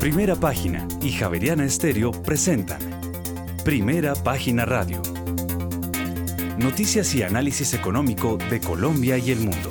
Primera Página y Javeriana Estéreo presentan Primera Página Radio. Noticias y análisis económico de Colombia y el mundo.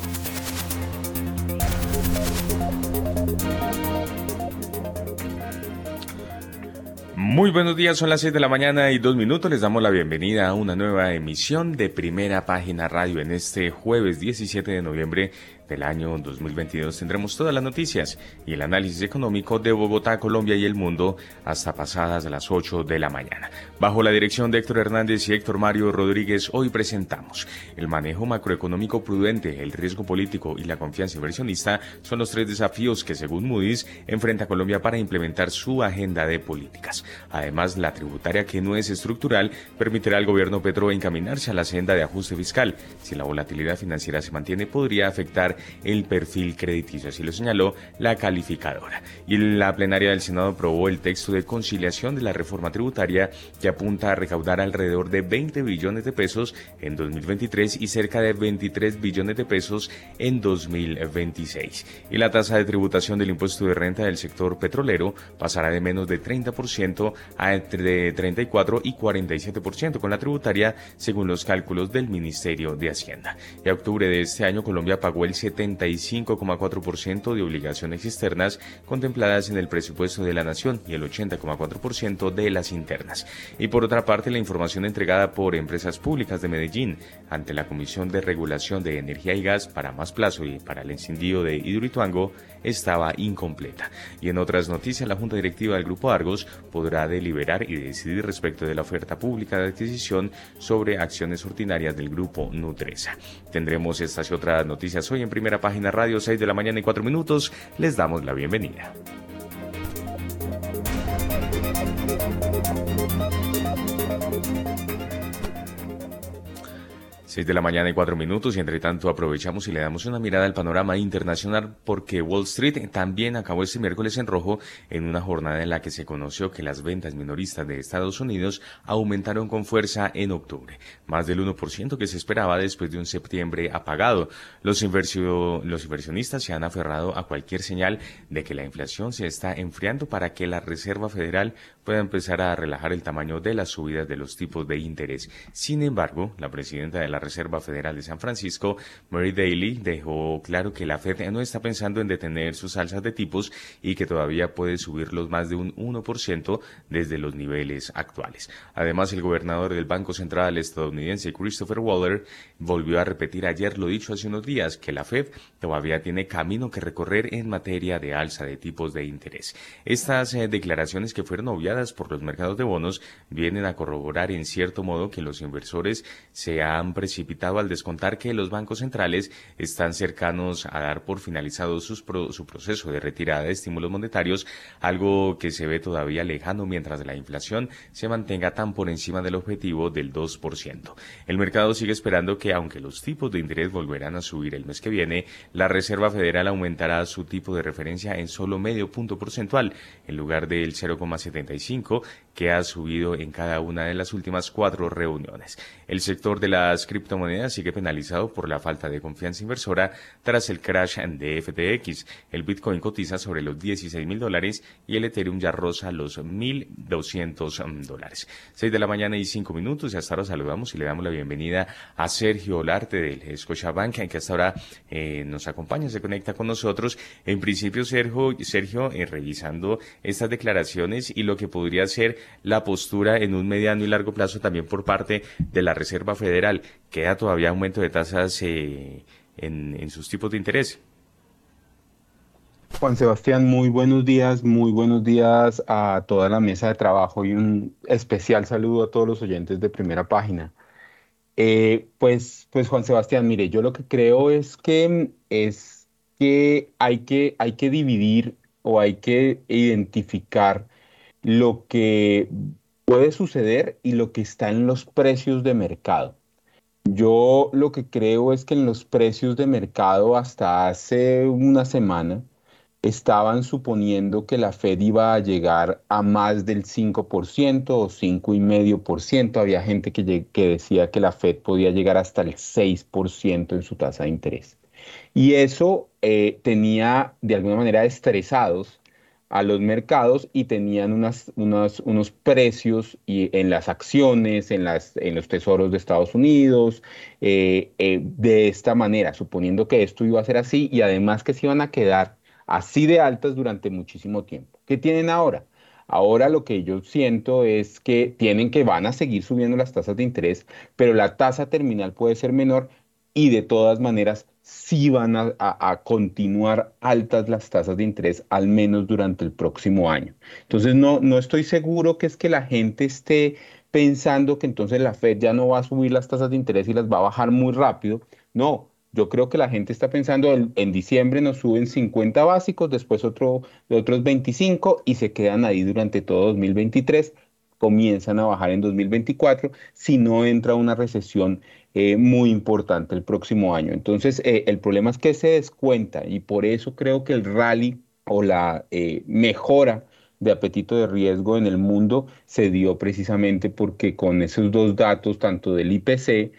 Muy buenos días, son las 6 de la mañana y dos minutos. Les damos la bienvenida a una nueva emisión de Primera Página Radio en este jueves 17 de noviembre del año 2022 tendremos todas las noticias y el análisis económico de Bogotá, Colombia y el mundo hasta pasadas las 8 de la mañana. Bajo la dirección de Héctor Hernández y Héctor Mario Rodríguez, hoy presentamos el manejo macroeconómico prudente, el riesgo político y la confianza inversionista son los tres desafíos que según Moody's enfrenta Colombia para implementar su agenda de políticas. Además, la tributaria que no es estructural permitirá al gobierno Petro encaminarse a la senda de ajuste fiscal. Si la volatilidad financiera se mantiene, podría afectar el perfil crediticio, así lo señaló la calificadora. Y la plenaria del Senado aprobó el texto de conciliación de la reforma tributaria que apunta a recaudar alrededor de 20 billones de pesos en 2023 y cerca de 23 billones de pesos en 2026. Y la tasa de tributación del impuesto de renta del sector petrolero pasará de menos de 30% a entre 34 y 47% con la tributaria según los cálculos del Ministerio de Hacienda. En octubre de este año Colombia pagó el 75,4% de obligaciones externas contempladas en el presupuesto de la Nación y el 80,4% de las internas. Y por otra parte, la información entregada por Empresas Públicas de Medellín ante la Comisión de Regulación de Energía y Gas para más plazo y para el encendido de Hidroituango estaba incompleta. Y en otras noticias, la Junta Directiva del Grupo Argos podrá deliberar y decidir respecto de la oferta pública de adquisición sobre acciones ordinarias del Grupo Nutresa. Tendremos estas y otras noticias hoy en primera página radio 6 de la mañana y 4 minutos. Les damos la bienvenida. 6 de la mañana y 4 minutos y entre tanto aprovechamos y le damos una mirada al panorama internacional porque Wall Street también acabó este miércoles en rojo en una jornada en la que se conoció que las ventas minoristas de Estados Unidos aumentaron con fuerza en octubre, más del 1% que se esperaba después de un septiembre apagado. Los, los inversionistas se han aferrado a cualquier señal de que la inflación se está enfriando para que la Reserva Federal pueda empezar a relajar el tamaño de las subidas de los tipos de interés. Sin embargo, la presidenta de la Reserva Federal de San Francisco, Mary Daly, dejó claro que la Fed no está pensando en detener sus alzas de tipos y que todavía puede subirlos más de un 1% desde los niveles actuales. Además, el gobernador del Banco Central estadounidense, Christopher Waller, volvió a repetir ayer lo dicho hace unos días, que la Fed todavía tiene camino que recorrer en materia de alza de tipos de interés. Estas eh, declaraciones que fueron obviadas por los mercados de bonos vienen a corroborar en cierto modo que los inversores se han precipitado al descontar que los bancos centrales están cercanos a dar por finalizado su proceso de retirada de estímulos monetarios, algo que se ve todavía lejano mientras la inflación se mantenga tan por encima del objetivo del 2%. El mercado sigue esperando que, aunque los tipos de interés volverán a subir el mes que viene, la Reserva Federal aumentará su tipo de referencia en solo medio punto porcentual, en lugar del 0,75 que ha subido en cada una de las últimas cuatro reuniones. El sector de las criptomonedas sigue penalizado por la falta de confianza inversora tras el crash de FTX. El Bitcoin cotiza sobre los 16 mil dólares y el Ethereum ya roza los 1.200 dólares. 6 de la mañana y 5 minutos y hasta ahora saludamos y le damos la bienvenida a Sergio Olarte del Scotiabank que hasta ahora eh, nos acompaña, se conecta con nosotros. En principio, Sergio, Sergio eh, revisando estas declaraciones y lo que podría ser la postura en un mediano y largo plazo también por parte de la Reserva Federal. ¿Queda todavía aumento de tasas eh, en, sus tipos de interés? Juan Sebastián, muy buenos días, muy buenos días a toda la mesa de trabajo y un especial saludo a todos los oyentes de primera página. Eh, pues, pues Juan Sebastián, mire, yo lo que creo es que es que hay que, hay que dividir o hay que identificar lo que puede suceder y lo que está en los precios de mercado. Yo lo que creo es que en los precios de mercado hasta hace una semana estaban suponiendo que la Fed iba a llegar a más del 5% o 5,5%. Había gente que, decía que la Fed podía llegar hasta el 6% en su tasa de interés. Y eso eh, tenía de alguna manera estresados a los mercados y tenían unos precios y en las acciones, en, las, en los tesoros de Estados Unidos, eh, eh, de esta manera, suponiendo que esto iba a ser así y además que se iban a quedar así de altas durante muchísimo tiempo. ¿Qué tienen ahora? Ahora lo que yo siento es que tienen que van a seguir subiendo las tasas de interés, pero la tasa terminal puede ser menor y de todas maneras sí van a, continuar altas las tasas de interés, al menos durante el próximo año. Entonces, no, no estoy seguro que es que la gente esté pensando que entonces la Fed ya no va a subir las tasas de interés y las va a bajar muy rápido. No, yo creo que la gente está pensando en, diciembre nos suben 50 básicos, después otro, otros 25 y se quedan ahí durante todo 2023 comienzan a bajar en 2024 si no entra una recesión eh, muy importante el próximo año. Entonces, eh, el problema es que se descuenta y por eso creo que el rally o la eh, mejora de apetito de riesgo en el mundo se dio precisamente porque con esos dos datos, tanto del IPC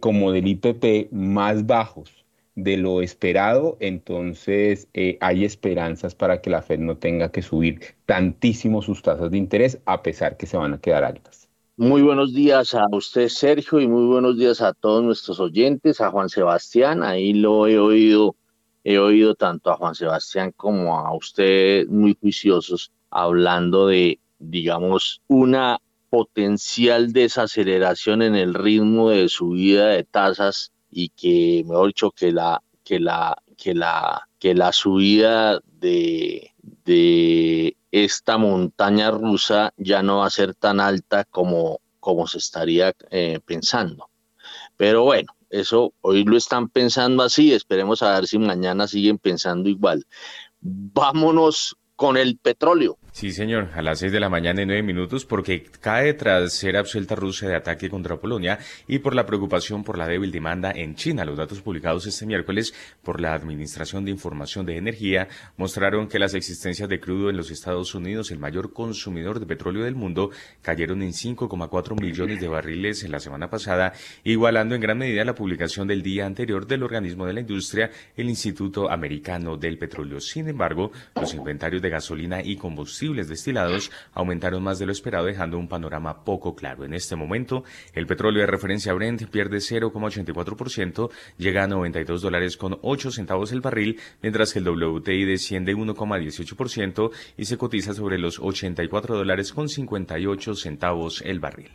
como del IPP más bajos de lo esperado, entonces hay esperanzas para que la Fed no tenga que subir tantísimo sus tasas de interés, a pesar que se van a quedar altas. Muy buenos días a usted, Sergio, y muy buenos días a todos nuestros oyentes, a Juan Sebastián. Ahí lo he oído, he oído tanto a Juan Sebastián como a usted muy juiciosos hablando de, digamos, una potencial desaceleración en el ritmo de subida de tasas y que, mejor dicho, que la, que la, que la, que la subida de, de esta montaña rusa ya no va a ser tan alta como, como se estaría eh, pensando. Pero bueno, eso hoy lo están pensando así, esperemos a ver si mañana siguen pensando igual. Vámonos con el petróleo. Sí, señor, a las seis de la mañana y nueve minutos, porque cae tras ser absuelta Rusia de ataque contra Polonia y por la preocupación por la débil demanda en China. Los datos publicados este miércoles por la Administración de Información de Energía mostraron que las existencias de crudo en los Estados Unidos, el mayor consumidor de petróleo del mundo, cayeron en 5,4 millones de barriles en la semana pasada, igualando en gran medida la publicación del día anterior del organismo de la industria, el Instituto Americano del Petróleo. Sin embargo, los inventarios de gasolina y combustible destilados aumentaron más de lo esperado, dejando un panorama poco claro. En este momento, el petróleo de referencia Brent pierde 0,84%, llega a 92 dólares con 8 centavos el barril, mientras que el WTI desciende 1,18% y se cotiza sobre los 84 dólares con 58 centavos el barril.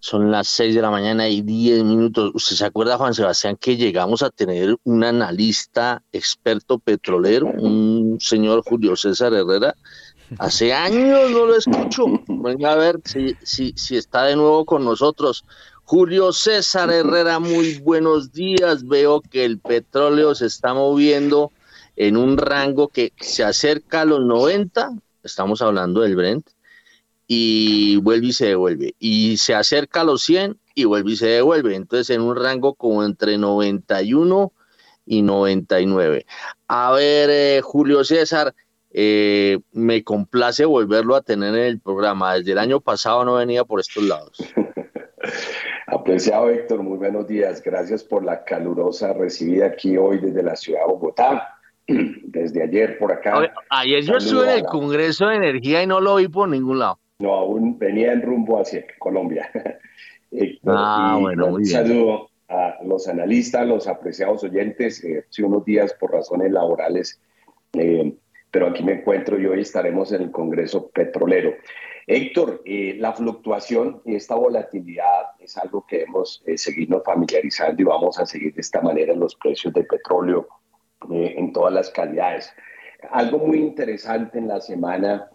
Son las 6 de la mañana y 10 minutos. ¿Usted se acuerda, Juan Sebastián, que llegamos a tener un analista experto petrolero, un señor Julio César Herrera? Hace años no lo escucho. Venga a ver si, si, si está de nuevo con nosotros. Julio César Herrera, muy buenos días. Veo que el petróleo se está moviendo en un rango que se acerca a los 90. Estamos hablando del Brent y vuelve y se devuelve. Y se acerca a los 100 y vuelve y se devuelve. Entonces en un rango como entre 91 y 99. A ver, eh, Julio César, eh, me complace volverlo a tener en el programa. Desde el año pasado no venía por estos lados. Apreciado Héctor, muy buenos días. Gracias por la calurosa recibida aquí hoy desde la ciudad de Bogotá. Desde ayer por acá. ayer yo estuve en el Congreso de Energía y no lo vi por ningún lado. No, aún venía en rumbo hacia Colombia. ah, bueno, un saludo a los analistas, los apreciados oyentes. Eh, hace unos días por razones laborales, eh, pero aquí me encuentro y hoy estaremos en el Congreso Petrolero. Héctor, eh, la fluctuación y esta volatilidad es algo que hemos seguido familiarizando y vamos a seguir de esta manera en los precios del petróleo en todas las calidades. Algo muy interesante en la semana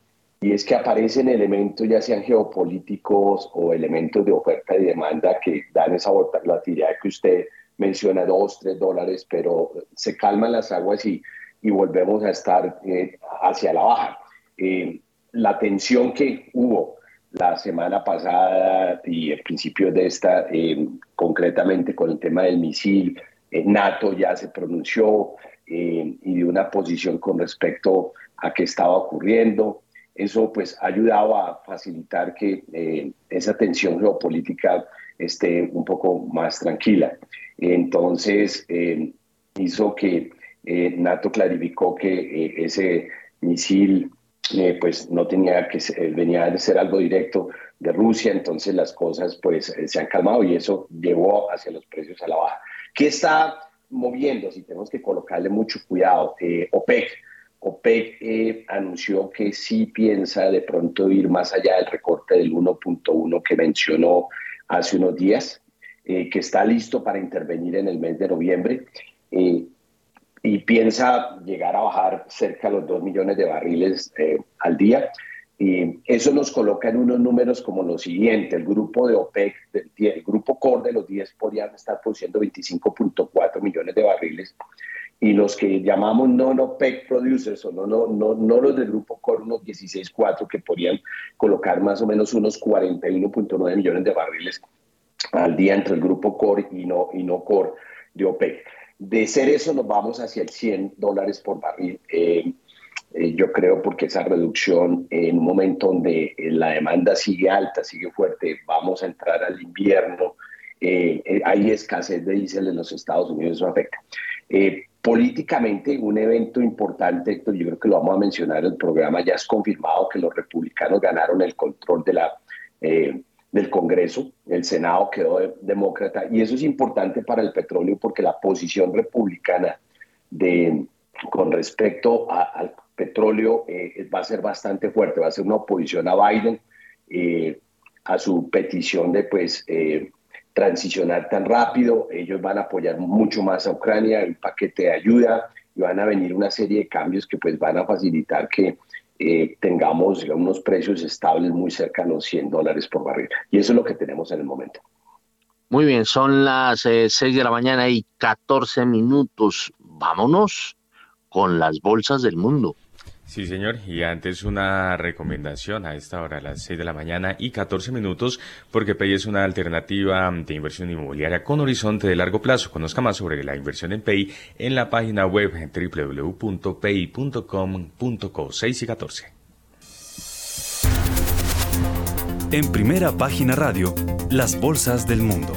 y es que aparecen elementos, ya sean geopolíticos o elementos de oferta y demanda, que dan esa volatilidad que usted menciona, dos, tres dólares, pero se calman las aguas y, y volvemos a estar eh, hacia la baja. Eh, la tensión que hubo la semana pasada y el principio de esta, eh, concretamente con el tema del misil, NATO ya se pronunció y de una posición con respecto a qué estaba ocurriendo. Eso pues ha ayudado a facilitar que eh, esa tensión geopolítica esté un poco más tranquila. Entonces eh, hizo que eh, NATO clarificó que ese misil eh, pues no tenía que ser, venía de ser algo directo de Rusia, entonces las cosas pues se han calmado y eso llevó hacia los precios a la baja. ¿Qué está moviendo? Si tenemos que colocarle mucho cuidado, OPEC. OPEC anunció que sí piensa de pronto ir más allá del recorte del 1.1 que mencionó hace unos días, que está listo para intervenir en el mes de noviembre y piensa llegar a bajar cerca de los 2 millones de barriles eh, al día. Y eso nos coloca en unos números como lo siguiente, el grupo de OPEC, el grupo core de los 10 podrían estar produciendo 25.4 millones de barriles y los que llamamos non-OPEC producers o no, no, no, no los del grupo core, unos 16.4 que podrían colocar más o menos unos 41.9 millones de barriles al día entre el grupo core y no, y no core de OPEC. De ser eso nos vamos hacia el 100 dólares por barril. Eh, eh, yo creo porque esa reducción en un momento donde eh, la demanda sigue alta, sigue fuerte, vamos a entrar al invierno, hay escasez de diésel en los Estados Unidos, eso afecta. Políticamente, un evento importante, yo creo que lo vamos a mencionar en el programa, ya es confirmado que los republicanos ganaron el control de la del Congreso, el Senado quedó demócrata, y eso es importante para el petróleo porque la posición republicana de, con respecto al petróleo eh, va a ser bastante fuerte, va a ser una oposición a Biden, eh, a su petición de pues eh, transicionar tan rápido, ellos van a apoyar mucho más a Ucrania, el paquete de ayuda, y van a venir una serie de cambios que pues van a facilitar que eh, tengamos unos precios estables muy cercanos a 100 dólares por barril. Y eso es lo que tenemos en el momento. Muy bien, son las eh, 6 de la mañana y 14 minutos. Vámonos con las bolsas del mundo. Sí, señor. Y antes una recomendación a esta hora, a las 6 de la mañana y 14 minutos, porque PEI es una alternativa de inversión inmobiliaria con horizonte de largo plazo. Conozca más sobre la inversión en PEI en la página web www.pei.com.co 6 y 14. En primera página radio, las bolsas del mundo.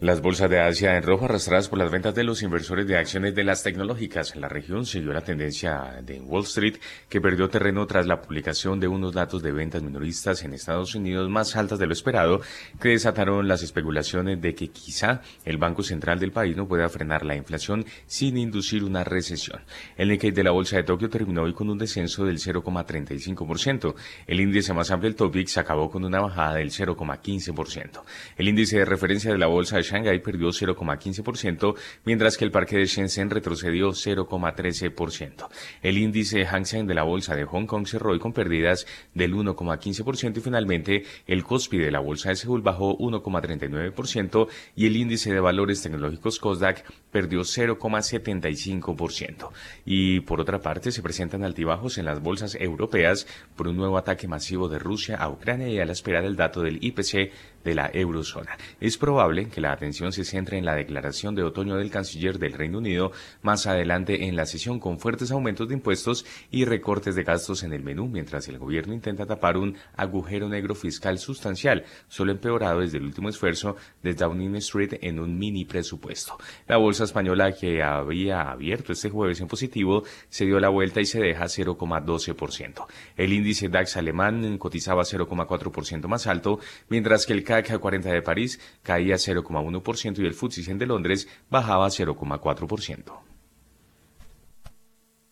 Las bolsas de Asia en rojo arrastradas por las ventas de los inversores de acciones de las tecnológicas. En la región siguió la tendencia de Wall Street, que perdió terreno tras la publicación de unos datos de ventas minoristas en Estados Unidos más altas de lo esperado, que desataron las especulaciones de que quizá el Banco Central del país no pueda frenar la inflación sin inducir una recesión. El Nikkei de la bolsa de Tokio terminó hoy con un descenso del 0,35%. El índice más amplio, el Topix, acabó con una bajada del 0,15%. El índice de referencia de la bolsa de Shanghai perdió 0,15%, mientras que el parque de Shenzhen retrocedió 0,13%. El índice Hang Seng de la bolsa de Hong Kong cerró hoy con pérdidas del 1,15% y finalmente el Kospi de la bolsa de Seúl bajó 1,39% y el índice de valores tecnológicos Kosdaq perdió 0,75%. Y por otra parte se presentan altibajos en las bolsas europeas por un nuevo ataque masivo de Rusia a Ucrania y a la espera del dato del IPC de la eurozona. Es probable que la atención se centre en la declaración de otoño del canciller del Reino Unido más adelante en la sesión con fuertes aumentos de impuestos y recortes de gastos en el menú, mientras el gobierno intenta tapar un agujero negro fiscal sustancial, solo empeorado desde el último esfuerzo de Downing Street en un mini presupuesto. La bolsa española que había abierto este jueves en positivo se dio la vuelta y se deja 0,12%. El índice DAX alemán cotizaba 0,4% más alto, mientras que el CAC 40 de París caía 0,1% y el FTSE 100 de Londres bajaba 0,4%.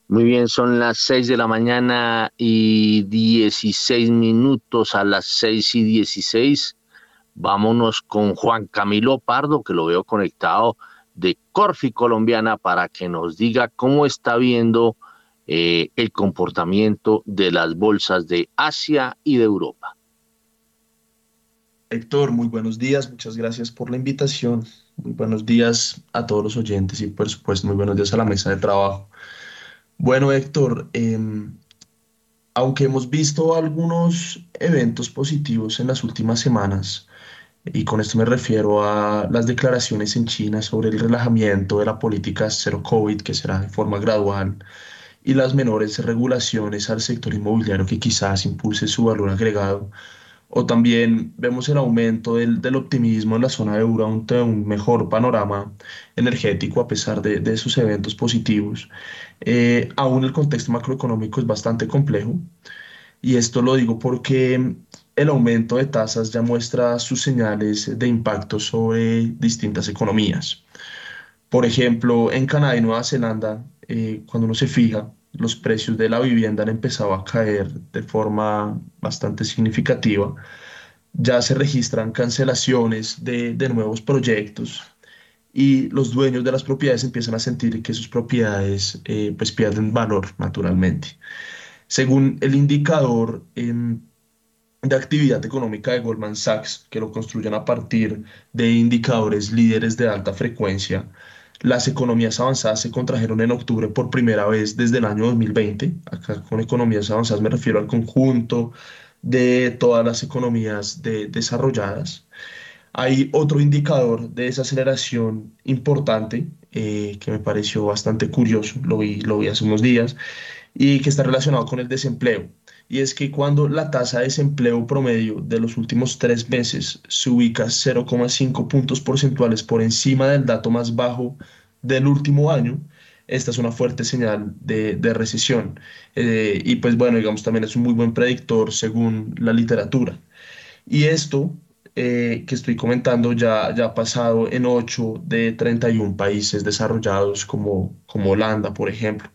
Muy bien, son las 6 de la mañana y 16 minutos a las 6 y 16. Vámonos con Juan Camilo Pardo, que lo veo conectado de Corfi Colombiana, para que nos diga cómo está viendo eh, el comportamiento de las bolsas de Asia y de Europa. Héctor, muy buenos días, muchas gracias por la invitación. Muy buenos días a todos los oyentes y por supuesto muy buenos días a la mesa de trabajo. Bueno, Héctor, em, aunque hemos visto algunos eventos positivos en las últimas semanas, y con esto me refiero a las declaraciones en China sobre el relajamiento de la política cero COVID, que será de forma gradual, y las menores regulaciones al sector inmobiliario que quizás impulse su valor agregado, o también vemos el aumento del, del optimismo en la zona de euro ante un mejor panorama energético a pesar de, de esos eventos positivos. Eh, aún el contexto macroeconómico es bastante complejo y esto lo digo porque el aumento de tasas ya muestra sus señales de impacto sobre distintas economías. Por ejemplo, en Canadá y Nueva Zelanda, eh, cuando uno se fija, los precios de la vivienda han empezado a caer de forma bastante significativa. Ya se registran cancelaciones de, de nuevos proyectos y los dueños de las propiedades empiezan a sentir que sus propiedades eh, pues pierden valor naturalmente. Según el indicador em, de actividad económica de Goldman Sachs, que lo construyen a partir de indicadores líderes de alta frecuencia, las economías avanzadas se contrajeron en octubre por primera vez desde el año 2020. Acá con economías avanzadas me refiero al conjunto de todas las economías desarrolladas. Hay otro indicador de desaceleración importante eh, que me pareció bastante curioso, lo vi, lo vi hace unos días, y que está relacionado con el desempleo. Y es que cuando la tasa de desempleo promedio de los últimos tres meses se ubica 0,5 puntos porcentuales por encima del dato más bajo del último año, esta es una fuerte señal de, de recesión. Eh, y pues bueno, digamos, también es un muy buen predictor según la literatura. Y esto eh, que estoy comentando ya, ya ha pasado en 8 de 31 países desarrollados como, como Holanda, por ejemplo.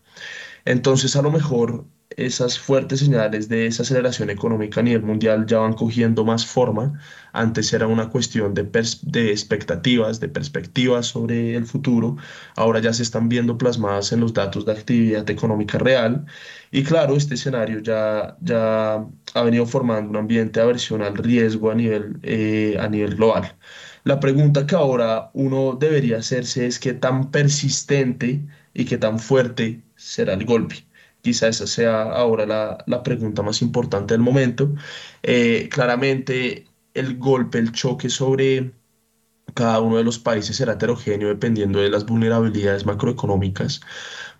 Entonces, a lo mejor esas fuertes señales de esa aceleración económica a nivel mundial ya van cogiendo más forma. Antes era una cuestión de, de, expectativas, de perspectivas sobre el futuro. Ahora ya se están viendo plasmadas en los datos de actividad económica real. Y claro, este escenario ya, ya ha venido formando un ambiente de aversión al riesgo a nivel, eh, a nivel global. La pregunta que ahora uno debería hacerse es qué tan persistente y qué tan fuerte será el golpe. Quizá esa sea ahora la, la pregunta más importante del momento. Eh, claramente el golpe, el choque sobre cada uno de los países será heterogéneo dependiendo de las vulnerabilidades macroeconómicas.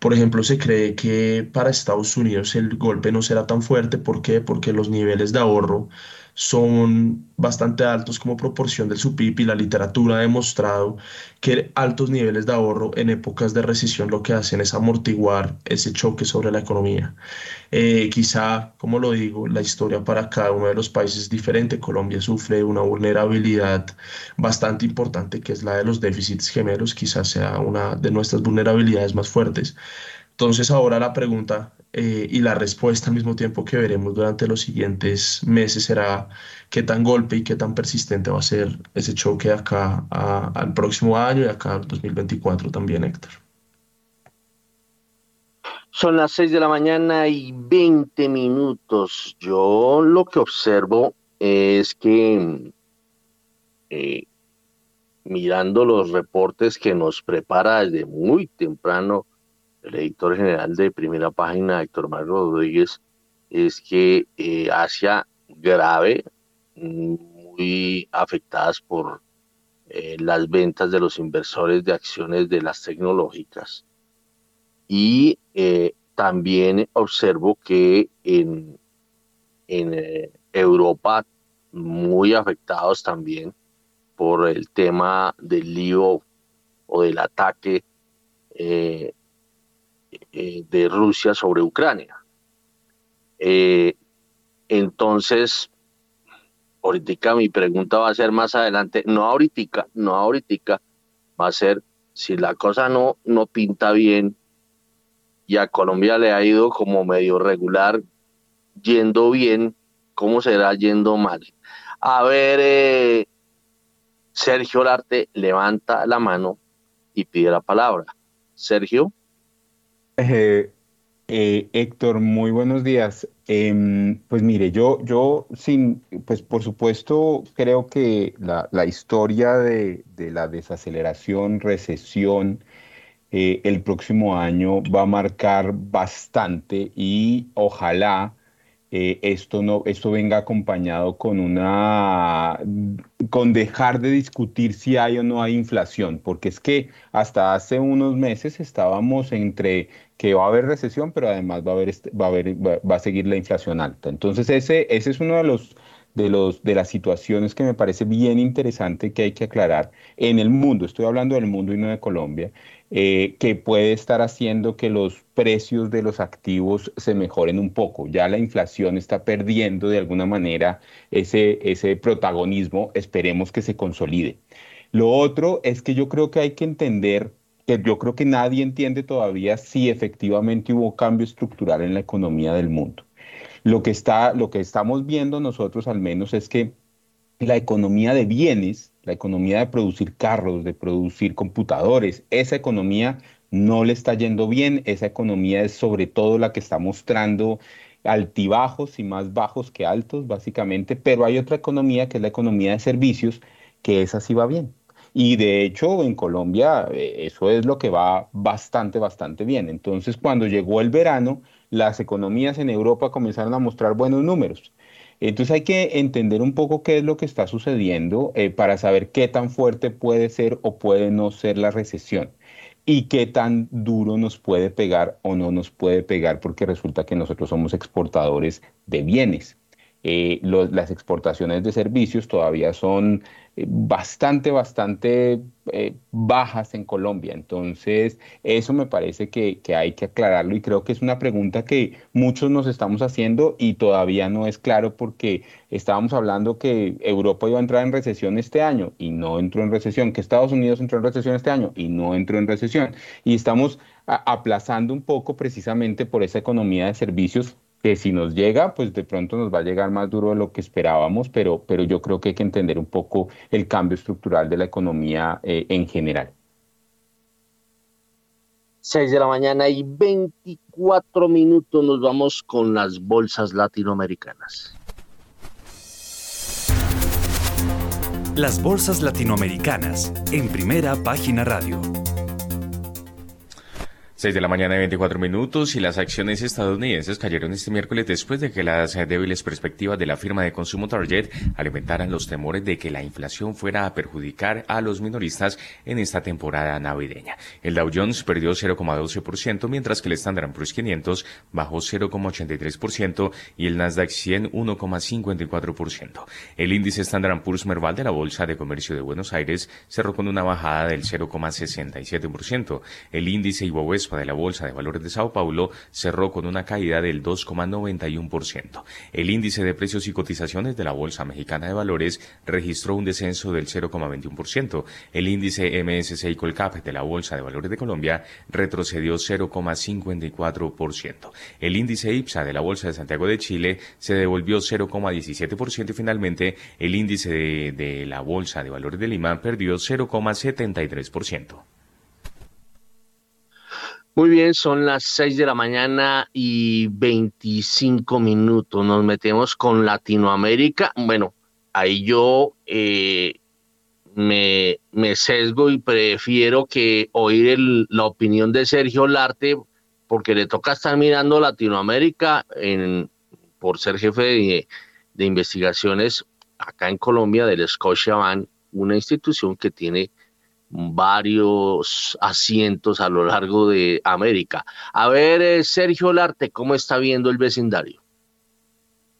Por ejemplo, se cree que para Estados Unidos el golpe no será tan fuerte. ¿Por qué? Porque los niveles de ahorro son bastante altos como proporción del su PIB y la literatura ha demostrado que altos niveles de ahorro en épocas de recesión lo que hacen es amortiguar ese choque sobre la economía. Eh, quizá, como lo digo, la historia para cada uno de los países es diferente. Colombia sufre una vulnerabilidad bastante importante que es la de los déficits gemelos, quizás sea una de nuestras vulnerabilidades más fuertes. Entonces ahora la pregunta eh, y la respuesta al mismo tiempo que veremos durante los siguientes meses será qué tan golpe y qué tan persistente va a ser ese choque acá al próximo año y acá al 2024 también, Héctor. Son las 6 de la mañana y 20 minutos. Yo lo que observo es que eh, mirando los reportes que nos prepara desde muy temprano el editor general de primera página, Héctor Mario Rodríguez, es que eh, Asia grave, muy afectadas por eh, las ventas de los inversores de acciones de las tecnológicas. Y eh, también observo que en, en Europa, muy afectados también por el tema del lío o del ataque de Rusia sobre Ucrania. Eh, entonces, ahorita mi pregunta va a ser más adelante, no ahorita, no ahorita, va a ser si la cosa no, no pinta bien y a Colombia le ha ido como medio regular, yendo bien, ¿cómo será yendo mal? A ver, eh, Sergio Larte levanta la mano y pide la palabra. Sergio. Eh, eh, Héctor, muy buenos días. Em, pues mire, yo, yo sin, pues por supuesto creo que la, historia de, la desaceleración, recesión, eh, el próximo año va a marcar bastante y ojalá eh, esto, no, esto venga acompañado con una con dejar de discutir si hay o no hay inflación, porque es que hasta hace unos meses estábamos entre que va a haber recesión, pero además va a haber, va a, haber, va, a seguir la inflación alta. Entonces ese, ese es uno de los de, los, de las situaciones que me parece bien interesante que hay que aclarar en el mundo, estoy hablando del mundo y no de Colombia, eh, que puede estar haciendo que los precios de los activos se mejoren un poco. Ya la inflación está perdiendo de alguna manera ese, ese protagonismo, esperemos que se consolide. Lo otro es que yo creo que hay que entender que yo creo que nadie entiende todavía si efectivamente hubo cambio estructural en la economía del mundo. Lo que, está, lo que estamos viendo nosotros al menos es que la economía de bienes, la economía de producir carros, de producir computadores, esa economía no le está yendo bien, esa economía es sobre todo la que está mostrando altibajos y más bajos que altos, básicamente, pero hay otra economía que es la economía de servicios, que esa sí va bien. Y de hecho en Colombia eh, eso es lo que va bastante, bastante bien. Entonces cuando llegó el verano, las economías en Europa comenzaron a mostrar buenos números. Entonces hay que entender un poco qué es lo que está sucediendo eh, para saber qué tan fuerte puede ser o puede no ser la recesión y qué tan duro nos puede pegar o no nos puede pegar porque resulta que nosotros somos exportadores de bienes. Eh, las exportaciones de servicios todavía son bastante, bastante eh, bajas en Colombia. Entonces, eso me parece que, que, hay que aclararlo y creo que es una pregunta que muchos nos estamos haciendo y todavía no es claro porque estábamos hablando que Europa iba a entrar en recesión este año y no entró en recesión, que Estados Unidos entró en recesión este año y no entró en recesión. Y estamos aplazando un poco precisamente por esa economía de servicios que si nos llega, pues de pronto nos va a llegar más duro de lo que esperábamos, pero, pero yo creo que hay que entender un poco el cambio estructural de la economía eh, en general. 6 de la mañana y 24 minutos nos vamos con las bolsas latinoamericanas. Las bolsas latinoamericanas en primera página radio. 6 de la mañana y 24 minutos y las acciones estadounidenses cayeron este miércoles después de que las débiles perspectivas de la firma de consumo Target alimentaran los temores de que la inflación fuera a perjudicar a los minoristas en esta temporada navideña. El Dow Jones perdió 0,12% mientras que el Standard Poor's 500 bajó 0,83% y el Nasdaq 100 1,54%. El índice Standard Poor's Merval de la Bolsa de Comercio de Buenos Aires cerró con una bajada del 0,67%. El índice Ibovespa de la Bolsa de Valores de Sao Paulo cerró con una caída del 2,91%. El índice de precios y cotizaciones de la Bolsa Mexicana de Valores registró un descenso del 0,21%. El índice MSCI Colcap de la Bolsa de Valores de Colombia retrocedió 0,54%. El índice IPSA de la Bolsa de Santiago de Chile se devolvió 0,17% y finalmente el índice de, de la Bolsa de Valores de Lima perdió 0,73%. Muy bien, son las 6 de la mañana y 25 minutos. Nos metemos con Latinoamérica. Bueno, ahí yo eh, me, sesgo y prefiero que oír la opinión de Sergio Larte, porque le toca estar mirando Latinoamérica en, por ser jefe de, de investigaciones acá en Colombia del Scotiabank, una institución que tiene varios asientos a lo largo de América. A ver, eh, Sergio Larte, ¿cómo está viendo el vecindario?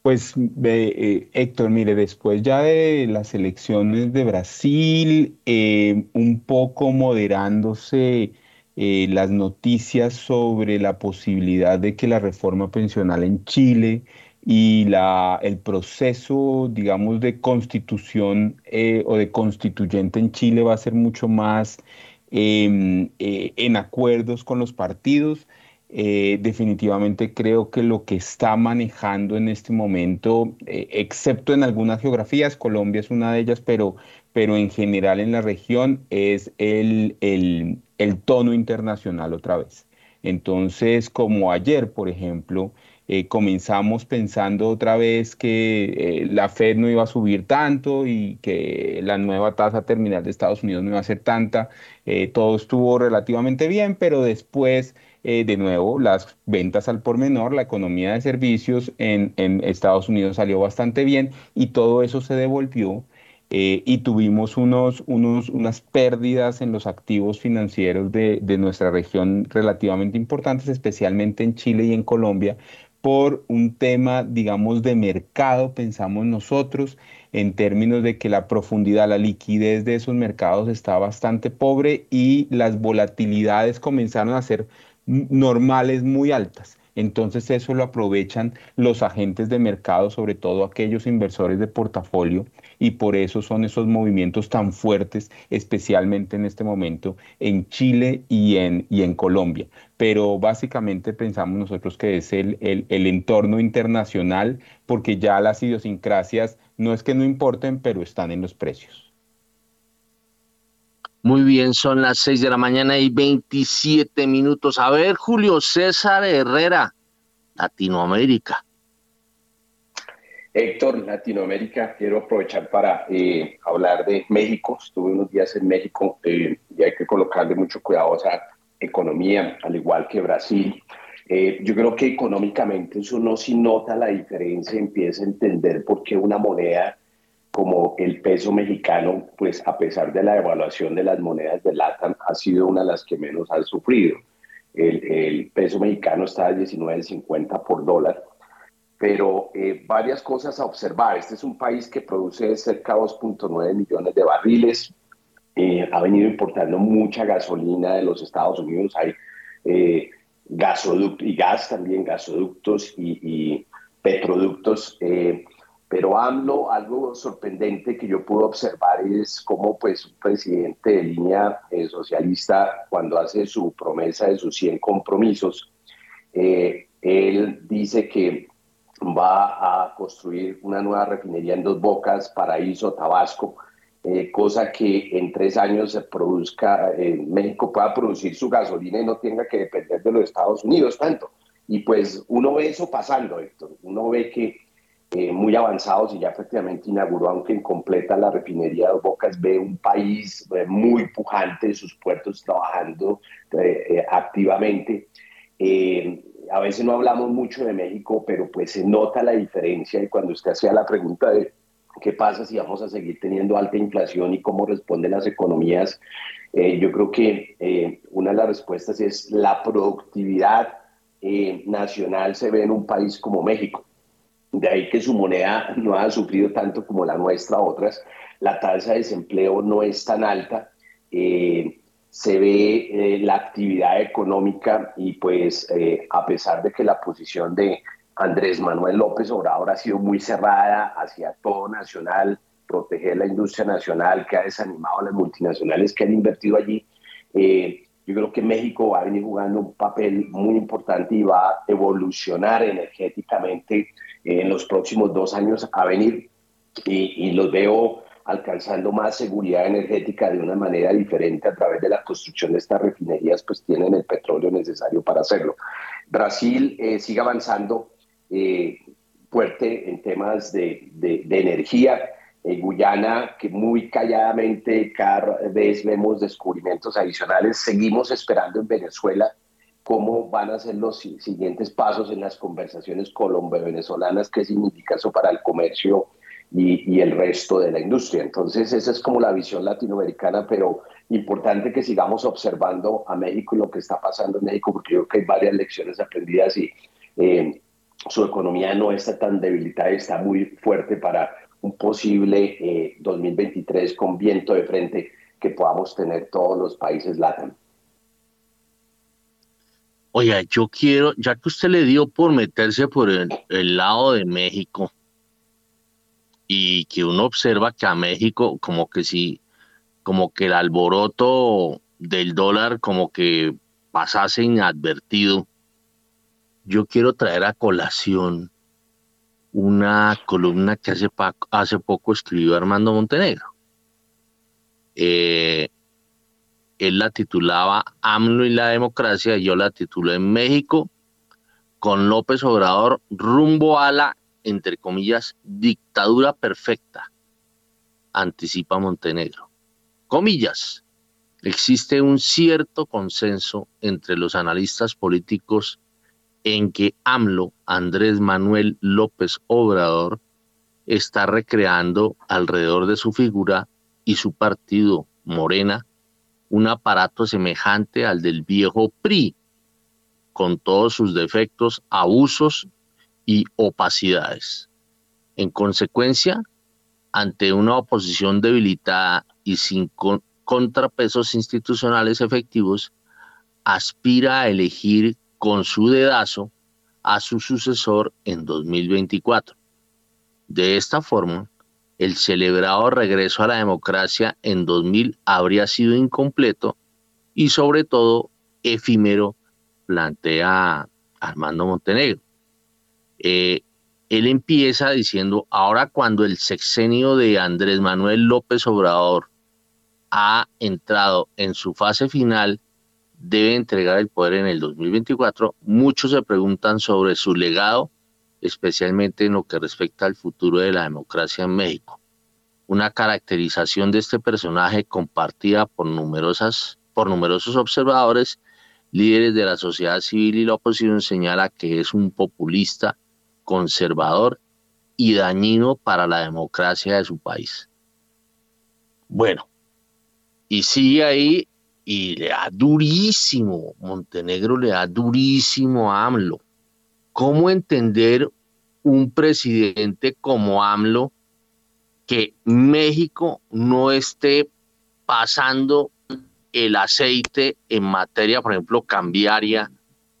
Pues eh, Héctor, mire, después ya de las elecciones de Brasil, eh, un poco moderándose las noticias sobre la posibilidad de que la reforma pensional en Chile y la, el proceso, digamos, de constitución eh, o de constituyente en Chile va a ser mucho más em, eh, en acuerdos con los partidos. Eh, definitivamente creo que lo que está manejando en este momento, excepto en algunas geografías, Colombia es una de ellas, pero, pero en general en la región es el, el, el tono internacional otra vez. Entonces, como ayer, por ejemplo, eh, comenzamos pensando otra vez que eh, la Fed no iba a subir tanto y que la nueva tasa terminal de Estados Unidos no iba a ser tanta. Eh, todo estuvo relativamente bien, pero después, de nuevo, las ventas al por menor, la economía de servicios en, Estados Unidos salió bastante bien y todo eso se devolvió. y tuvimos unos, unos, unas pérdidas en los activos financieros de, de nuestra región relativamente importantes, especialmente en Chile y en Colombia, por un tema, digamos, de mercado, pensamos nosotros, en términos de que la profundidad, la liquidez de esos mercados está bastante pobre y las volatilidades comenzaron a ser normales muy altas. Entonces eso lo aprovechan los agentes de mercado, sobre todo aquellos inversores de portafolio, y por eso son esos movimientos tan fuertes, especialmente en este momento en Chile y en, y en Colombia. Pero básicamente pensamos nosotros que es el, el, el entorno internacional, porque ya las idiosincrasias no es que no importen, pero están en los precios. Muy bien, son las 6 de la mañana y 27 minutos. A ver, Julio César Herrera, Latinoamérica. Héctor, Latinoamérica, quiero aprovechar para eh, hablar de México. Estuve unos días en México eh, y hay que colocarle mucho cuidado a esa economía, al igual que Brasil. Eh, yo creo que económicamente eso no si nota la diferencia, empieza a entender por qué una moneda como el peso mexicano, pues a pesar de la evaluación de las monedas de LATAM, ha sido una de las que menos ha sufrido. El, peso mexicano está a 19.50 por dólar, pero eh, varias cosas a observar. Este es un país que produce cerca de 2.9 millones de barriles, eh, ha venido importando mucha gasolina de los Estados Unidos, hay eh, gasoductos y gas también, gasoductos y, y petroductos. Eh, pero AMLO, algo sorprendente que yo pude observar es cómo pues, un presidente de línea eh, socialista, cuando hace su promesa de sus 100 compromisos, eh, él dice que va a construir una nueva refinería en Dos Bocas, Paraíso, Tabasco, eh, cosa que en tres años se produzca, en México pueda producir su gasolina y no tenga que depender de los Estados Unidos tanto. Y pues uno ve eso pasando, Héctor. Uno ve que eh, muy avanzados y ya efectivamente inauguró, aunque incompleta, la refinería de Bocas, ve un país eh, muy pujante, sus puertos trabajando eh, activamente. A veces no hablamos mucho de México, pero pues se nota la diferencia y cuando usted hacía la pregunta de qué pasa si vamos a seguir teniendo alta inflación y cómo responden las economías, yo creo que una de las respuestas es la productividad nacional se ve en un país como México. De ahí que su moneda no ha sufrido tanto como la nuestra, otras. La tasa de desempleo no es tan alta. Eh, se ve eh, la actividad económica y pues eh, a pesar de que la posición de Andrés Manuel López Obrador ha sido muy cerrada hacia todo nacional, proteger la industria nacional que ha desanimado a las multinacionales que han invertido allí, yo creo que México va a venir jugando un papel muy importante y va a evolucionar energéticamente en los próximos dos años a venir. Y, los veo alcanzando más seguridad energética de una manera diferente a través de la construcción de estas refinerías, pues tienen el petróleo necesario para hacerlo. Brasil eh, sigue avanzando eh, fuerte en temas de, de, energía. En Guyana, que muy calladamente cada vez vemos descubrimientos adicionales. Seguimos esperando en Venezuela cómo van a ser los siguientes pasos en las conversaciones colombo-venezolanas, qué significa eso para el comercio y, el resto de la industria. Entonces, esa es como la visión latinoamericana, pero importante que sigamos observando a México y lo que está pasando en México, porque yo creo que hay varias lecciones aprendidas y eh, su economía no está tan debilitada, está muy fuerte para un posible 2023 eh, con viento de frente que podamos tener todos los países LATAM. Oiga, yo quiero, ya que usted le dio por meterse por el, lado de México y que uno observa que a México como que sí, como que el alboroto del dólar como que pasase inadvertido, yo quiero traer a colación una columna que hace, hace poco escribió Armando Montenegro. Eh, él la titulaba AMLO y la democracia, yo la titulé México con López Obrador rumbo a la, entre comillas, dictadura perfecta, anticipa Montenegro. Comillas, existe un cierto consenso entre los analistas políticos en que AMLO, Andrés Manuel López Obrador, está recreando alrededor de su figura y su partido Morena un aparato semejante al del viejo PRI, con todos sus defectos, abusos y opacidades. En consecuencia, ante una oposición debilitada y sin contrapesos institucionales efectivos, aspira a elegir con su dedazo a su sucesor en 2024. De esta forma, el celebrado regreso a la democracia en 2000 habría sido incompleto y sobre todo efímero, plantea Armando Montenegro. Eh, él empieza diciendo, ahora cuando el sexenio de Andrés Manuel López Obrador ha entrado en su fase final, debe entregar el poder en el 2024, muchos se preguntan sobre su legado, especialmente en lo que respecta al futuro de la democracia en México. Una caracterización de este personaje compartida por, numerosas, por numerosos observadores, líderes de la sociedad civil y la oposición señala que es un populista conservador y dañino para la democracia de su país. Bueno, y sigue ahí y le da durísimo, Montenegro le da durísimo a AMLO. ¿Cómo entender un presidente como AMLO que México no esté pasando el aceite en materia, por ejemplo, cambiaria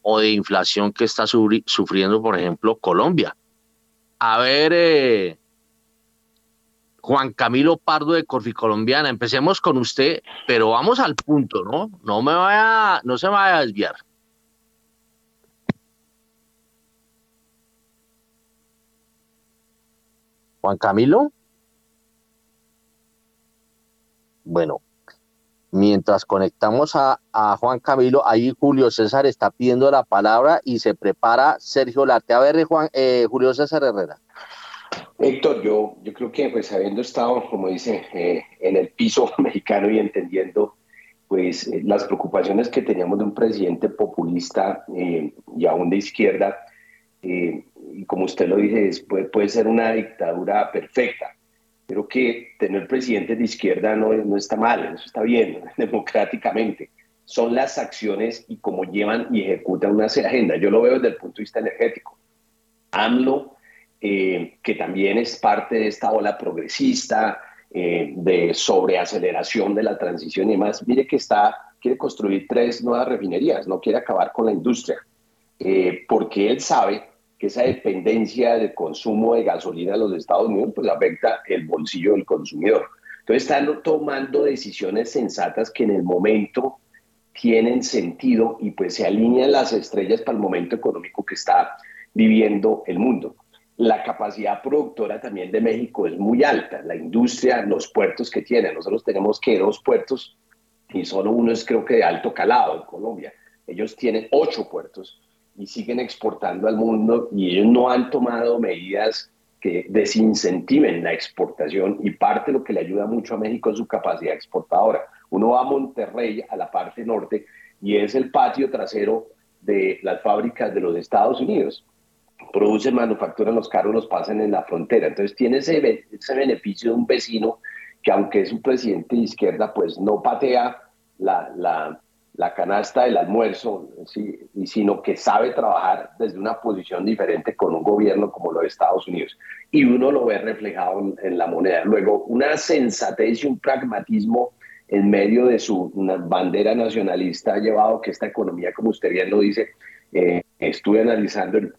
o de inflación que está sufriendo, por ejemplo, Colombia? A ver, eh, Juan Camilo Pardo de Colombiana, empecemos con usted, pero vamos al punto, ¿no? No me vaya, no se vaya a desviar. Juan Camilo. Bueno, mientras conectamos a, Juan Camilo, ahí Julio César está pidiendo la palabra y se prepara Sergio Larte. A ver, Juan, eh, Julio César Herrera. Héctor, yo, yo creo que pues habiendo estado, como dice, eh, en el piso mexicano y entendiendo pues eh, las preocupaciones que teníamos de un presidente populista eh, y aún de izquierda, y como usted lo dice, puede, puede, ser una dictadura perfecta. Creo que tener presidentes de izquierda no, no está mal, eso está bien, democráticamente. Son las acciones y cómo llevan y ejecutan una agenda. Yo lo veo desde el punto de vista energético. AMLO eh, que también es parte de esta ola progresista, eh, de sobreaceleración de la transición y demás. Mire que está, quiere construir tres nuevas refinerías, no quiere acabar con la industria, eh, porque él sabe que esa dependencia del consumo de gasolina en los Estados Unidos pues afecta el bolsillo del consumidor. Entonces están tomando decisiones sensatas que en el momento tienen sentido y pues se alinean las estrellas para el momento económico que está viviendo el mundo la capacidad productora también de México es muy alta. La industria, los puertos que tiene. Nosotros tenemos que dos puertos y solo uno es creo que de alto calado en Colombia. Ellos tienen ocho puertos y siguen exportando al mundo y ellos no han tomado medidas que desincentiven la exportación y parte de lo que le ayuda mucho a México es su capacidad exportadora. Uno va a Monterrey, a la parte norte, y es el patio trasero de las fábricas de los Estados Unidos producen, manufacturan los carros, los pasan en la frontera. Entonces tiene ese, ese beneficio de un vecino que aunque es un presidente de izquierda, pues no patea la, la, la canasta del almuerzo, ¿sí? y sino que sabe trabajar desde una posición diferente con un gobierno como lo de Estados Unidos. Y uno lo ve reflejado en, la moneda. Luego, una sensatez y un pragmatismo en medio de su bandera nacionalista ha llevado que esta economía, como usted bien lo dice, eh, estuve analizando el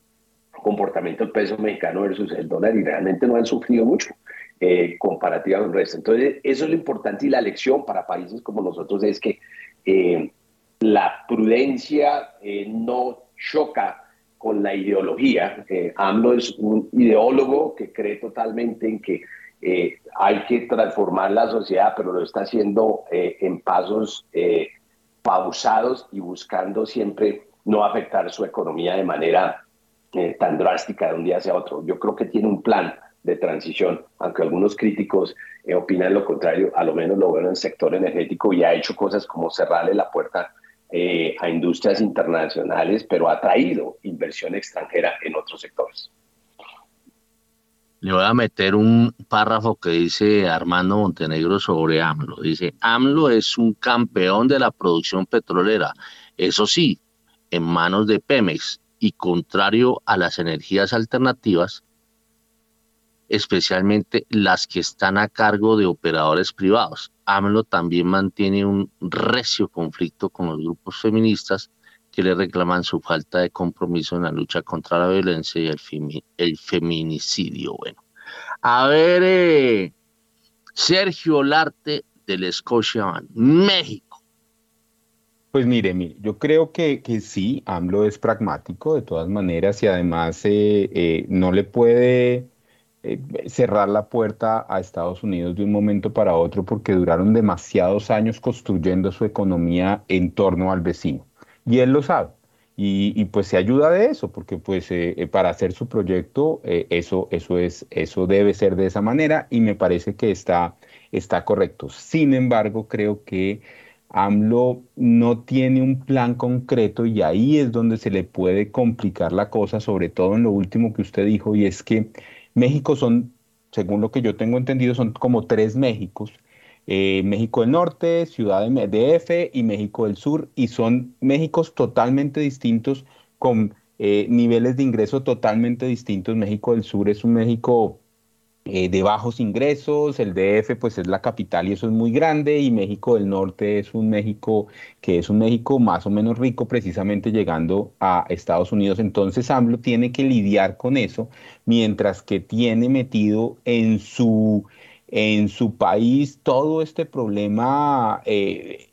comportamiento del peso mexicano versus el dólar y realmente no han sufrido mucho eh, comparativa el resto. Entonces, eso es lo importante y la lección para países como nosotros es que eh, la prudencia eh, no choca con la ideología. AMLO es un ideólogo que cree totalmente en que hay que transformar la sociedad, pero lo está haciendo en pasos pausados y buscando siempre no afectar su economía de manera eh, tan drástica de un día hacia otro. Yo creo que tiene un plan de transición, aunque algunos críticos eh, opinan lo contrario, a lo menos lo ven en el sector energético y ha hecho cosas como cerrarle la puerta eh, a industrias internacionales, pero ha traído inversión extranjera en otros sectores. Le voy a meter un párrafo que dice Armando Montenegro sobre AMLO. Dice, AMLO es un campeón de la producción petrolera. Eso sí, en manos de Pemex y contrario a las energías alternativas, especialmente las que están a cargo de operadores privados. AMLO también mantiene un recio conflicto con los grupos feministas que le reclaman su falta de compromiso en la lucha contra la violencia y el, feminicidio. Bueno, a ver, eh, Sergio Larte del Scotiabank, México. Pues mire, yo creo que, que, sí, AMLO es pragmático de todas maneras y además eh, eh, no le puede eh, cerrar la puerta a Estados Unidos de un momento para otro porque duraron demasiados años construyendo su economía en torno al vecino. Y él lo sabe. Y, pues se ayuda de eso, porque pues eh, eh, para hacer su proyecto eso, eso, es, eso debe ser de esa manera y me parece que está, está correcto. Sin embargo, creo que AMLO no tiene un plan concreto y ahí es donde se le puede complicar la cosa, sobre todo en lo último que usted dijo, y es que México son, según lo que yo tengo entendido, son como tres Méxicos. Eh, México del Norte, Ciudad de DF y México del Sur, y son Méxicos totalmente distintos, con eh, niveles de ingreso totalmente distintos. México del Sur es un México eh, de bajos ingresos, el DF pues es la capital y eso es muy grande, y México del Norte es un México que es un México más o menos rico precisamente llegando a Estados Unidos. Entonces AMLO tiene que lidiar con eso, mientras que tiene metido en su, en su país todo este problema eh,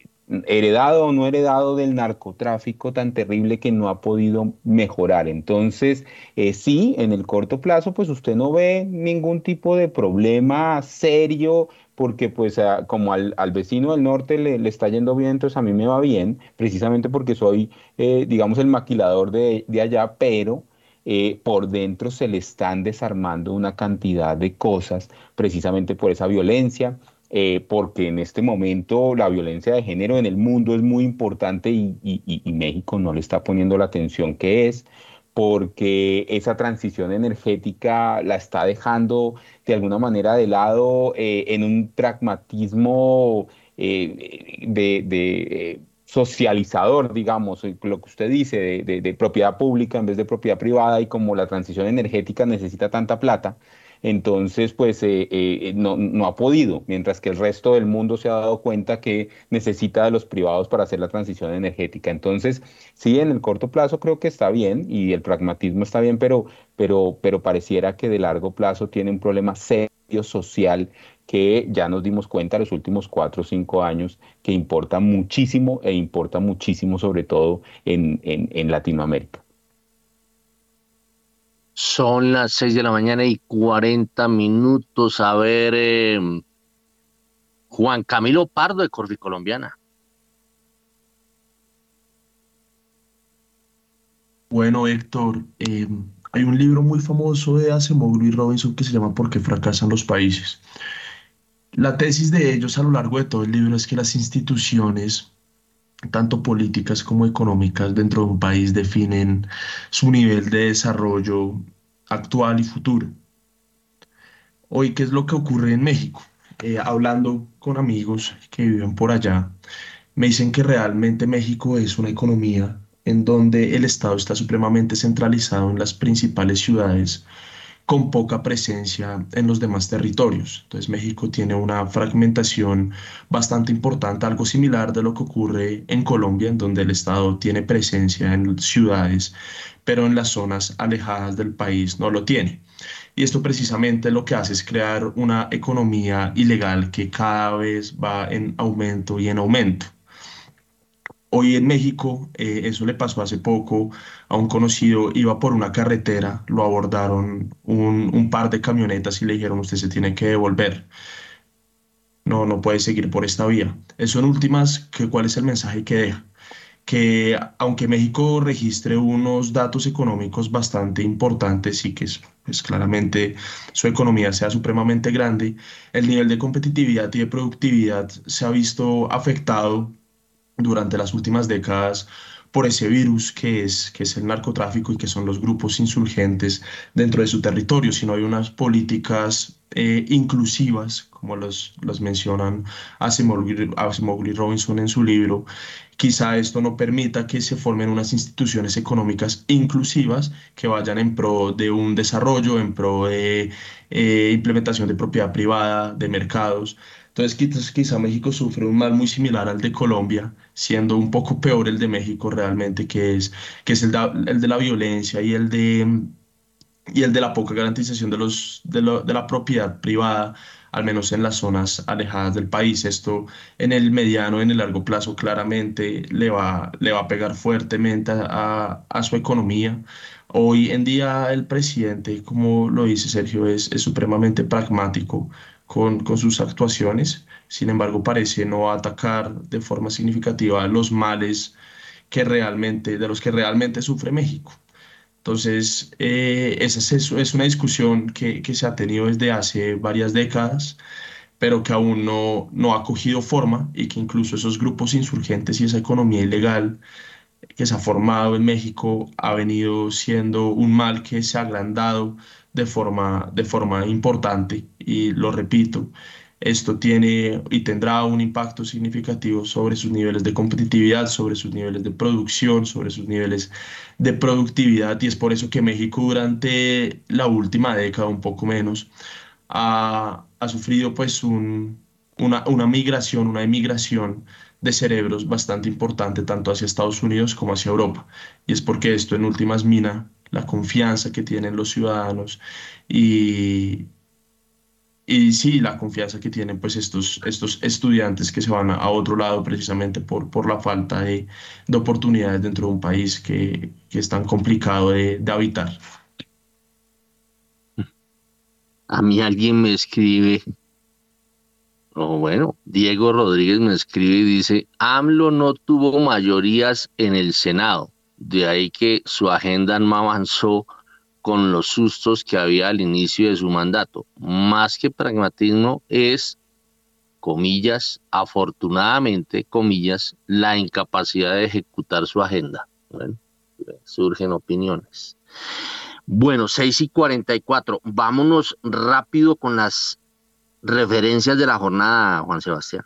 heredado o no heredado del narcotráfico tan terrible que no ha podido mejorar. Entonces, eh, sí, en el corto plazo, pues usted no ve ningún tipo de problema serio, porque pues como al, vecino del norte le, está yendo bien, entonces a mí me va bien, precisamente porque soy, eh, digamos, el maquilador de, allá, pero... Eh, por dentro se le están desarmando una cantidad de cosas precisamente por esa violencia, eh, porque en este momento la violencia de género en el mundo es muy importante y, México no le está poniendo la atención que es porque esa transición energética la está dejando de alguna manera de lado eh, en un pragmatismo eh, de, socializador, digamos, lo que usted dice, de, de, propiedad pública en vez de propiedad privada y como la transición energética necesita tanta plata, entonces pues eh, eh, no, no, ha podido, mientras que el resto del mundo se ha dado cuenta que necesita de los privados para hacer la transición energética. Entonces, sí, en el corto plazo creo que está bien y el pragmatismo está bien, pero, pero, pero pareciera que de largo plazo tiene un problema serio social que ya nos dimos cuenta los últimos cuatro o cinco años que importa muchísimo e importa muchísimo sobre todo en, en, en Latinoamérica. Son las 6 de la mañana y 40 minutos. A ver, em, Juan Camilo Pardo de Colombiana. Bueno, Héctor, em, hay un libro muy famoso de Acemoglu y Robinson que se llama ¿Por qué fracasan los países? La tesis de ellos a lo largo de todo el libro es que las instituciones tanto políticas como económicas dentro de un país definen su nivel de desarrollo actual y futuro. Hoy, ¿qué es lo que ocurre en México? Eh, hablando con amigos que viven por allá, me dicen que realmente México es una economía en donde el Estado está supremamente centralizado en las principales ciudades con poca presencia en los demás territorios. Entonces México tiene una fragmentación bastante importante, algo similar de lo que ocurre en Colombia, en donde el Estado tiene presencia en ciudades, pero en las zonas alejadas del país no lo tiene. Y esto precisamente lo que hace es crear una economía ilegal que cada vez va en aumento y en aumento. Hoy en México, eh, eso le pasó hace poco a un conocido, iba por una carretera, lo abordaron un, par de camionetas y le dijeron, usted se tiene que devolver. No, no puede seguir por esta vía. Eso en últimas, que, ¿cuál es el mensaje que deja? Que aunque México registre unos datos económicos bastante importantes y que es, pues, claramente su economía sea supremamente grande, el nivel de competitividad y de productividad se ha visto afectado durante las últimas décadas por ese virus que es, que es el narcotráfico y que son los grupos insurgentes dentro de su territorio, si no hay unas políticas eh, inclusivas, como los, los mencionan Asimov y Robinson en su libro, quizá esto no permita que se formen unas instituciones económicas inclusivas que vayan en pro de un desarrollo, en pro de eh, implementación de propiedad privada, de mercados. Entonces quizá, México sufre un mal muy similar al de Colombia, siendo un poco peor el de México realmente, que es, que es el, el de la violencia y el de, y el de la poca garantización de, los, de, de la propiedad privada al menos en las zonas alejadas del país. Esto en el mediano, en el largo plazo, claramente le va, le va a pegar fuertemente a, a su economía. Hoy en día el presidente, como lo dice Sergio, es, es supremamente pragmático con, con, sus actuaciones. Sin embargo, parece no atacar de forma significativa los males que realmente, de los que realmente sufre México. Entonces, eh, esa es, es, una discusión que, que, se ha tenido desde hace varias décadas, pero que aún no, no ha cogido forma y que incluso esos grupos insurgentes y esa economía ilegal que se ha formado en México ha venido siendo un mal que se ha agrandado de forma, de forma importante. Y lo repito, esto tiene y tendrá un impacto significativo sobre sus niveles de competitividad, sobre sus niveles de producción, sobre sus niveles de productividad y es por eso que México durante la última década, un poco menos, ha, ha sufrido pues un, una, una migración, una emigración de cerebros bastante importante tanto hacia Estados Unidos como hacia Europa. Y es porque esto en últimas mina la confianza que tienen los ciudadanos y, y sí, la confianza que tienen pues estos, estos estudiantes que se van a, otro lado precisamente por, por la falta de, de oportunidades dentro de un país que, que es tan complicado de, de, habitar. A mí alguien me escribe, o bueno, Diego Rodríguez me escribe y dice, AMLO no tuvo mayorías en el Senado, de ahí que su agenda no avanzó con los sustos que había al inicio de su mandato. Más que pragmatismo es, comillas, afortunadamente, comillas, la incapacidad de ejecutar su agenda. Bueno, surgen opiniones. Bueno, 6 y 44. Vámonos rápido con las referencias de la jornada, Juan Sebastián.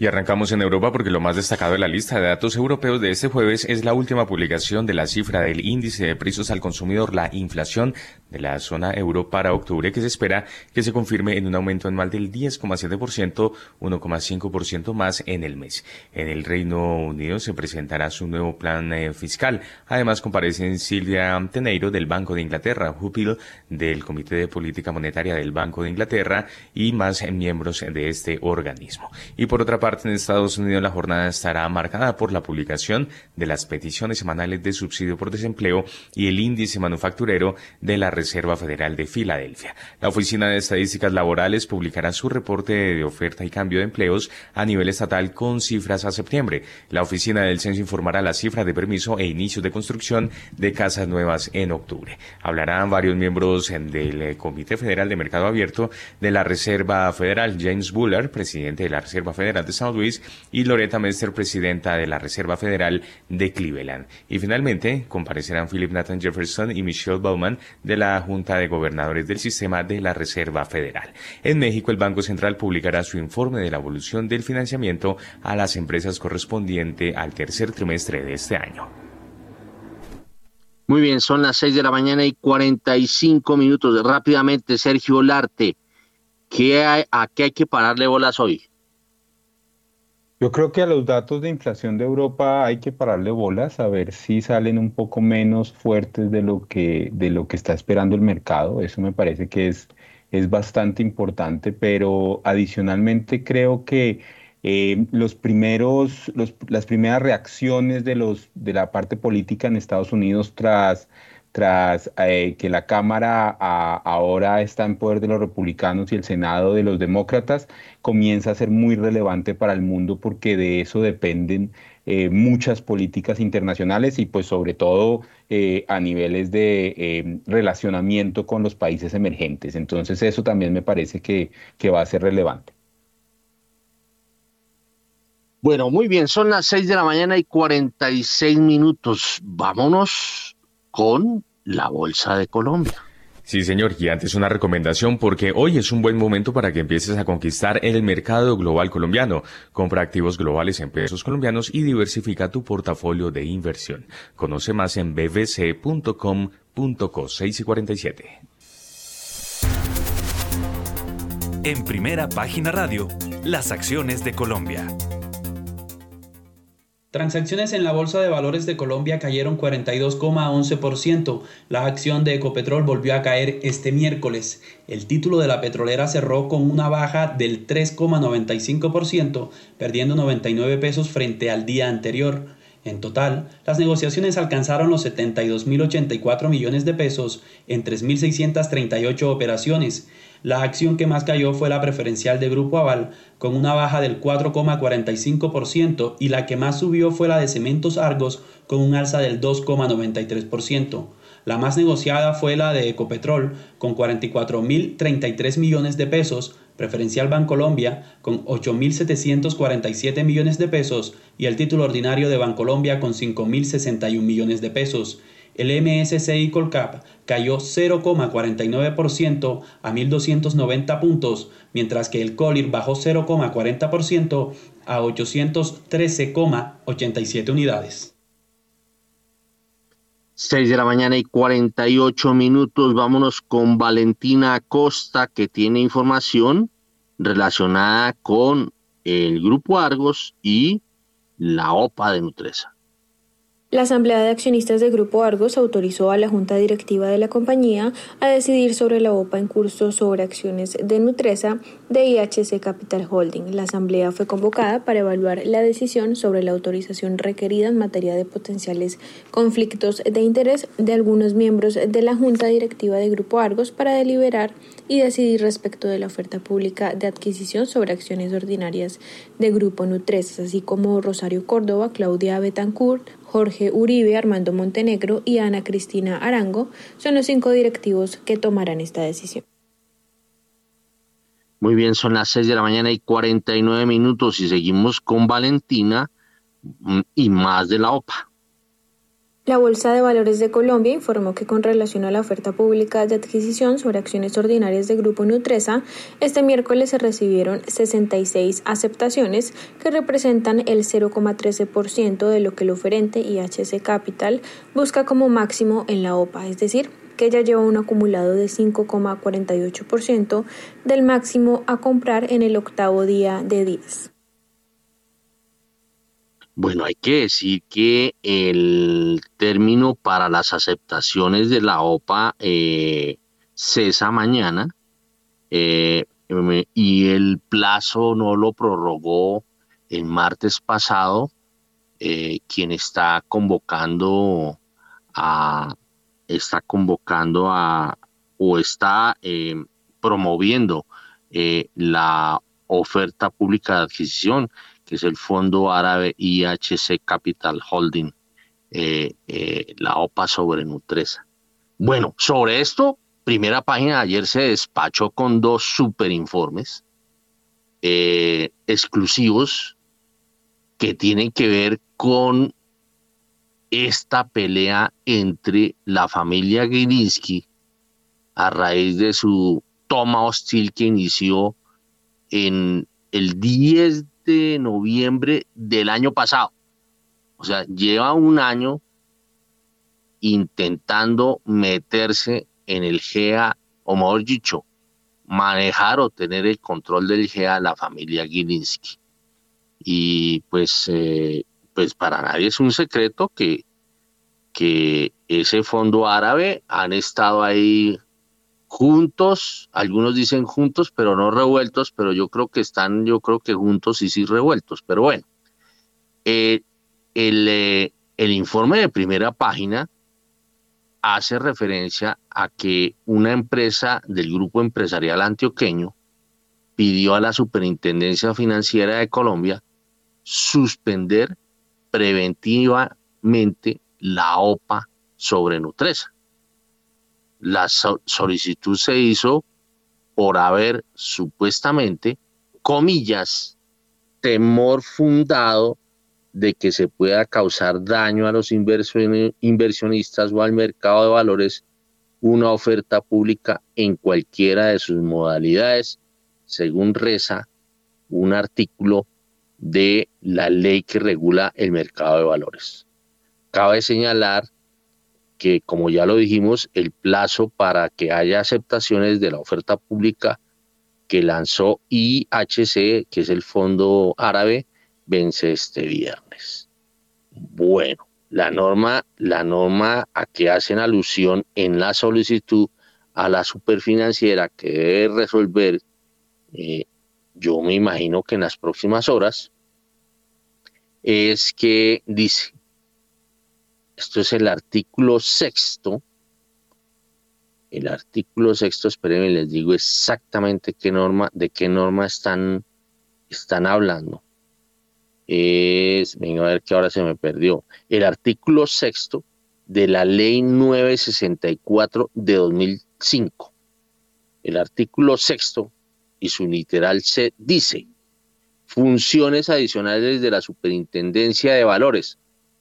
Y arrancamos en Europa porque lo más destacado de la lista de datos europeos de este jueves es la última publicación de la cifra del índice de precios al consumidor, la inflación de la zona euro para octubre, que se espera que se confirme en un aumento anual del 10,7%, 1,5% más en el mes. En el Reino Unido se presentará su nuevo plan eh, fiscal. Además comparecen Silvia Teneiro del Banco de Inglaterra, Hupil del Comité de Política Monetaria del Banco de Inglaterra y más miembros de este organismo. Y por otra parte, en Estados Unidos la jornada estará marcada por la publicación de las peticiones semanales de subsidio por desempleo y el índice manufacturero de la Reserva Federal de Filadelfia. La Oficina de Estadísticas Laborales publicará su reporte de oferta y cambio de empleos a nivel estatal con cifras a septiembre. La Oficina del Censo informará la cifra de permiso e inicios de construcción de casas nuevas en octubre. Hablarán varios miembros del Comité Federal de Mercado Abierto de la Reserva Federal, James Buller, presidente de la Reserva Federal de San Luis, y Loretta Mester, presidenta de la Reserva Federal de Cleveland. Y finalmente comparecerán Philip Nathan Jefferson y Michelle Bowman de la Junta de Gobernadores del Sistema de la Reserva Federal. En México, el Banco Central publicará su informe de la evolución del financiamiento a las empresas correspondiente al tercer trimestre de este año. Muy bien, son las 6 de la mañana y 45 minutos. Rápidamente, Sergio Larte, ¿qué hay, ¿a qué hay que pararle bolas hoy? Yo creo que a los datos de inflación de Europa hay que pararle bolas, a ver si salen un poco menos fuertes de lo que, de lo que está esperando el mercado. Eso me parece que es, es bastante importante, pero adicionalmente creo que eh, los primeros, las primeras reacciones de, los, de la parte política en Estados Unidos tras tras eh, que la Cámara ahora está en poder de los republicanos y el Senado de los demócratas, comienza a ser muy relevante para el mundo porque de eso dependen eh, muchas políticas internacionales y pues sobre todo eh, a niveles de relacionamiento con los países emergentes. Entonces eso también me parece que, que va a ser relevante. Bueno, muy bien, son las 6 de la mañana y 46 minutos. Vámonos con la Bolsa de Colombia. Sí, señor, y antes una recomendación porque hoy es un buen momento para que empieces a conquistar el mercado global colombiano. Compra activos globales en pesos colombianos y diversifica tu portafolio de inversión. Conoce más en bbc.com.co 6 y 47. En primera página radio, las acciones de Colombia. Transacciones en la Bolsa de Valores de Colombia cayeron 42,11%. La acción de Ecopetrol volvió a caer este miércoles. El título de la petrolera cerró con una baja del 3,95%, perdiendo 99 pesos frente al día anterior. En total, las negociaciones alcanzaron los 72.084 millones de pesos en 3.638 operaciones. La acción que más cayó fue la preferencial de Grupo Aval, con una baja del 4,45%, y la que más subió fue la de Cementos Argos, con un alza del 2,93%. La más negociada fue la de Ecopetrol, con 44.033 millones de pesos, preferencial Bancolombia, con 8.747 millones de pesos, y el título ordinario de Bancolombia, con 5.061 millones de pesos. El MSCI Colcap cayó 0,49% a 1.290 puntos, mientras que el Colir bajó 0,40% a 813,87 unidades. 6 de la mañana y 48 minutos. Vámonos con Valentina Acosta, que tiene información relacionada con el Grupo Argos y la OPA de Nutresa. La Asamblea de Accionistas del Grupo Argos autorizó a la Junta Directiva de la compañía a decidir sobre la OPA en curso sobre acciones de Nutresa de IHC Capital Holding. La Asamblea fue convocada para evaluar la decisión sobre la autorización requerida en materia de potenciales conflictos de interés de algunos miembros de la Junta Directiva del Grupo Argos para deliberar y decidir respecto de la oferta pública de adquisición sobre acciones ordinarias de Grupo Nutresa, así como Rosario Córdoba, Claudia Betancourt, Jorge Uribe, Armando Montenegro y Ana Cristina Arango son los cinco directivos que tomarán esta decisión. Muy bien, son las 6 de la mañana y 49 minutos y seguimos con Valentina mm, y más de la OPA. La Bolsa de Valores de Colombia informó que con relación a la oferta pública de adquisición sobre acciones ordinarias de Grupo Nutresa, este miércoles se recibieron 66 aceptaciones que representan el 0,13% de lo que el oferente IHC Capital busca como máximo en la OPA, es decir, que ya lleva un acumulado de 5,48% del máximo a comprar en el octavo día de 10. Bueno, hay que decir que el término para las aceptaciones de la OPA eh, cesa mañana eh, y el plazo no lo prorrogó el martes pasado. Eh, quien está convocando a está convocando a o está promoviendo la oferta pública de adquisición que es el Fondo Árabe IHC Capital Holding, eh, eh, la OPA sobre Nutresa. Bueno, sobre esto, primera página ayer se despachó con dos super informes eh, exclusivos que tienen que ver con esta pelea entre la familia Gilinski a raíz de su toma hostil que inició en el 10 de noviembre del año pasado. O sea, lleva un año intentando meterse en el GEA, o mejor dicho, manejar o tener el control del GEA la familia Gilinski. Y pues, eh, pues para nadie es un secreto que, que ese fondo árabe han estado ahí juntos, algunos dicen juntos, pero no revueltos, pero yo creo que están, yo creo que juntos y sí revueltos. Pero bueno, eh, el, eh, el informe de primera página hace referencia a que una empresa del grupo empresarial antioqueño pidió a la Superintendencia Financiera de Colombia suspender preventivamente la OPA sobre Nutresa la solicitud se hizo por haber supuestamente, comillas, temor fundado de que se pueda causar daño a los inversionistas o al mercado de valores una oferta pública en cualquiera de sus modalidades, según reza un artículo de la ley que regula el mercado de valores. Cabe señalar que, como ya lo dijimos, el plazo para que haya aceptaciones de la oferta pública que lanzó IHC, que es el fondo árabe, vence este viernes. Bueno, la norma, la norma a que hacen alusión en la solicitud a la superfinanciera que debe resolver, eh, yo me imagino que en las próximas horas, es que dice, esto es el artículo sexto. El artículo sexto, espérenme, les digo exactamente qué norma, de qué norma están, están hablando. Es, venga a ver que ahora se me perdió. El artículo sexto de la ley 964 de 2005. El artículo sexto y su literal se dice funciones adicionales de la superintendencia de valores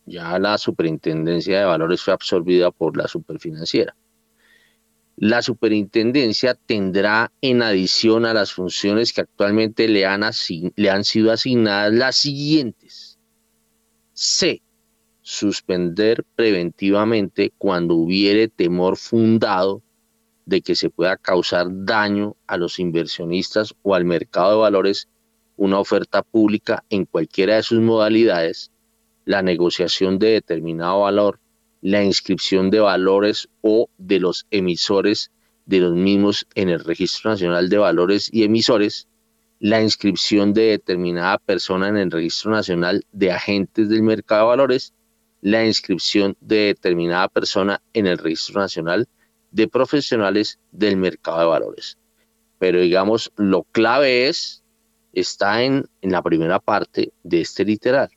ya la superintendencia de valores fue absorbida por la superfinanciera. La superintendencia tendrá en adición a las funciones que actualmente le han, le han sido asignadas las siguientes. C. Suspender preventivamente cuando hubiere temor fundado de que se pueda causar daño a los inversionistas o al mercado de valores una oferta pública en cualquiera de sus modalidades la negociación de determinado valor, la inscripción de valores o de los emisores de los mismos en el Registro Nacional de Valores y Emisores, la inscripción de determinada persona en el Registro Nacional de Agentes del Mercado de Valores, la inscripción de determinada persona en el Registro Nacional de Profesionales del Mercado de Valores. Pero digamos, lo clave es, está en, en la primera parte de este literal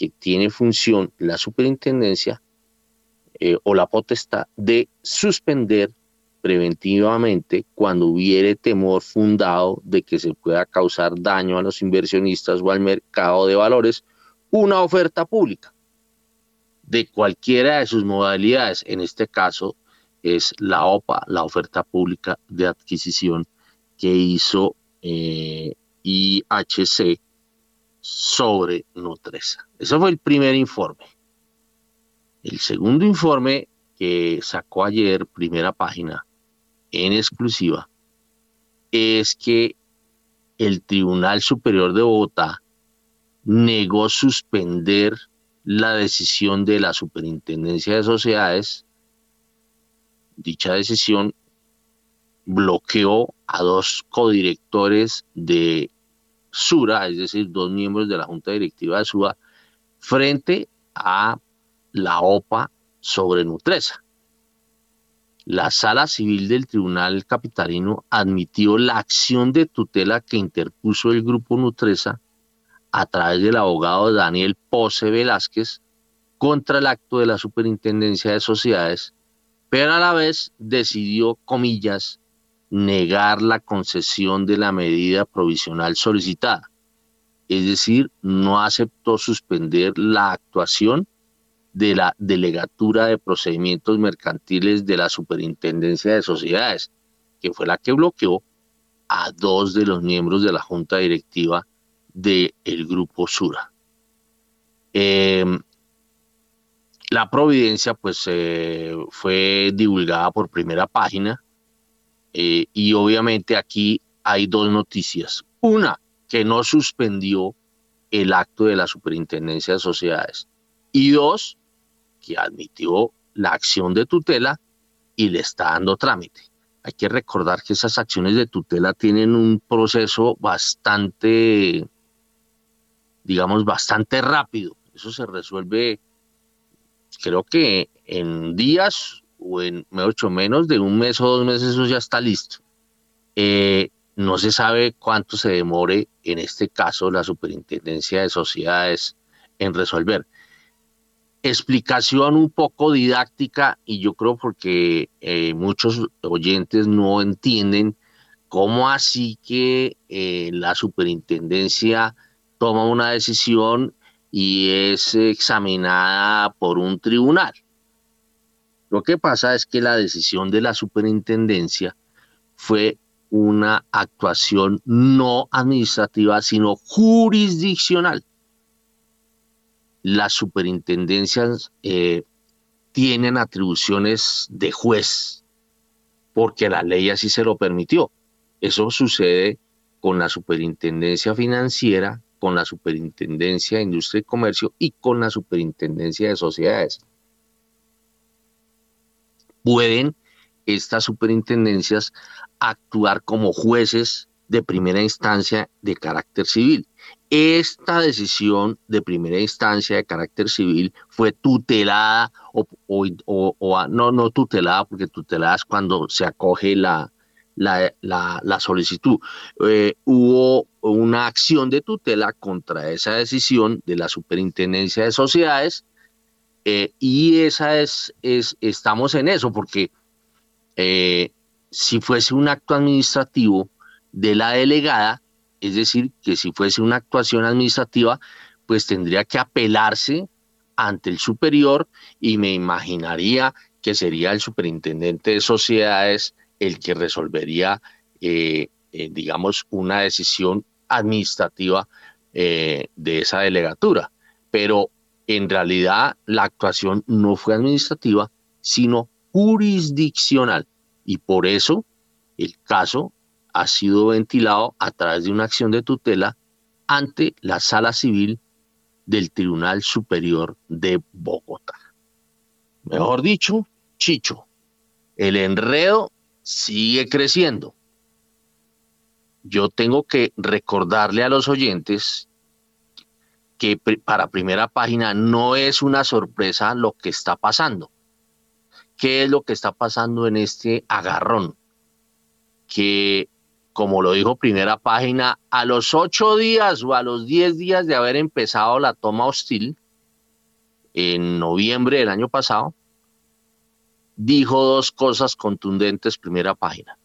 que tiene función la superintendencia eh, o la potestad de suspender preventivamente cuando hubiere temor fundado de que se pueda causar daño a los inversionistas o al mercado de valores una oferta pública de cualquiera de sus modalidades. En este caso es la OPA, la oferta pública de adquisición que hizo eh, IHC sobre Nutresa. Ese fue el primer informe. El segundo informe que sacó ayer, primera página, en exclusiva, es que el Tribunal Superior de Bogotá negó suspender la decisión de la Superintendencia de Sociedades. Dicha decisión bloqueó a dos codirectores de Sura, es decir, dos miembros de la Junta Directiva de SUA, frente a la OPA sobre Nutresa. La sala civil del Tribunal Capitalino admitió la acción de tutela que interpuso el grupo Nutresa a través del abogado Daniel Pose Velázquez contra el acto de la Superintendencia de Sociedades, pero a la vez decidió, comillas, negar la concesión de la medida provisional solicitada. Es decir, no aceptó suspender la actuación de la Delegatura de Procedimientos Mercantiles de la Superintendencia de Sociedades, que fue la que bloqueó a dos de los miembros de la Junta Directiva del Grupo Sura. Em, la providencia pues eh, fue divulgada por primera página eh, y obviamente aquí hay dos noticias. Una, que no suspendió el acto de la Superintendencia de Sociedades. Y dos, que admitió la acción de tutela y le está dando trámite. Hay que recordar que esas acciones de tutela tienen un proceso bastante, digamos, bastante rápido. Eso se resuelve, creo que en días o en menos de un mes o dos meses eso ya está listo. Eh, no se sabe cuánto se demore en este caso la superintendencia de sociedades en resolver. Explicación un poco didáctica y yo creo porque eh, muchos oyentes no entienden cómo así que eh, la superintendencia toma una decisión y es examinada por un tribunal Lo que pasa es que la decisión de la superintendencia fue una actuación no administrativa, sino jurisdiccional. Las superintendencias eh, tienen atribuciones de juez, porque la ley así se lo permitió. Eso sucede con la superintendencia financiera, con la superintendencia de industria y comercio y con la superintendencia de sociedades. Pueden estas superintendencias actuar como jueces de primera instancia de carácter civil. Esta decisión de primera instancia de carácter civil fue tutelada o, no, no tutelada, porque tutelada es cuando se acoge la, la, solicitud. Eh, hubo una acción de tutela contra esa decisión de la Superintendencia de Sociedades eh, y esa es, es, estamos en eso, porque eh, si fuese un acto administrativo de la delegada, es decir, que si fuese una actuación administrativa, pues tendría que apelarse ante el superior y me imaginaría que sería el superintendente de sociedades el que resolvería, eh, digamos, una decisión administrativa de esa delegatura. Pero en realidad la actuación no fue administrativa, sino jurisdiccional. Y por eso el caso ha sido ventilado a través de una acción de tutela ante la sala civil del Tribunal Superior de Bogotá. Mejor dicho, Chicho, el enredo sigue creciendo. Yo tengo que recordarle a los oyentes que para primera página no es una sorpresa lo que está pasando. ¿Qué es lo que está pasando en este agarrón? Que, como lo dijo primera página, a los ocho días o a los diez días de haber empezado la toma hostil, en noviembre del año pasado, dijo dos cosas contundentes primera página.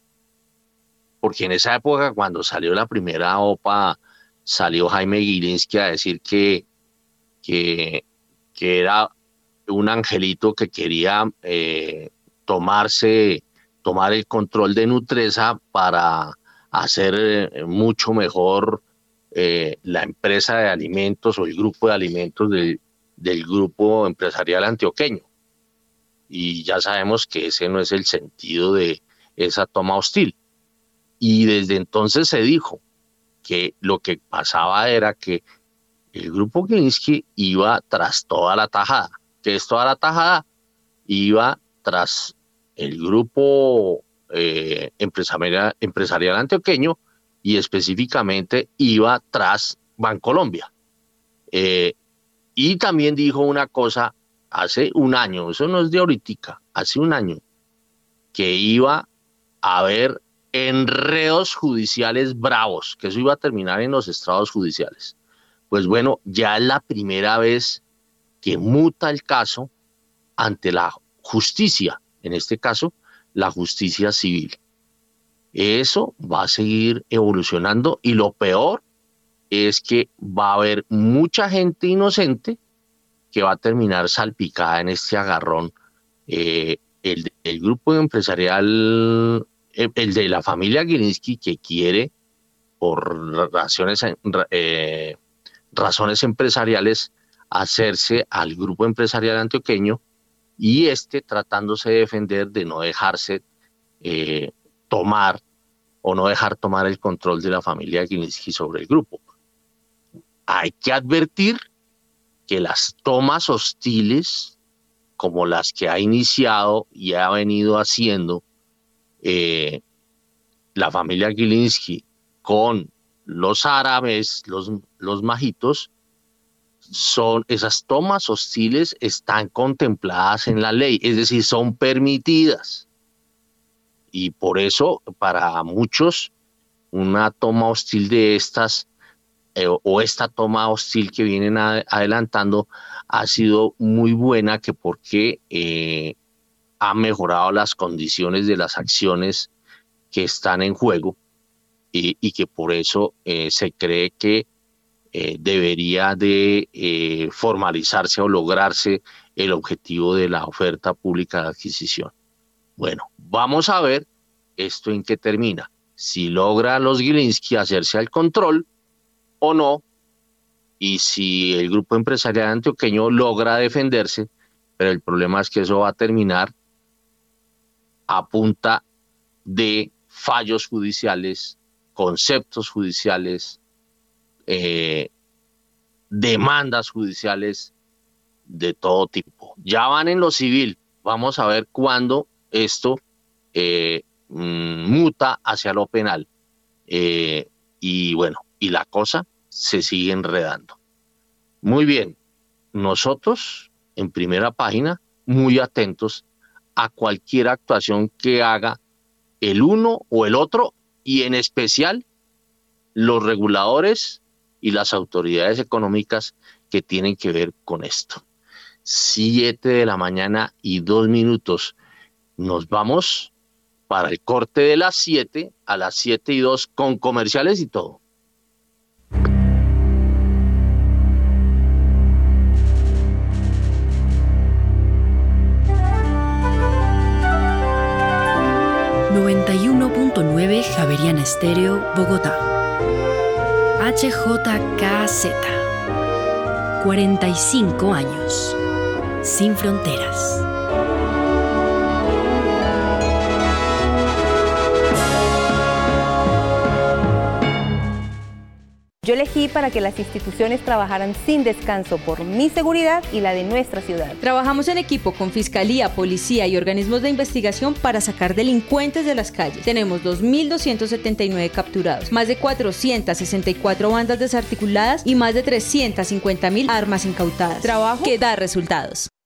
Porque en esa época, cuando salió la primera OPA, salió Jaime Gilinski a decir que, que, era un angelito que quería eh, tomarse, tomar el control de Nutresa para hacer eh, mucho mejor eh, la empresa de alimentos o el grupo de alimentos del grupo empresarial antioqueño y ya sabemos que ese no es el sentido de esa toma hostil. Y desde entonces se dijo que lo que pasaba era que el grupo Gilinski iba tras toda la tajada. que es toda la tajada? Iba tras el grupo eh, empresarial, empresarial antioqueño y específicamente iba tras Bancolombia. Eh, y también dijo una cosa hace un año, eso no es de ahorita, hace un año, que iba a haber enredos judiciales bravos, que eso iba a terminar en los estrados judiciales. Pues bueno, ya es la primera vez que muta el caso ante la justicia, en este caso, la justicia civil. Eso va a seguir evolucionando y lo peor es que va a haber mucha gente inocente que va a terminar salpicada en este agarrón. Eh, el, grupo empresarial, eh, el, de la familia Gilinski, que quiere, por razones, eh, razones empresariales, hacerse al grupo empresarial antioqueño y este tratándose de defender de no dejarse tomar o no dejar tomar el control de la familia Gilinski sobre el grupo. Hay que advertir que las tomas hostiles, como las que ha iniciado y ha venido haciendo eh, la familia Gilinski con los árabes, los, los majitos, son esas tomas hostiles están contempladas en la ley, es decir, son permitidas. Y por eso, para muchos, una toma hostil de estas eh, o esta toma hostil que vienen adelantando ha sido muy buena que porque eh, ha mejorado las condiciones de las acciones que están en juego y, que por eso eh, se cree que debería de formalizarse o lograrse el objetivo de la oferta pública de adquisición. Bueno, vamos a ver esto en qué termina. Si logra los Gilinski hacerse al control o no, y si el grupo empresarial antioqueño logra defenderse, pero el problema es que eso va a terminar a punta de fallos judiciales, conceptos judiciales, eh, demandas judiciales de todo tipo. Ya van en lo civil. Vamos a ver cuándo esto eh, mm, muta hacia lo penal. Eh, y bueno, y la cosa se sigue enredando. Muy bien, nosotros en primera página, muy atentos a cualquier actuación que haga el uno o el otro y en especial los reguladores y las autoridades económicas que tienen que ver con esto. Siete de la mañana y dos minutos. Nos vamos para el corte de las siete a las siete y dos con comerciales y todo. Javeriana Estéreo, Bogotá. HJKZ. 45 años. Sin fronteras. Yo elegí para que las instituciones trabajaran sin descanso por mi seguridad y la de nuestra ciudad. Trabajamos en equipo con Fiscalía, Policía y organismos de investigación para sacar delincuentes de las calles. Tenemos 2.279 capturados, más de 464 bandas desarticuladas y más de 350.000 armas incautadas. Trabajo que da resultados.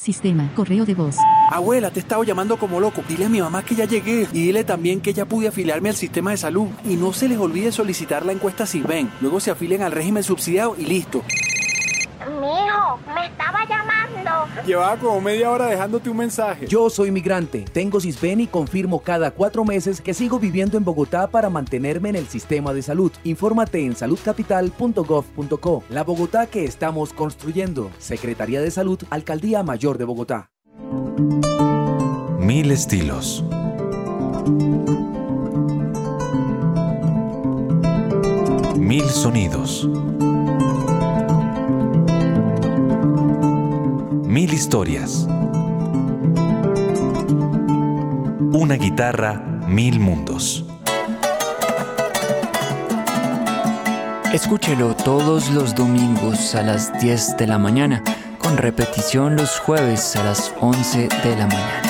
Sistema, correo de voz. Abuela, te he estado llamando como loco. Dile a mi mamá que ya llegué y dile también que ya pude afiliarme al sistema de salud. Y no se les olvide solicitar la encuesta ven. Luego se afilian al régimen subsidiado y listo. Mijo, me estaba llamando. Llevaba como media hora dejándote un mensaje. Yo soy migrante, tengo CISBEN y confirmo cada cuatro meses que sigo viviendo en Bogotá para mantenerme en el sistema de salud. Infórmate en saludcapital.gov.co. La Bogotá que estamos construyendo. Secretaría de Salud, Alcaldía Mayor de Bogotá. Mil estilos. Mil sonidos. Mil historias. Una guitarra, mil mundos. Escúchelo todos los domingos a las 10 de la mañana, con repetición los jueves a las 11 de la mañana.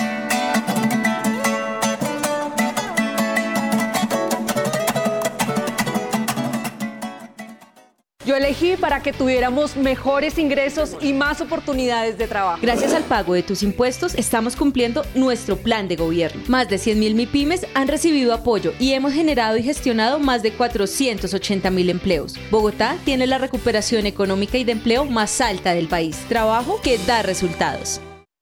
Para que tuviéramos mejores ingresos y más oportunidades de trabajo. Gracias al pago de tus impuestos, estamos cumpliendo nuestro plan de gobierno. Más de 100.000 MIPIMES han recibido apoyo y hemos generado y gestionado más de 480.000 empleos. Bogotá tiene la recuperación económica y de empleo más alta del país. Trabajo que da resultados.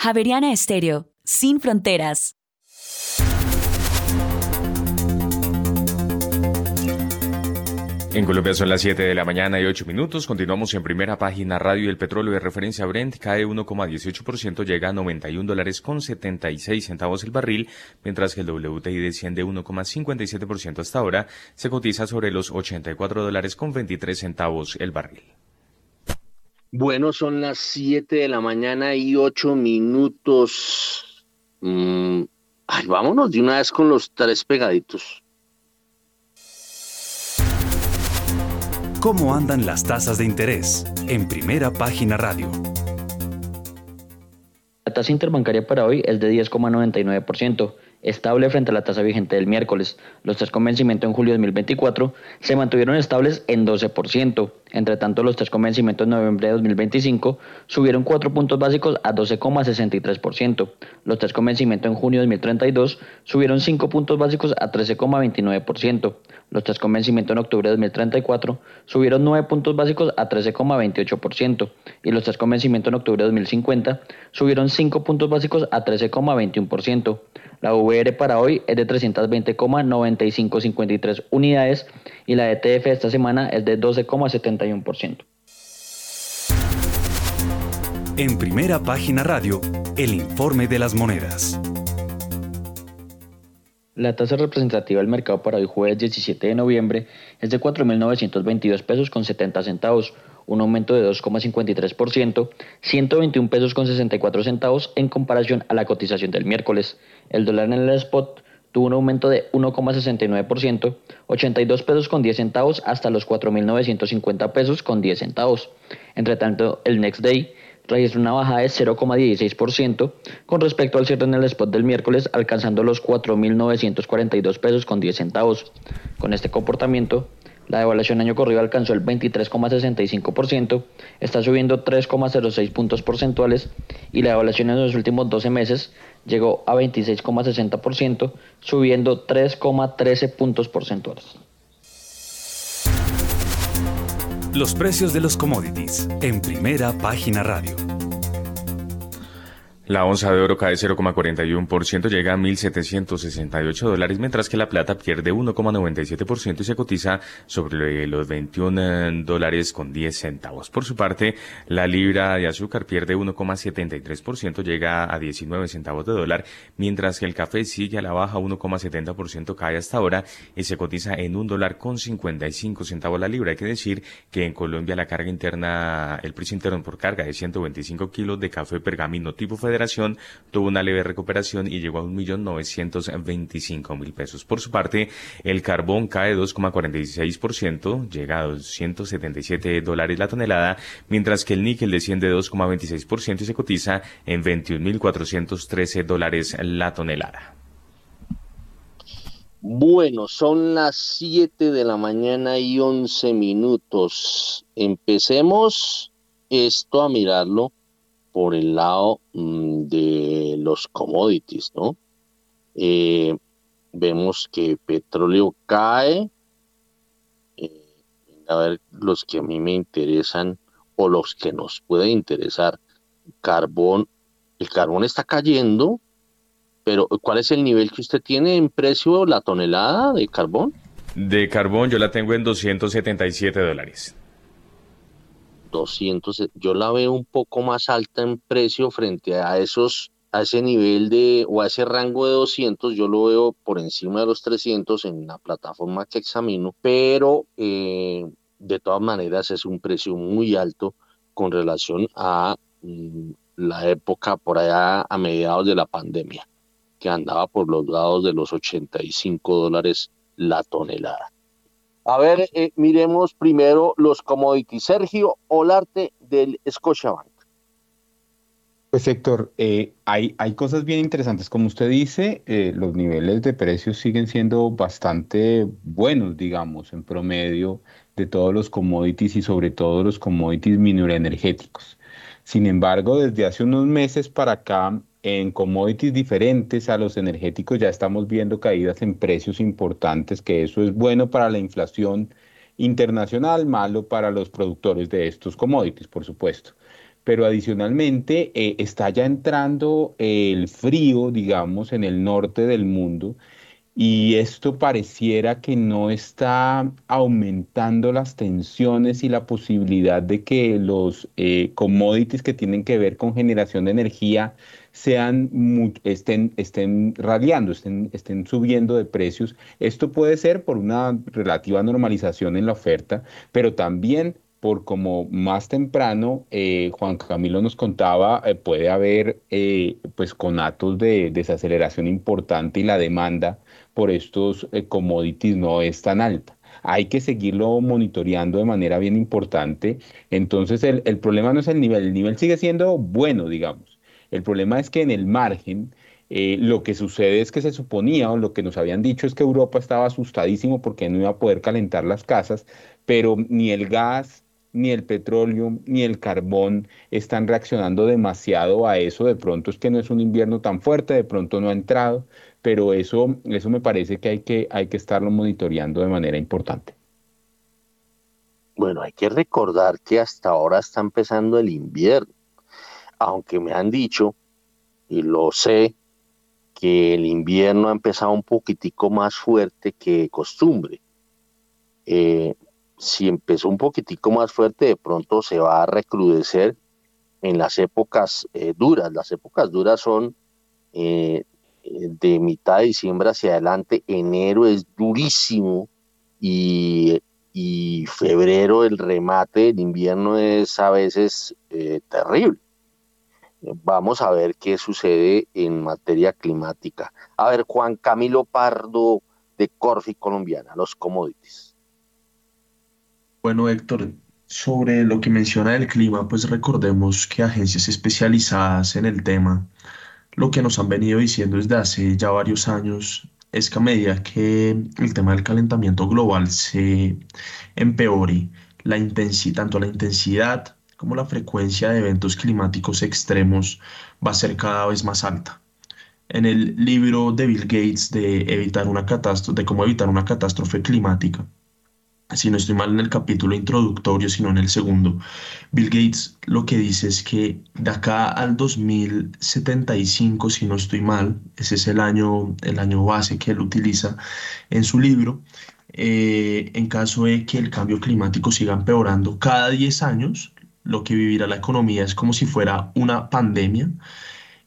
Javeriana Estéreo, sin fronteras. En Colombia son las 7 de la mañana y 8 minutos. Continuamos en primera página radio. El petróleo de referencia Brent cae 1,18%, llega a 91 dólares con 76 centavos el barril, mientras que el WTI desciende 1,57% hasta ahora. Se cotiza sobre los 84 dólares con 23 centavos el barril. Bueno, son las 7 de la mañana y 8 minutos. Mm, ay, vámonos de una vez con los tres pegaditos. ¿Cómo andan las tasas de interés? En primera página radio. La tasa interbancaria para hoy es de 10,99% estable frente a la tasa vigente del miércoles. Los tres convencimientos en julio de 2024 se mantuvieron estables en 12%. Entre tanto, los tres convencimientos en noviembre de 2025 subieron 4 puntos básicos a 12,63%. Los tres convencimientos en junio de 2032 subieron 5 puntos básicos a 13,29%. Los tres convencimientos en octubre de 2034 subieron 9 puntos básicos a 13,28%. Y los tres convencimientos en octubre de 2050 subieron 5 puntos básicos a 13,21%. La VR para hoy es de 320,9553 unidades y la ETF esta semana es de 12,71%. En primera página radio, el informe de las monedas. La tasa representativa del mercado para hoy jueves 17 de noviembre es de 4.922 pesos con 70 centavos, un aumento de 2,53%, 121 pesos con 64 centavos en comparación a la cotización del miércoles. El dólar en el spot tuvo un aumento de 1,69%, 82 pesos con 10 centavos hasta los 4.950 pesos con 10 centavos. Entre tanto, el next day registró una bajada de 0,16% con respecto al cierre en el spot del miércoles, alcanzando los 4.942 pesos con 10 centavos. Con este comportamiento, la devaluación año corrido alcanzó el 23,65%, está subiendo 3,06 puntos porcentuales y la devaluación en los últimos 12 meses llegó a 26,60%, subiendo 3,13 puntos porcentuales. Los precios de los commodities en primera página radio. La onza de oro cae 0,41%, llega a 1.768 dólares, mientras que la plata pierde 1,97% y se cotiza sobre los 21 dólares con 10 centavos. Por su parte, la libra de azúcar pierde 1,73%, llega a 19 centavos de dólar, mientras que el café sigue a la baja 1,70%, cae hasta ahora y se cotiza en 1 dólar con 55 centavos la libra. Hay que decir que en Colombia la carga interna, el precio interno por carga de 125 kilos de café pergamino tipo federal tuvo una leve recuperación y llegó a 1.925.000 pesos. Por su parte, el carbón cae 2,46%, llega a 277 dólares la tonelada, mientras que el níquel desciende 2,26% y se cotiza en 21.413 dólares la tonelada. Bueno, son las 7 de la mañana y 11 minutos. Empecemos esto a mirarlo por el lado mm, de los commodities, ¿no? Eh, vemos que petróleo cae eh, a ver los que a mí me interesan o los que nos pueden interesar. Carbón, el carbón está cayendo, pero ¿cuál es el nivel que usted tiene en precio la tonelada de carbón? De carbón yo la tengo en 277 dólares. 200, yo la veo un poco más alta en precio frente a esos a ese nivel de o a ese rango de 200 yo lo veo por encima de los 300 en la plataforma que examino pero eh, de todas maneras es un precio muy alto con relación a mm, la época por allá a mediados de la pandemia que andaba por los lados de los 85 dólares la tonelada a ver, eh, miremos primero los commodities. Sergio Olarte del Scotiabank. Pues Héctor, eh, hay, hay cosas bien interesantes. Como usted dice, eh, los niveles de precios siguen siendo bastante buenos, digamos, en promedio de todos los commodities y sobre todo los commodities mineroenergéticos. Sin embargo, desde hace unos meses para acá, en commodities diferentes a los energéticos ya estamos viendo caídas en precios importantes, que eso es bueno para la inflación internacional, malo para los productores de estos commodities, por supuesto. Pero adicionalmente eh, está ya entrando el frío, digamos, en el norte del mundo y esto pareciera que no está aumentando las tensiones y la posibilidad de que los eh, commodities que tienen que ver con generación de energía sean estén, estén radiando, estén, estén subiendo de precios. Esto puede ser por una relativa normalización en la oferta, pero también por como más temprano eh, Juan Camilo nos contaba, eh, puede haber eh, pues conatos de desaceleración importante y la demanda por estos commodities no es tan alta hay que seguirlo monitoreando de manera bien importante. Entonces, el, el, problema no es el nivel, el nivel sigue siendo bueno, digamos. El problema es que en el margen eh, lo que sucede es que se suponía o lo que nos habían dicho es que Europa estaba asustadísimo porque no iba a poder calentar las casas, pero ni el gas, ni el petróleo, ni el carbón están reaccionando demasiado a eso. De pronto es que no es un invierno tan fuerte, de pronto no ha entrado, pero eso, eso me parece que hay, que hay que estarlo monitoreando de manera importante. Bueno, hay que recordar que hasta ahora está empezando el invierno aunque me han dicho, y lo sé, que el invierno ha empezado un poquitico más fuerte que costumbre. Eh, si empezó un poquitico más fuerte, de pronto se va a recrudecer en las épocas eh, duras. Las épocas duras son eh, de mitad de diciembre hacia adelante. Enero es durísimo y, y febrero, el remate del invierno es a veces terrible. Vamos a ver qué sucede en materia climática. A ver, Juan Camilo Pardo de Corfi Colombiana, los commodities. Bueno, Héctor, sobre lo que menciona el clima, pues recordemos que agencias especializadas en el tema, lo que nos han venido diciendo desde hace ya varios años es que a medida que el tema del calentamiento global se empeore, la tanto la intensidad como la frecuencia de eventos climáticos extremos va a ser cada vez más alta. En el libro de Bill Gates de, evitar una de cómo evitar una catástrofe climática, si no estoy mal en el capítulo introductorio, sino en el segundo, Bill Gates lo que dice es que de acá al 2075, si no estoy mal, ese es el año, el año base que él utiliza en su libro, eh, en caso de que el cambio climático siga empeorando cada 10 años, lo que vivirá la economía es como si fuera una pandemia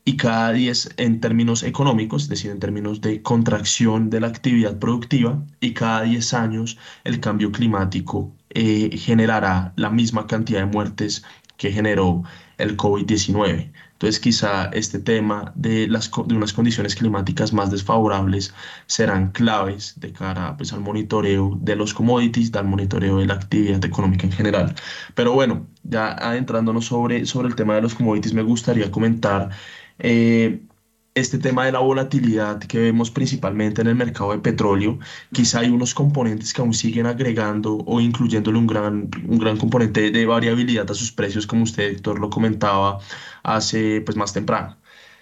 y cada 10 en términos económicos, es decir, en términos de contracción de la actividad productiva, y cada 10 años el cambio climático eh, generará la misma cantidad de muertes que generó el COVID-19. Entonces quizá este tema de, las, de unas condiciones climáticas más desfavorables serán claves de cara pues, al monitoreo de los commodities, al monitoreo de la actividad económica en general. Pero bueno, ya adentrándonos sobre, sobre el tema de los commodities, me gustaría comentar eh, este tema de la volatilidad que vemos principalmente en el mercado de petróleo, quizá hay unos componentes que aún siguen agregando o incluyéndole un gran, un gran componente de variabilidad a sus precios, como usted, Héctor, lo comentaba hace pues, más temprano.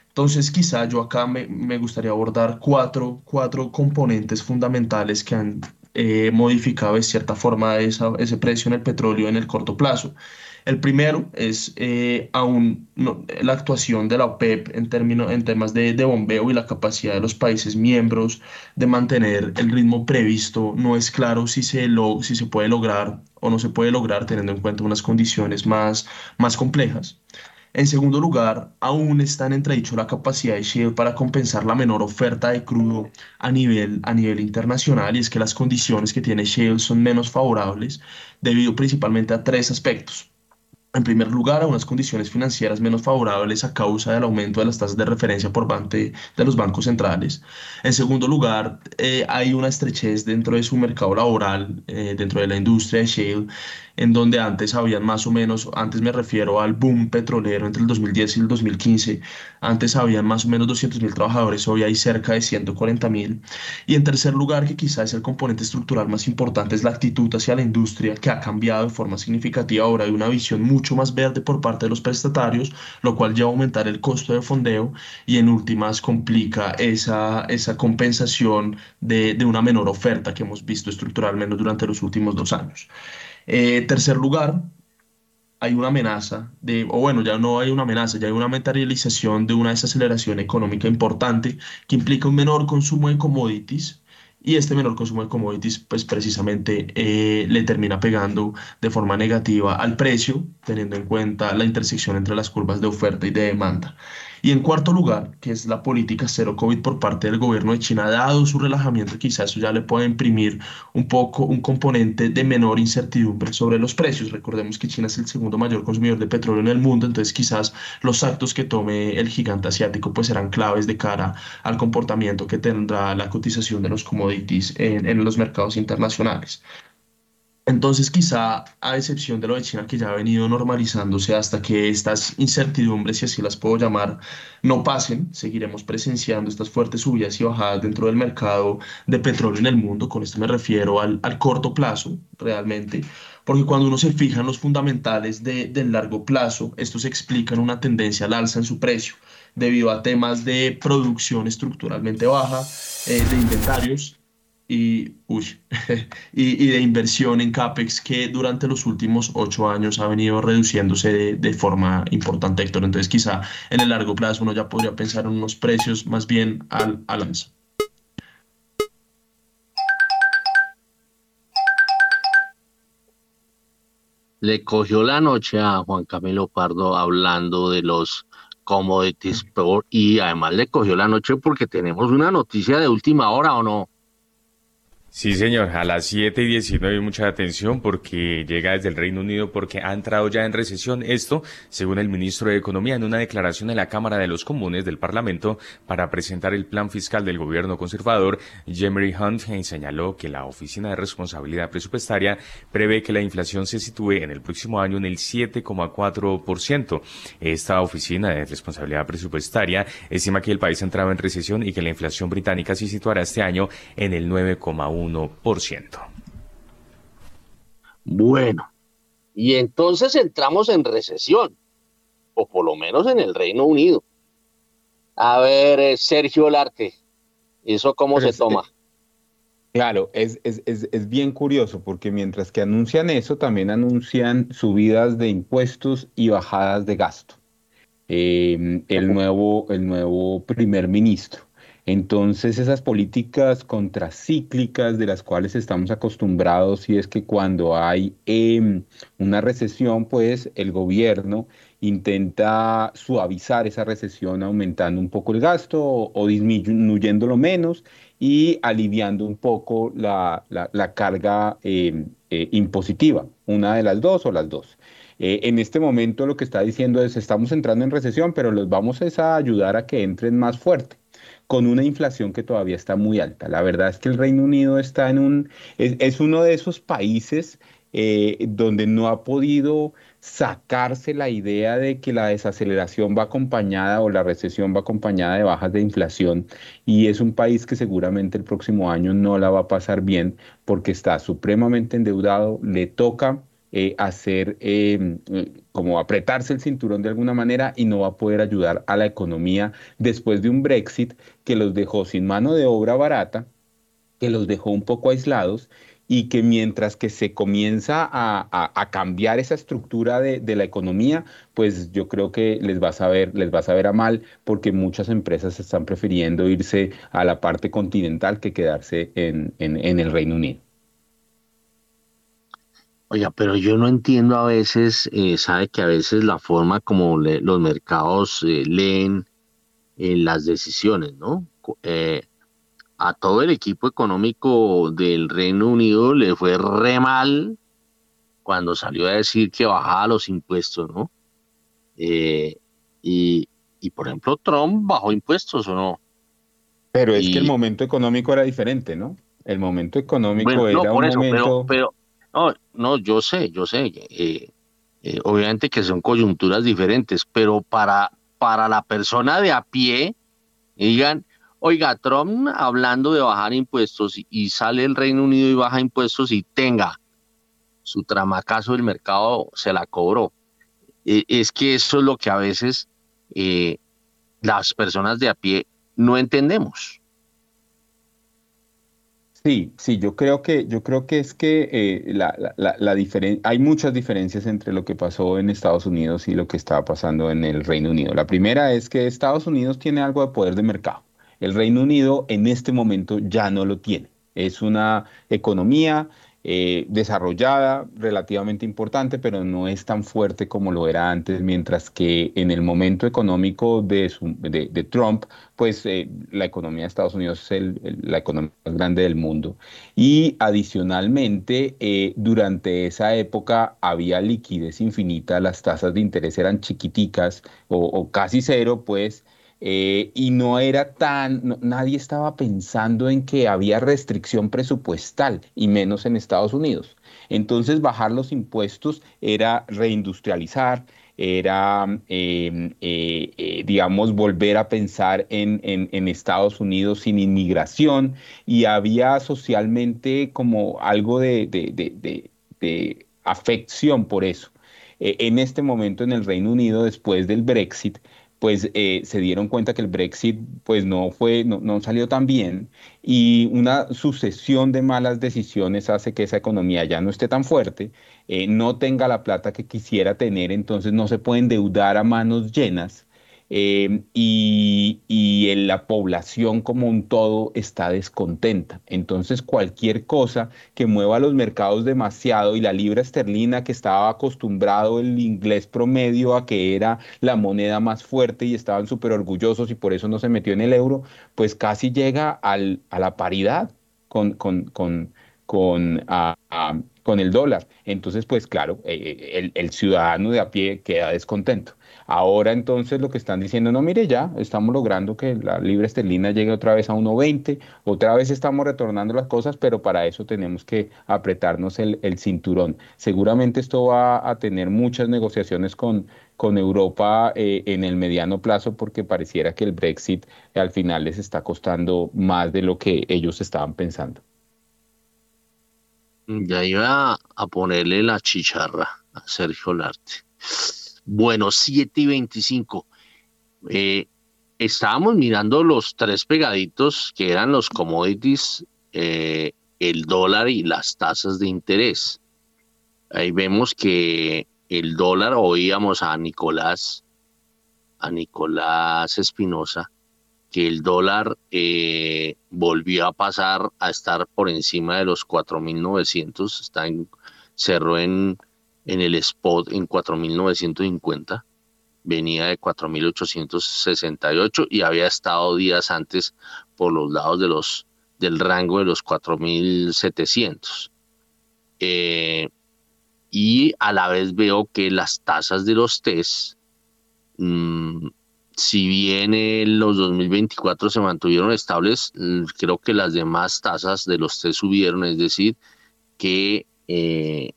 Entonces, quizá yo acá me, me gustaría abordar cuatro, cuatro componentes fundamentales que han eh, modificado de cierta forma ese precio en el petróleo en el corto plazo. El primero es eh, aún la actuación de la OPEP en, términos, en temas de, bombeo y la capacidad de los países miembros de mantener el ritmo previsto. No es claro si se, lo, si se puede lograr o no se puede lograr teniendo en cuenta unas condiciones más, más complejas. En segundo lugar, aún está en entredicho la capacidad de Shell para compensar la menor oferta de crudo a nivel, a nivel internacional y es que las condiciones que tiene Shell son menos favorables debido principalmente a tres aspectos. En primer lugar, a unas condiciones financieras menos favorables a causa del aumento de las tasas de referencia por parte de los bancos centrales. En segundo lugar, eh, hay una estrechez dentro de su mercado laboral, eh, dentro de la industria de shale, en donde antes habían más o menos, antes me refiero al boom petrolero entre el 2010 y el 2015, antes habían más o menos 200 mil trabajadores, hoy hay cerca de 140 mil. Y en tercer lugar, que quizás es el componente estructural más importante, es la actitud hacia la industria, que ha cambiado de forma significativa. Ahora hay una visión mucho más verde por parte de los prestatarios, lo cual lleva a aumentar el costo de fondeo y en últimas complica esa, esa compensación de, de una menor oferta que hemos visto estructuralmente durante los últimos dos años. Eh, tercer lugar, hay una amenaza de, o bueno, ya no hay una amenaza, ya hay una materialización de una desaceleración económica importante que implica un menor consumo de commodities y este menor consumo de commodities pues precisamente eh, le termina pegando de forma negativa al precio teniendo en cuenta la intersección entre las curvas de oferta y de demanda. Y en cuarto lugar, que es la política cero COVID por parte del gobierno de China, dado su relajamiento, quizás eso ya le puede imprimir un poco un componente de menor incertidumbre sobre los precios. Recordemos que China es el segundo mayor consumidor de petróleo en el mundo, entonces quizás los actos que tome el gigante asiático pues serán claves de cara al comportamiento que tendrá la cotización de los commodities en, en los mercados internacionales. Entonces, quizá a excepción de lo de China, que ya ha venido normalizándose hasta que estas incertidumbres, si así las puedo llamar, no pasen, seguiremos presenciando estas fuertes subidas y bajadas dentro del mercado de petróleo en el mundo. Con esto me refiero al, corto plazo, realmente, porque cuando uno se fija en los fundamentales de, del largo plazo, estos explican una tendencia al alza en su precio debido a temas de producción estructuralmente baja, eh, de inventarios y, y, de inversión en CAPEX que durante los últimos ocho años ha venido reduciéndose de, forma importante, Héctor. Entonces quizá en el largo plazo uno ya podría pensar en unos precios más bien al, al alza. Le cogió la noche a Juan Camilo Pardo hablando de los commodities y además le cogió la noche porque tenemos una noticia de última hora o no. Sí, señor, a las 7 y 19 mucha atención porque llega desde el Reino Unido porque ha entrado ya en recesión. Esto, según el ministro de Economía, en una declaración en la Cámara de los Comunes del Parlamento para presentar el plan fiscal del gobierno conservador, Jemery Hunt señaló que la Oficina de Responsabilidad Presupuestaria prevé que la inflación se sitúe en el próximo año en el 7,4%. Esta Oficina de Responsabilidad Presupuestaria estima que el país ha entrado en recesión y que la inflación británica se situará este año en el 9,1%. Bueno, y entonces entramos en recesión, o por lo menos en el Reino Unido. A ver, eh, Sergio Larte, ¿eso cómo se toma? Claro, es, es, es, bien curioso porque mientras que anuncian eso, también anuncian subidas de impuestos y bajadas de gasto. Em, el, nuevo, el nuevo primer ministro. Entonces esas políticas contracíclicas de las cuales estamos acostumbrados y es que cuando hay em, una recesión, pues el gobierno intenta suavizar esa recesión aumentando un poco el gasto o, disminuyéndolo menos y aliviando un poco la, carga em, eh, impositiva, una de las dos o las dos. Eh, en este momento lo que está diciendo es estamos entrando en recesión, pero los vamos a ayudar a que entren más fuerte con una inflación que todavía está muy alta. La verdad es que el Reino Unido está en un, es, uno de esos países eh, donde no ha podido sacarse la idea de que la desaceleración va acompañada o la recesión va acompañada de bajas de inflación y es un país que seguramente el próximo año no la va a pasar bien porque está supremamente endeudado, le toca eh, hacer em, como apretarse el cinturón de alguna manera y no va a poder ayudar a la economía después de un Brexit que los dejó sin mano de obra barata que los dejó un poco aislados y que mientras que se comienza a, cambiar esa estructura de, la economía, pues yo creo que les va a saber, les va a saber a mal, porque muchas empresas están prefiriendo irse a la parte continental que quedarse en, el Reino Unido. Oiga, pero yo no entiendo a veces, eh, sabe que a veces la forma como los mercados eh, leen eh, las decisiones, ¿no? a todo el equipo económico del Reino Unido le fue re mal cuando salió a decir que bajaba los impuestos, ¿no? Eh, y, por ejemplo, Trump bajó impuestos o no. Pero es que el momento económico era diferente, ¿no? El momento económico era un momento... Pero, no, no, yo sé, yo sé. Eh, eh, obviamente que son coyunturas diferentes, pero para, para la persona de a pie, digan, Oiga, Trump hablando de bajar impuestos y sale el Reino Unido y baja impuestos y tenga su tramacazo del mercado se la cobró. E, es que eso es lo que a veces eh, las personas de a pie no entendemos. Sí, sí, yo creo que, yo creo que es que eh, la, la, hay muchas diferencias entre lo que pasó en Estados Unidos y lo que estaba pasando en el Reino Unido. La primera es que Estados Unidos tiene algo de poder de mercado. El Reino Unido en este momento ya no lo tiene. Es una economía eh, desarrollada, relativamente importante, pero no es tan fuerte como lo era antes, mientras que en el momento económico de, Trump, pues eh, la economía de Estados Unidos es la economía más grande del mundo. Y adicionalmente, eh, durante esa época había liquidez infinita, las tasas de interés eran chiquiticas o casi cero, pues, eh, y no era tan, nadie estaba pensando en que había restricción presupuestal y menos en Estados Unidos. Entonces bajar los impuestos era reindustrializar, era, em, eh, eh, digamos, volver a pensar en, Estados Unidos sin inmigración y había socialmente como algo de, de afección por eso. en este momento en el Reino Unido, después del Brexit, pues eh, se dieron cuenta que el Brexit pues no fue, no, salió tan bien y una sucesión de malas decisiones hace que esa economía ya no esté tan fuerte, eh, no tenga la plata que quisiera tener, entonces no se puede endeudar a manos llenas Em, y, en la población como un todo está descontenta. Entonces cualquier cosa que mueva los mercados demasiado y la libra esterlina que estaba acostumbrado el inglés promedio a que era la moneda más fuerte y estaban súper orgullosos y por eso no se metió en el euro, pues casi llega a la paridad con, el dólar. Entonces, pues claro, eh, eh, el ciudadano de a pie queda descontento. Ahora entonces lo que están diciendo, no, mire ya, estamos logrando que la libra esterlina llegue otra vez a 1.20, otra vez estamos retornando las cosas, pero para eso tenemos que apretarnos el, cinturón. Seguramente esto va a tener muchas negociaciones con, con Europa eh, en el mediano plazo porque pareciera que el Brexit al final les está costando más de lo que ellos estaban pensando. Ya iba a ponerle la chicharra a Sergio Larte. Bueno, 7 y 25. Eh, estábamos mirando los tres pegaditos que eran los commodities, eh, el dólar y las tasas de interés. Ahí vemos que el dólar, oíamos a Nicolás, a Nicolás Espinosa, que el dólar eh, volvió a pasar a estar por encima de los 4.900, está en, cerró en en el spot en 4.950, venía de 4.868 y había estado días antes por los lados de los, del rango de los 4.700. Eh, y a la vez veo que las tasas de los test, mm, si bien en los 2024 se mantuvieron estables, creo que las demás tasas de los test subieron, es decir, que eh,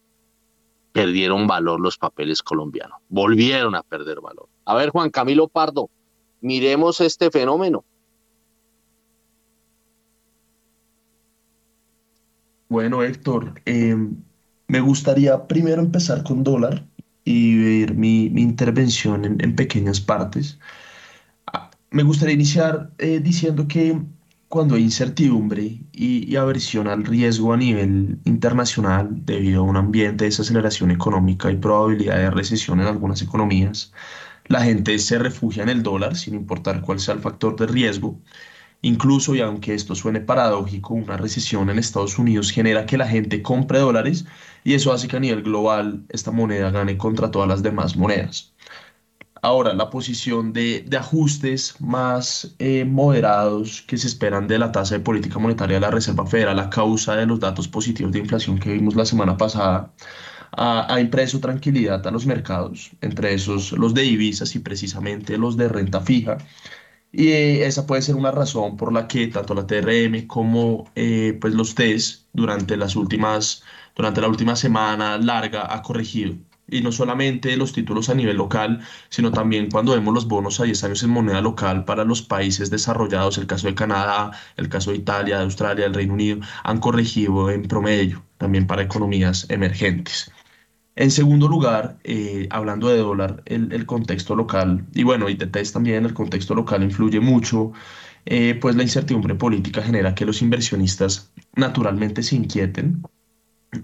perdieron valor los papeles colombianos, volvieron a perder valor. A ver, Juan Camilo Pardo, miremos este fenómeno. Bueno, Héctor, em, me gustaría primero empezar con dólar y ver mi, intervención en, pequeñas partes. Ah, me gustaría iniciar eh, diciendo que cuando hay incertidumbre y, aversión al riesgo a nivel internacional debido a un ambiente de desaceleración económica y probabilidad de recesión en algunas economías, la gente se refugia en el dólar sin importar cuál sea el factor de riesgo. Incluso, y aunque esto suene paradójico, una recesión en Estados Unidos genera que la gente compre dólares y eso hace que a nivel global esta moneda gane contra todas las demás monedas. Ahora, la posición de, ajustes más eh, moderados que se esperan de la tasa de política monetaria de la Reserva Federal a causa de los datos positivos de inflación que vimos la semana pasada ha, impreso tranquilidad a los mercados, entre esos los de divisas y precisamente los de renta fija. Y eh, esa puede ser una razón por la que tanto la TRM como eh, pues los TES durante, las últimas, durante la última semana larga ha corregido y no solamente los títulos a nivel local, sino también cuando vemos los bonos a 10 años en moneda local para los países desarrollados, el caso de Canadá, el caso de Italia, de Australia, del Reino Unido, han corregido en promedio, también para economías emergentes. En segundo lugar, eh, hablando de dólar, el, contexto local, y bueno, y de test también, el contexto local influye mucho, eh, pues la incertidumbre política genera que los inversionistas naturalmente se inquieten.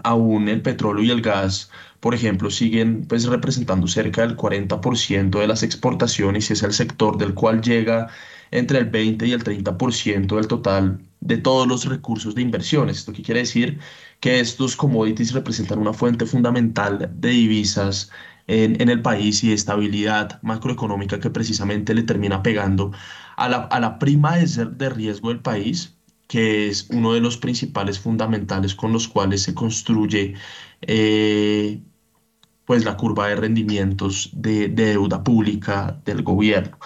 Aún el petróleo y el gas por ejemplo, siguen pues representando cerca del 40% de las exportaciones y es el sector del cual llega entre el 20 y el 30% del total de todos los recursos de inversiones. ¿Esto qué quiere decir? Que estos commodities representan una fuente fundamental de divisas en, en el país y de estabilidad macroeconómica que precisamente le termina pegando a la, a la prima de, de riesgo del país que es uno de los principales fundamentales con los cuales se construye eh, pues la curva de rendimientos de, deuda pública del gobierno.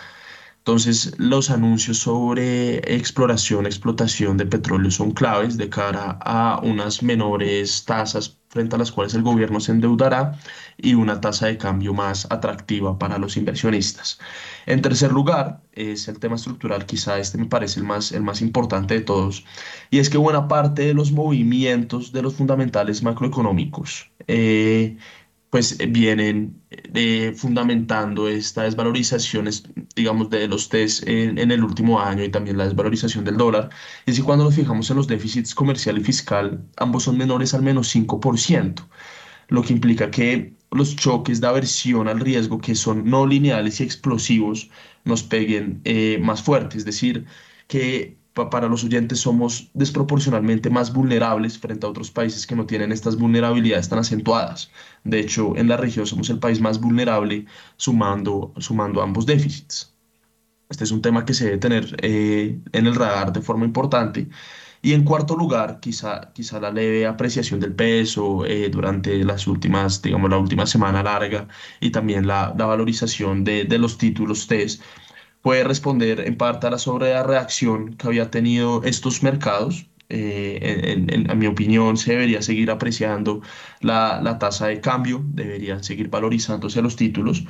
Entonces, los anuncios sobre exploración, explotación de petróleo son claves de cara a unas menores tasas frente a las cuales el gobierno se endeudará y una tasa de cambio más atractiva para los inversionistas. En tercer lugar, es el tema estructural, quizá este me parece el más, el más importante de todos, y es que buena parte de los movimientos de los fundamentales macroeconómicos eh, pues eh, vienen eh, fundamentando esta desvalorización, digamos, de los test en, el último año y también la desvalorización del dólar. Es decir, cuando nos fijamos en los déficits comercial y fiscal, ambos son menores al menos 5%, lo que implica que los choques de aversión al riesgo, que son no lineales y explosivos, nos peguen eh, más fuerte. Es decir, que para los oyentes somos desproporcionalmente más vulnerables frente a otros países que no tienen estas vulnerabilidades tan acentuadas. De hecho, en la región somos el país más vulnerable sumando, sumando ambos déficits. Este es un tema que se debe tener eh, en el radar de forma importante. Y en cuarto lugar, quizá, quizá la leve apreciación del peso eh, durante las últimas, digamos, la última semana larga y también la, la valorización de, de los títulos TES puede responder en parte a la sobrereacción que había tenido estos mercados. Eh, en, mi opinión, se debería seguir apreciando la, la, tasa de cambio, deberían seguir valorizándose los títulos.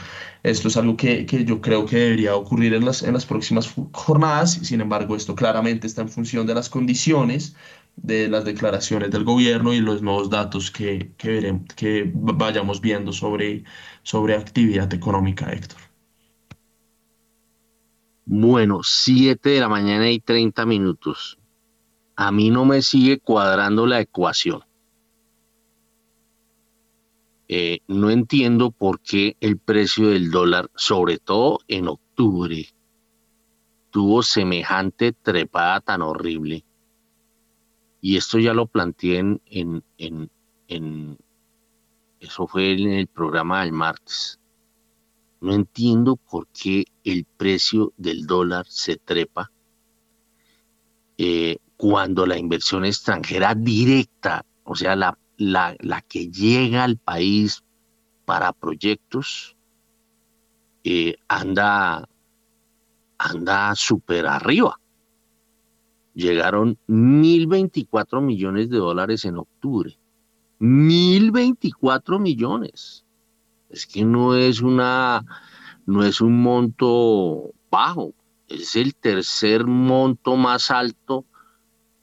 Esto es algo que, que, yo creo que debería ocurrir en las, en las próximas jornadas. Sin embargo, esto claramente está en función de las condiciones, de las declaraciones del gobierno y los nuevos datos que, que, veremos, que vayamos viendo sobre, sobre actividad económica, Héctor. Bueno, 7 de la mañana y 30 minutos. A mí no me sigue cuadrando la ecuación. Eh, no entiendo por qué el precio del dólar, sobre todo en octubre, tuvo semejante trepada tan horrible. Y esto ya lo planteé en, en, en, en eso fue en el programa del martes. No entiendo por qué el precio del dólar se trepa eh, cuando la inversión extranjera directa, o sea, la, la, la que llega al país para proyectos, eh, anda, anda súper arriba. Llegaron 1.024 millones de dólares en octubre. 1.024 millones. Es que no es una, no es un monto bajo, es el tercer monto más alto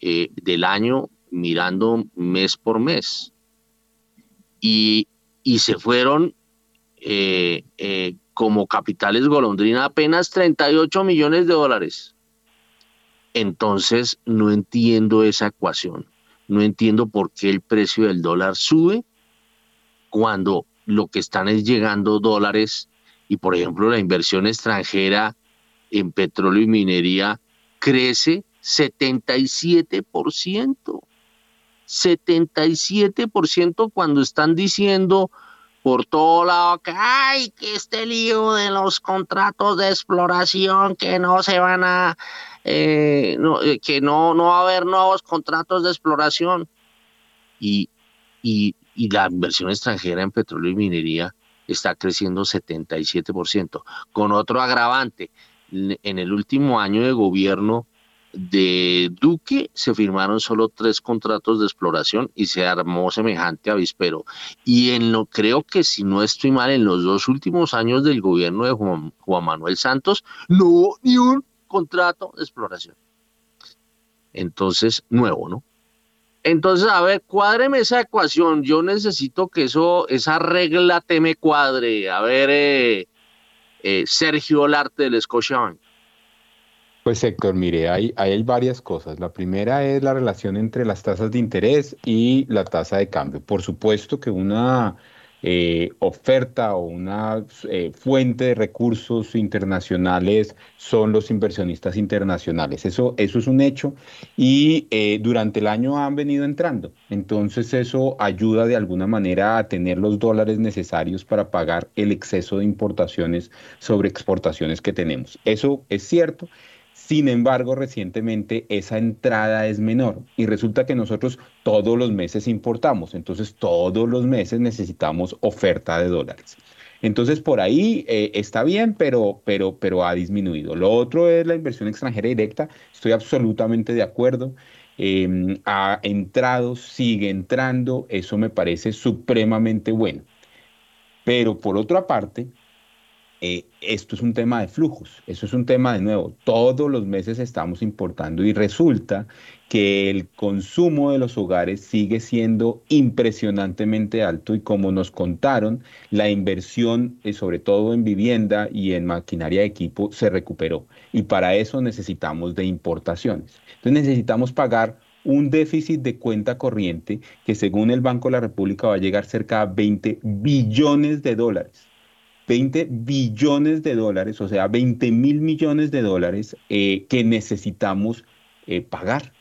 eh, del año mirando mes por mes. Y, se fueron eh, eh, como capitales golondrina apenas 38 millones de dólares. entonces no entiendo esa ecuación. No entiendo por qué el precio del dólar sube cuando lo que están es llegando dólares y, por ejemplo, la inversión extranjera en petróleo y minería crece 77%. 77% cuando están diciendo por todo lado que hay que este lío de los contratos de exploración que no se van a eh, eh, que no, no va a haber nuevos contratos de exploración y, y, y la inversión extranjera en petróleo y minería está creciendo 77%, con otro agravante. En el último año de gobierno de Duque se firmaron solo tres contratos de exploración y se armó semejante avispero. Y en lo creo que si no estoy mal, en los dos últimos años del gobierno de Juan, Manuel Santos, no hubo ni un contrato de exploración. Entonces, nuevo, ¿no? Entonces, a ver, cuádreme esa ecuación. Yo necesito que eso, esa regla te me cuadre. A ver, eh, eh, Sergio Olarte del Scotiabank. Pues Héctor, mire, hay, hay varias cosas. La primera es la relación entre las tasas de interés y la tasa de cambio. Por supuesto que una eh, oferta o una eh, fuente de recursos internacionales son los inversionistas internacionales. Eso, eso es un hecho y eh, durante el año han venido entrando. Entonces eso ayuda de alguna manera a tener los dólares necesarios para pagar el exceso de importaciones sobre exportaciones que tenemos. Eso es cierto sin embargo, recientemente esa entrada es menor y resulta que nosotros todos los meses importamos, entonces todos los meses necesitamos oferta de dólares. Entonces por ahí eh, está bien, pero, pero, pero ha disminuido. Lo otro es la inversión extranjera directa. Estoy absolutamente de acuerdo. Em, ha entrado, sigue entrando. Eso me parece supremamente bueno. Pero por otra parte, eh, esto es un tema de flujos, eso es un tema de nuevo, todos los meses estamos importando y resulta que el consumo de los hogares sigue siendo impresionantemente alto y como nos contaron, la inversión, eh, sobre todo en vivienda y en maquinaria de equipo, se recuperó. Y para eso necesitamos de importaciones. Entonces necesitamos pagar un déficit de cuenta corriente que según el Banco de la República va a llegar cerca a 20 billones de dólares 20 billones de dólares, o sea, 20 mil millones de dólares eh, que necesitamos eh, pagar.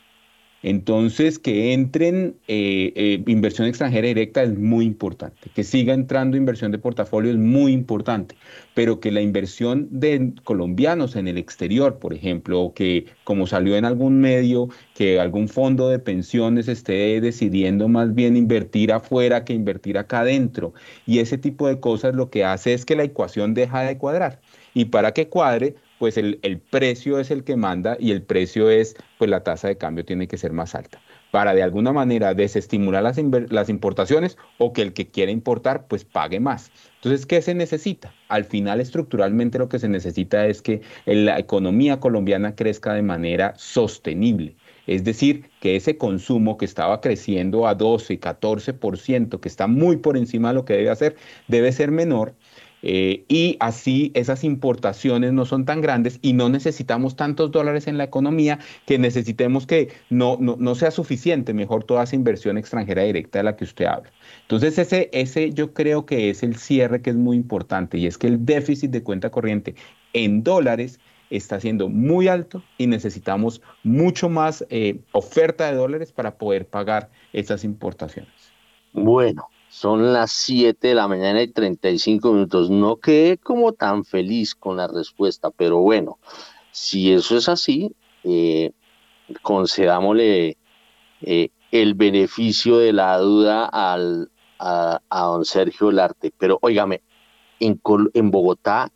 Entonces, que entren eh, eh, inversión extranjera directa es muy importante, que siga entrando inversión de portafolio es muy importante, pero que la inversión de colombianos en el exterior, por ejemplo, o que como salió en algún medio, que algún fondo de pensiones esté decidiendo más bien invertir afuera que invertir acá adentro, y ese tipo de cosas lo que hace es que la ecuación deja de cuadrar. Y para que cuadre, pues el, precio es el que manda y el precio es, pues la tasa de cambio tiene que ser más alta para de alguna manera desestimular las, las importaciones o que el que quiere importar pues pague más. Entonces, ¿qué se necesita? Al final, estructuralmente lo que se necesita es que la economía colombiana crezca de manera sostenible. Es decir, que ese consumo que estaba creciendo a 12, 14%, que está muy por encima de lo que debe hacer, debe ser menor eh, y así esas importaciones no son tan grandes y no necesitamos tantos dólares en la economía que necesitemos que no, no, sea suficiente, mejor toda esa inversión extranjera directa de la que usted habla. Entonces ese, ese yo creo que es el cierre que es muy importante y es que el déficit de cuenta corriente en dólares está siendo muy alto y necesitamos mucho más eh, oferta de dólares para poder pagar esas importaciones. Bueno, son las 7 de la mañana y 35 minutos. No quedé como tan feliz con la respuesta, pero bueno, si eso es así, eh, concedámosle eh, el beneficio de la duda al, a, don Sergio Larte. Pero óigame, en, en Bogotá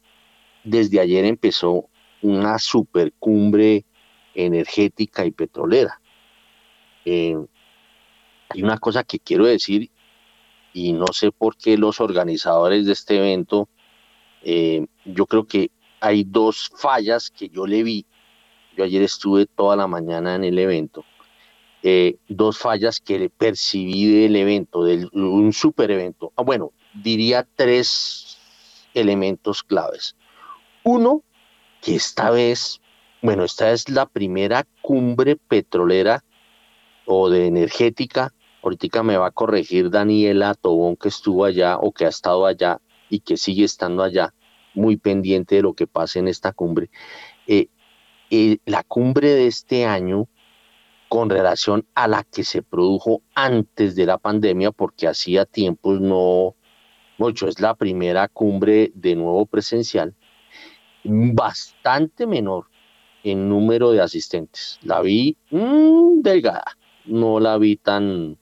desde ayer empezó una supercumbre energética y petrolera. Eh, hay una cosa que quiero decir y no sé por qué los organizadores de este evento, eh, yo creo que hay dos fallas que yo le vi. Yo ayer estuve toda la mañana en el evento. Eh, dos fallas que le percibí del evento, de un super evento. Ah, bueno, diría tres elementos claves. Uno, que esta vez bueno, esta es la primera cumbre petrolera o de energética. Ahorita me va a corregir Daniela Tobón, que estuvo allá o que ha estado allá y que sigue estando allá, muy pendiente de lo que pasa en esta cumbre. Eh, eh, la cumbre de este año, con relación a la que se produjo antes de la pandemia, porque hacía tiempos no, mucho, es la primera cumbre de nuevo presencial, bastante menor en número de asistentes. La vi mm, delgada, no la vi tan,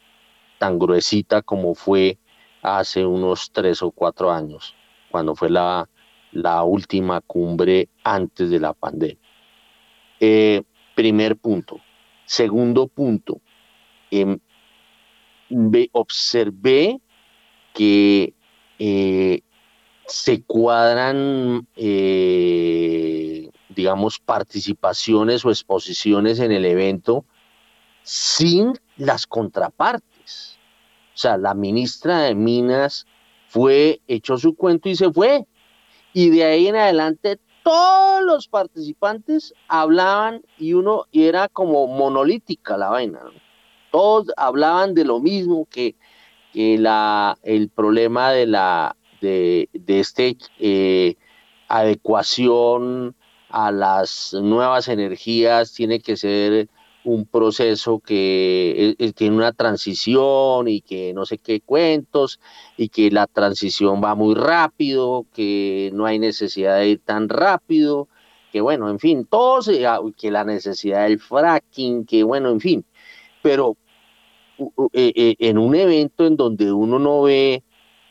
tan gruesita como fue hace unos tres o cuatro años, cuando fue la, la última cumbre antes de la pandemia. Eh, primer punto. Segundo punto, em, observé que eh, se cuadran, eh, digamos, participaciones o exposiciones en el evento sin las contrapartes. O sea, la ministra de Minas fue, echó su cuento y se fue. Y de ahí en adelante todos los participantes hablaban y uno, y era como monolítica la vaina. Todos hablaban de lo mismo que, que la, el problema de la de, de este eh, adecuación a las nuevas energías tiene que ser un proceso que eh, eh, tiene una transición y que no sé qué cuentos y que la transición va muy rápido, que no hay necesidad de ir tan rápido, que bueno, en fin, todo ah, que la necesidad del fracking, que bueno, en fin, pero en un evento en donde uno no ve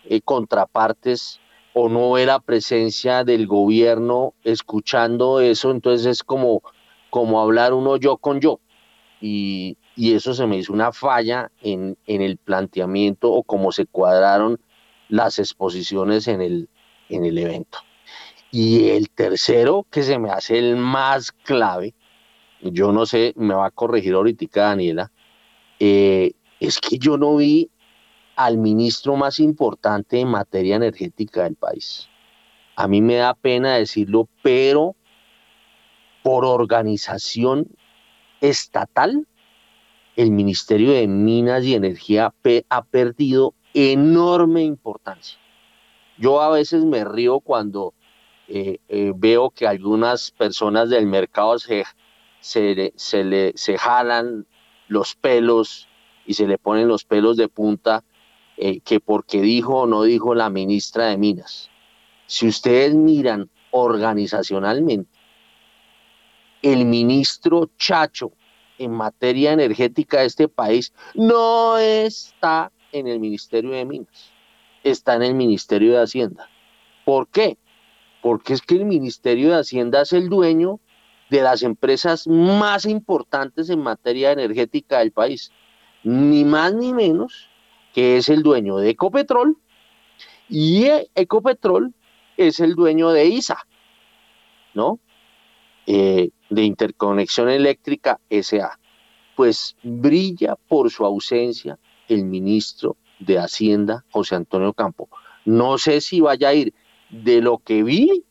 eh, contrapartes o no ve la presencia del gobierno escuchando eso, entonces es como, como hablar uno yo con yo. Y, eso se me hizo una falla en, el planteamiento o cómo se cuadraron las exposiciones en el, en el evento. Y el tercero, que se me hace el más clave, yo no sé, me va a corregir ahorita Daniela, eh, es que yo no vi al ministro más importante en materia energética del país. A mí me da pena decirlo, pero por organización estatal, el Ministerio de Minas y Energía ha perdido enorme importancia. Yo a veces me río cuando eh, eh, veo que algunas personas del mercado se, se, le, se jalan los pelos y se le ponen los pelos de punta eh, que porque dijo o no dijo la ministra de Minas. Si ustedes miran organizacionalmente, el ministro Chacho en materia energética de este país no está en el Ministerio de Minas, está en el Ministerio de Hacienda. ¿Por qué? Porque es que el Ministerio de Hacienda es el dueño de las empresas más importantes en materia energética del país. Ni más ni menos que es el dueño de Ecopetrol, y Ecopetrol es el dueño de ISA, ¿no? Eh, de Interconexión Eléctrica SA. Pues brilla por su ausencia el ministro de Hacienda, José Antonio Campo. No sé si vaya a ir de lo que vi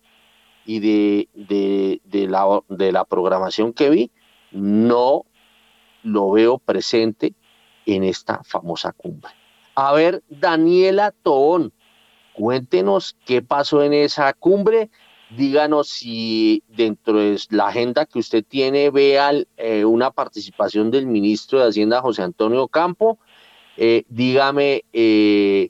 y de, de, de, la, de la programación que vi, no lo veo presente en esta famosa cumbre. A ver, Daniela Tobón, cuéntenos qué pasó en esa cumbre. Díganos si dentro de la agenda que usted tiene vea eh, una participación del ministro de Hacienda, José Antonio Campo. Eh, dígame eh,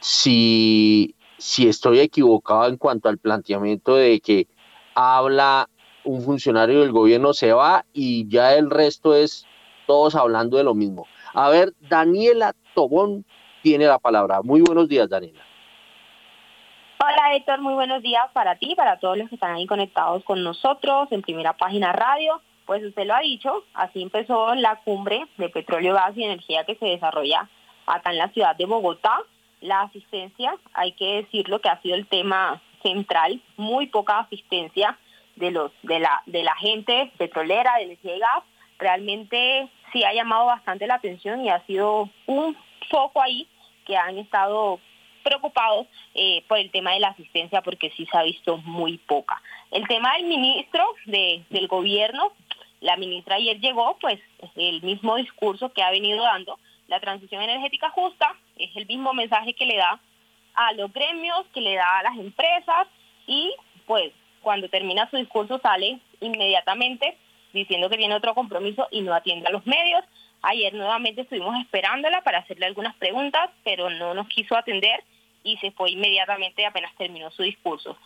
si, si estoy equivocado en cuanto al planteamiento de que habla un funcionario del gobierno, se va y ya el resto es todos hablando de lo mismo. A ver, Daniela Tobón tiene la palabra. Muy buenos días, Daniela. Hola Héctor, muy buenos días para ti, para todos los que están ahí conectados con nosotros en primera página radio. Pues usted lo ha dicho, así empezó la cumbre de petróleo, gas y energía que se desarrolla acá en la ciudad de Bogotá. La asistencia, hay que decirlo que ha sido el tema central, muy poca asistencia de los de la de la gente petrolera, de energía gas. Realmente sí ha llamado bastante la atención y ha sido un foco ahí que han estado preocupados eh, por el tema de la asistencia porque sí se ha visto muy poca. El tema del ministro del gobierno, la ministra ayer llegó, pues el mismo discurso que ha venido dando, la transición energética justa, es el mismo mensaje que le da a los gremios, que le da a las empresas y pues cuando termina su discurso sale inmediatamente diciendo que tiene otro compromiso y no atiende a los medios. Ayer nuevamente estuvimos esperándola para hacerle algunas preguntas, pero no nos quiso atender y se fue inmediatamente apenas terminó su discurso.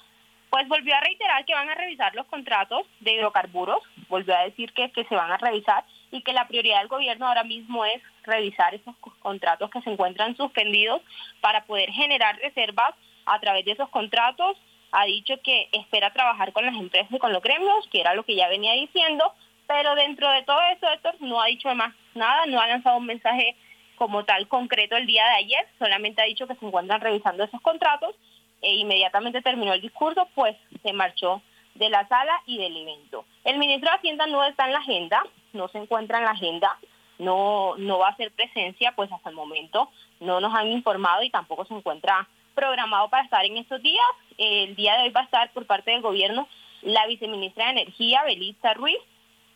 Pues volvió a reiterar que van a revisar los contratos de hidrocarburos, volvió a decir que, que se van a revisar y que la prioridad del gobierno ahora mismo es revisar esos contratos que se encuentran suspendidos para poder generar reservas a través de esos contratos. Ha dicho que espera trabajar con las empresas y con los gremios, que era lo que ya venía diciendo, pero dentro de todo eso, Héctor no ha dicho más nada, no ha lanzado un mensaje como tal concreto el día de ayer, solamente ha dicho que se encuentran revisando esos contratos e inmediatamente terminó el discurso, pues se marchó de la sala y del evento. El ministro de Hacienda no está en la agenda, no se encuentra en la agenda, no, no va a hacer presencia, pues hasta el momento no nos han informado y tampoco se encuentra programado para estar en estos días. El día de hoy va a estar por parte del gobierno la viceministra de Energía, Belisa Ruiz,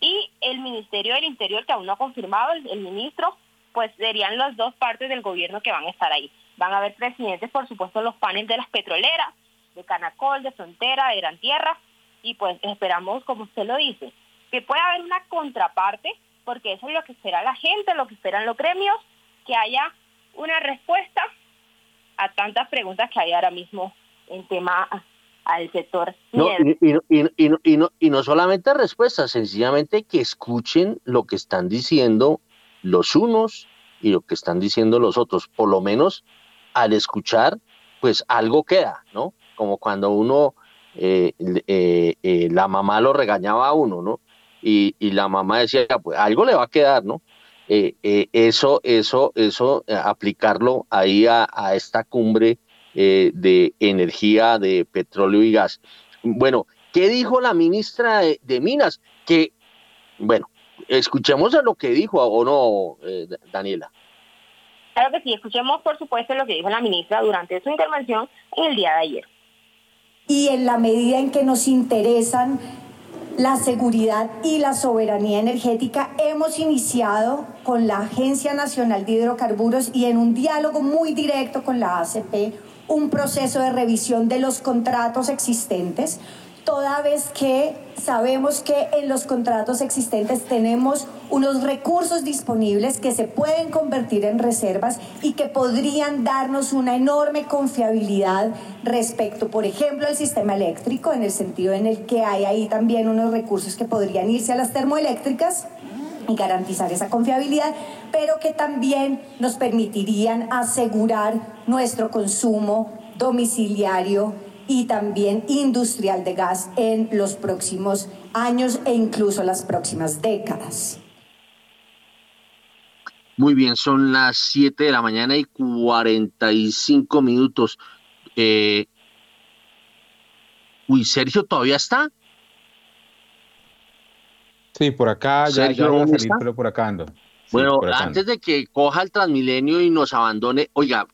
y el Ministerio del Interior, que aún no ha confirmado el, ministro, pues serían las dos partes del gobierno que van a estar ahí. Van a haber presidentes, por supuesto, los paneles de las petroleras, de Canacol, de Frontera, de Gran Tierra, y pues esperamos, como usted lo dice, que pueda haber una contraparte, porque eso es lo que espera la gente, lo que esperan los gremios, que haya una respuesta a tantas preguntas que hay ahora mismo en tema al sector. No, y, no, y no solamente respuestas, sencillamente que escuchen lo que están diciendo los unos y lo que están diciendo los otros. Por lo menos al escuchar, pues algo queda, ¿no? Como cuando uno, eh, eh, eh, la mamá lo regañaba a uno, ¿no? Y, y, la mamá decía, pues algo le va a quedar, ¿no? eso, eso, eso, aplicarlo ahí a, esta cumbre eh, de energía, de petróleo y gas. Bueno, ¿qué dijo la ministra de, Minas? Que, bueno, escuchemos a lo que dijo, ¿o no, eh, Daniela? Claro que sí, escuchemos por supuesto lo que dijo la ministra durante su intervención en el día de ayer. Y en la medida en que nos interesan la seguridad y la soberanía energética, hemos iniciado con la Agencia Nacional de Hidrocarburos y en un diálogo muy directo con la ACP un proceso de revisión de los contratos existentes, toda vez que sabemos que en los contratos existentes tenemos unos recursos disponibles que se pueden convertir en reservas y que podrían darnos una enorme confiabilidad respecto, por ejemplo, al sistema eléctrico, en el sentido en el que hay ahí también unos recursos que podrían irse a las termoeléctricas y garantizar esa confiabilidad, pero que también nos permitirían asegurar nuestro consumo domiciliario y también industrial de gas en los próximos años e incluso las próximas décadas. Muy bien, son las 7 de la mañana y 45 minutos. Eh, uy, Sergio, ¿todavía está? Sí, por acá, ya, ya voy a salir, pero por acá ando. bueno, antes de que coja el Transmilenio y nos abandone, oiga,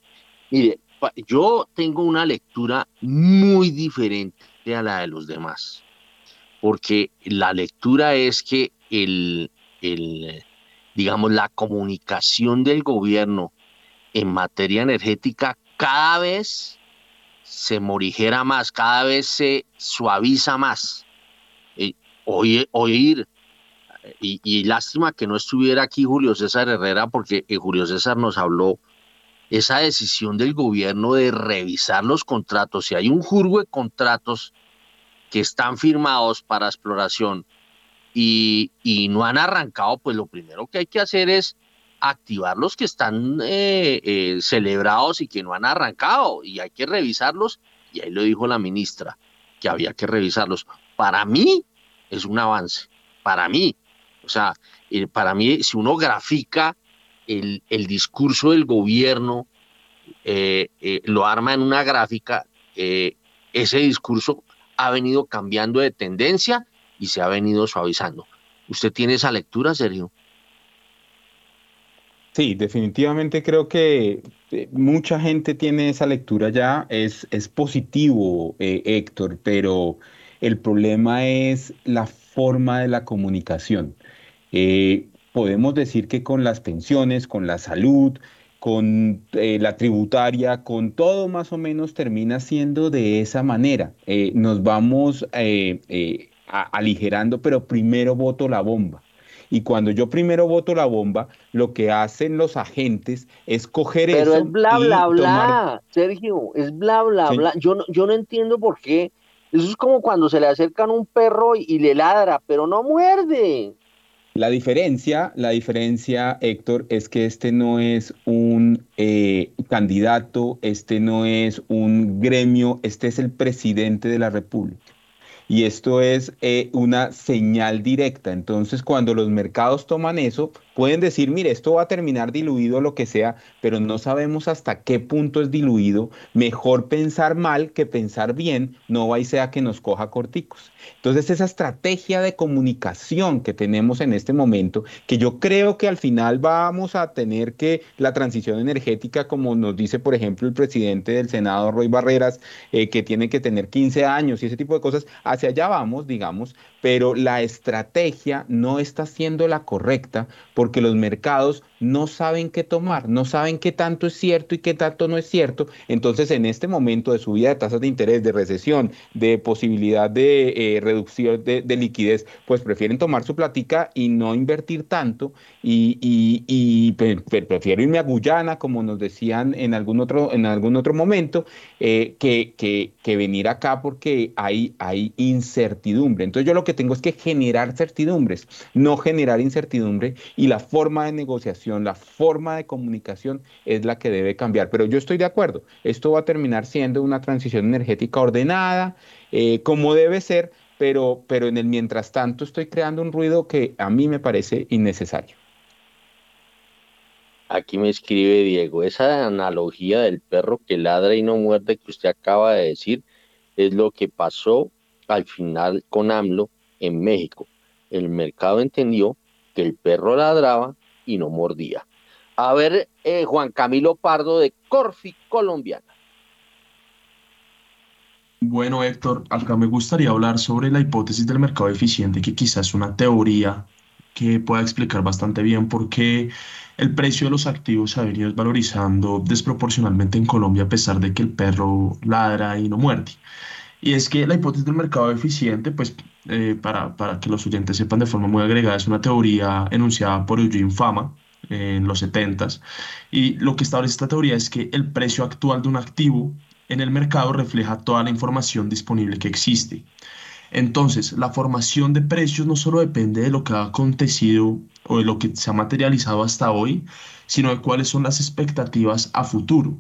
mire, yo tengo una lectura muy diferente a la de los demás, porque la lectura es que el, el digamos, la comunicación del gobierno en materia energética cada vez se morigera más, cada vez se suaviza más. Eh, oír, oír y, lástima que no estuviera aquí Julio César Herrera, porque eh, Julio César nos habló esa decisión del gobierno de revisar los contratos. Si hay un jurgo de contratos que están firmados para exploración y, no han arrancado, pues lo primero que hay que hacer es activar los que están eh, eh, celebrados y que no han arrancado y hay que revisarlos. Y ahí lo dijo la ministra, que había que revisarlos. Para mí es un avance, para mí, o sea, eh, para mí, si uno grafica el, discurso del gobierno, eh, eh, lo arma en una gráfica, ese discurso ha venido cambiando de tendencia y se ha venido suavizando. ¿Usted tiene esa lectura, Sergio? Sí, definitivamente creo que eh, mucha gente tiene esa lectura ya. Es, es positivo, eh, Héctor, pero el problema es la forma de la comunicación. Eh, podemos decir que con las pensiones, con la salud, con la tributaria, con todo más o menos termina siendo de esa manera. nos vamos aligerando, pero primero voto la bomba. Y cuando yo primero voto la bomba, lo que hacen los agentes es coger eso. Pero es bla, bla, bla, Sergio, es bla, bla, bla. Yo no, yo no entiendo por qué. Eso es como cuando se le acercan un perro y, le ladra, pero no muerde. La diferencia, la diferencia, Héctor, es que este no es un eh, candidato, este no es un gremio, este es el presidente de la República y esto es eh, una señal directa. Entonces, cuando los mercados toman eso, pueden decir, mire, esto va a terminar diluido, lo que sea, pero no sabemos hasta qué punto es diluido. Mejor pensar mal que pensar bien, no va y sea que nos coja corticos. Entonces, esa estrategia de comunicación que tenemos en este momento, que yo creo que al final vamos a tener que la transición energética, como nos dice, por ejemplo, el presidente del Senado, Roy Barreras, eh, que tiene que tener 15 años y ese tipo de cosas, hacia allá vamos, digamos, pero la estrategia no está siendo la correcta porque los mercados no saben qué tomar, no saben qué tanto es cierto y qué tanto no es cierto. Entonces, en este momento de subida de tasas de interés, de recesión, de posibilidad de eh, reducción de, liquidez, pues prefieren tomar su platica y no invertir tanto y, prefiero irme a Guyana, como nos decían en algún otro, en algún otro momento, eh, que, que, venir acá porque hay, hay incertidumbre. Entonces, yo lo que tengo es que generar certidumbres, no generar incertidumbre y la forma de negociación, la forma de comunicación es la que debe cambiar. Pero yo estoy de acuerdo, esto va a terminar siendo una transición energética ordenada, eh, como debe ser, pero, pero en el mientras tanto estoy creando un ruido que a mí me parece innecesario. Aquí me escribe Diego, esa analogía del perro que ladra y no muerde que usted acaba de decir es lo que pasó al final con AMLO en México. El mercado entendió que el perro ladraba y no mordía. A ver, eh, Juan Camilo Pardo de Corfi Colombiana. Bueno, Héctor, acá me gustaría hablar sobre la hipótesis del mercado eficiente, que quizás es una teoría que pueda explicar bastante bien por qué el precio de los activos se ha venido desvalorizando desproporcionalmente en Colombia a pesar de que el perro ladra y no muerde. Y es que la hipótesis del mercado eficiente, pues eh, para, para, que los oyentes sepan de forma muy agregada, es una teoría enunciada por Eugene Fama en los 70s. Y lo que establece esta teoría es que el precio actual de un activo en el mercado refleja toda la información disponible que existe. Entonces, la formación de precios no solo depende de lo que ha acontecido o de lo que se ha materializado hasta hoy, sino de cuáles son las expectativas a futuro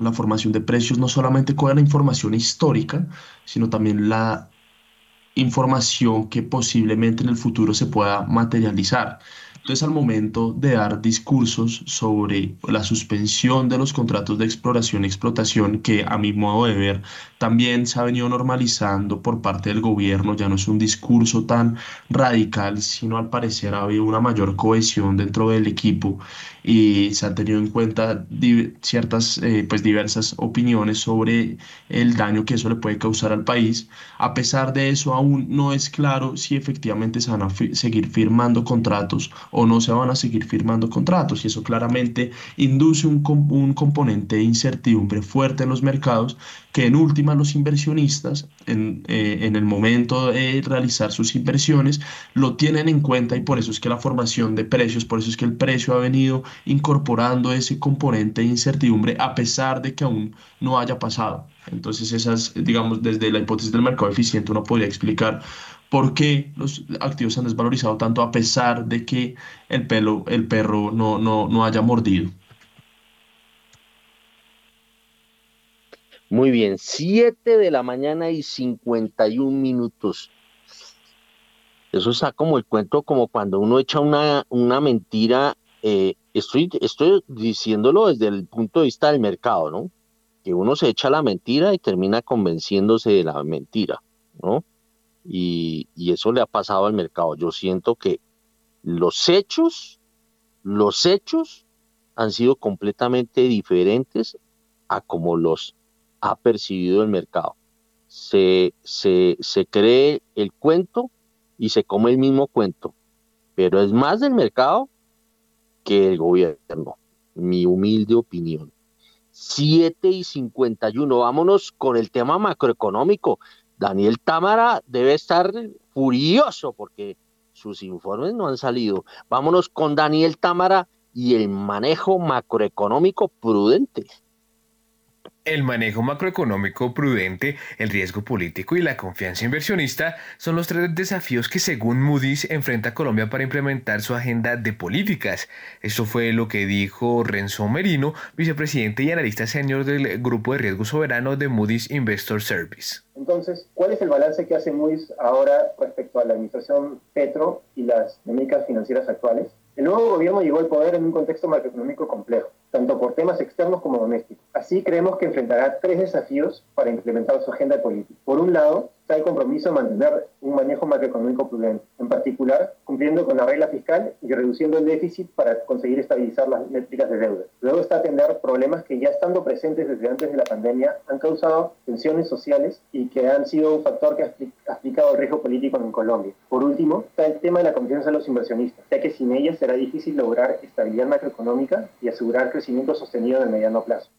la formación de precios no solamente con la información histórica, sino también la información que posiblemente en el futuro se pueda materializar. Entonces, al momento de dar discursos sobre la suspensión de los contratos de exploración y explotación, que a mi modo de ver también se ha venido normalizando por parte del gobierno, ya no es un discurso tan radical, sino al parecer ha habido una mayor cohesión dentro del equipo y se han tenido en cuenta ciertas, eh, pues diversas opiniones sobre el daño que eso le puede causar al país. A pesar de eso, aún no es claro si efectivamente se van a seguir firmando contratos o no se van a seguir firmando contratos y eso claramente induce un, un componente de incertidumbre fuerte en los mercados que en última los inversionistas en, eh, en, el momento de realizar sus inversiones lo tienen en cuenta y por eso es que la formación de precios, por eso es que el precio ha venido incorporando ese componente de incertidumbre a pesar de que aún no haya pasado. Entonces esas, digamos, desde la hipótesis del mercado eficiente uno podría explicar por qué los activos han desvalorizado tanto a pesar de que el, pelo, el perro no, no, no haya mordido. Muy bien, 7 de la mañana y 51 minutos. Eso está como el cuento, como cuando uno echa una, una mentira. Eh, estoy, estoy diciéndolo desde el punto de vista del mercado, ¿no? Que uno se echa la mentira y termina convenciéndose de la mentira, ¿no? Y, y eso le ha pasado al mercado. Yo siento que los hechos, los hechos han sido completamente diferentes a como los ha percibido el mercado. Se, se, se cree el cuento y se come el mismo cuento, pero es más del mercado que el gobierno, mi humilde opinión. 7 y 51, vámonos con el tema macroeconómico. Daniel Támara debe estar furioso porque sus informes no han salido. Vámonos con Daniel Támara y el manejo macroeconómico prudente. El manejo macroeconómico prudente, el riesgo político y la confianza inversionista son los tres desafíos que según Moody's enfrenta Colombia para implementar su agenda de políticas. Esto fue lo que dijo Renzo Merino, vicepresidente y analista senior del Grupo de Riesgo Soberano de Moody's Investor Service. Entonces, ¿cuál es el balance que hace Moody's ahora respecto a la administración Petro y las dinámicas financieras actuales? El nuevo gobierno llegó al poder en un contexto macroeconómico complejo, tanto por temas externos como domésticos. Así creemos que enfrentará tres desafíos para implementar su agenda política. Por un lado, el compromiso mantener un manejo macroeconómico prudente, en particular cumpliendo con la regla fiscal y reduciendo el déficit para conseguir estabilizar las métricas de deuda. Luego está atender problemas que ya estando presentes desde antes de la pandemia han causado tensiones sociales y que han sido un factor que ha explicado el riesgo político en Colombia. Por último, está el tema de la confianza de los inversionistas, ya que sin ella será difícil lograr estabilidad macroeconómica y asegurar crecimiento sostenido en el mediano plazo.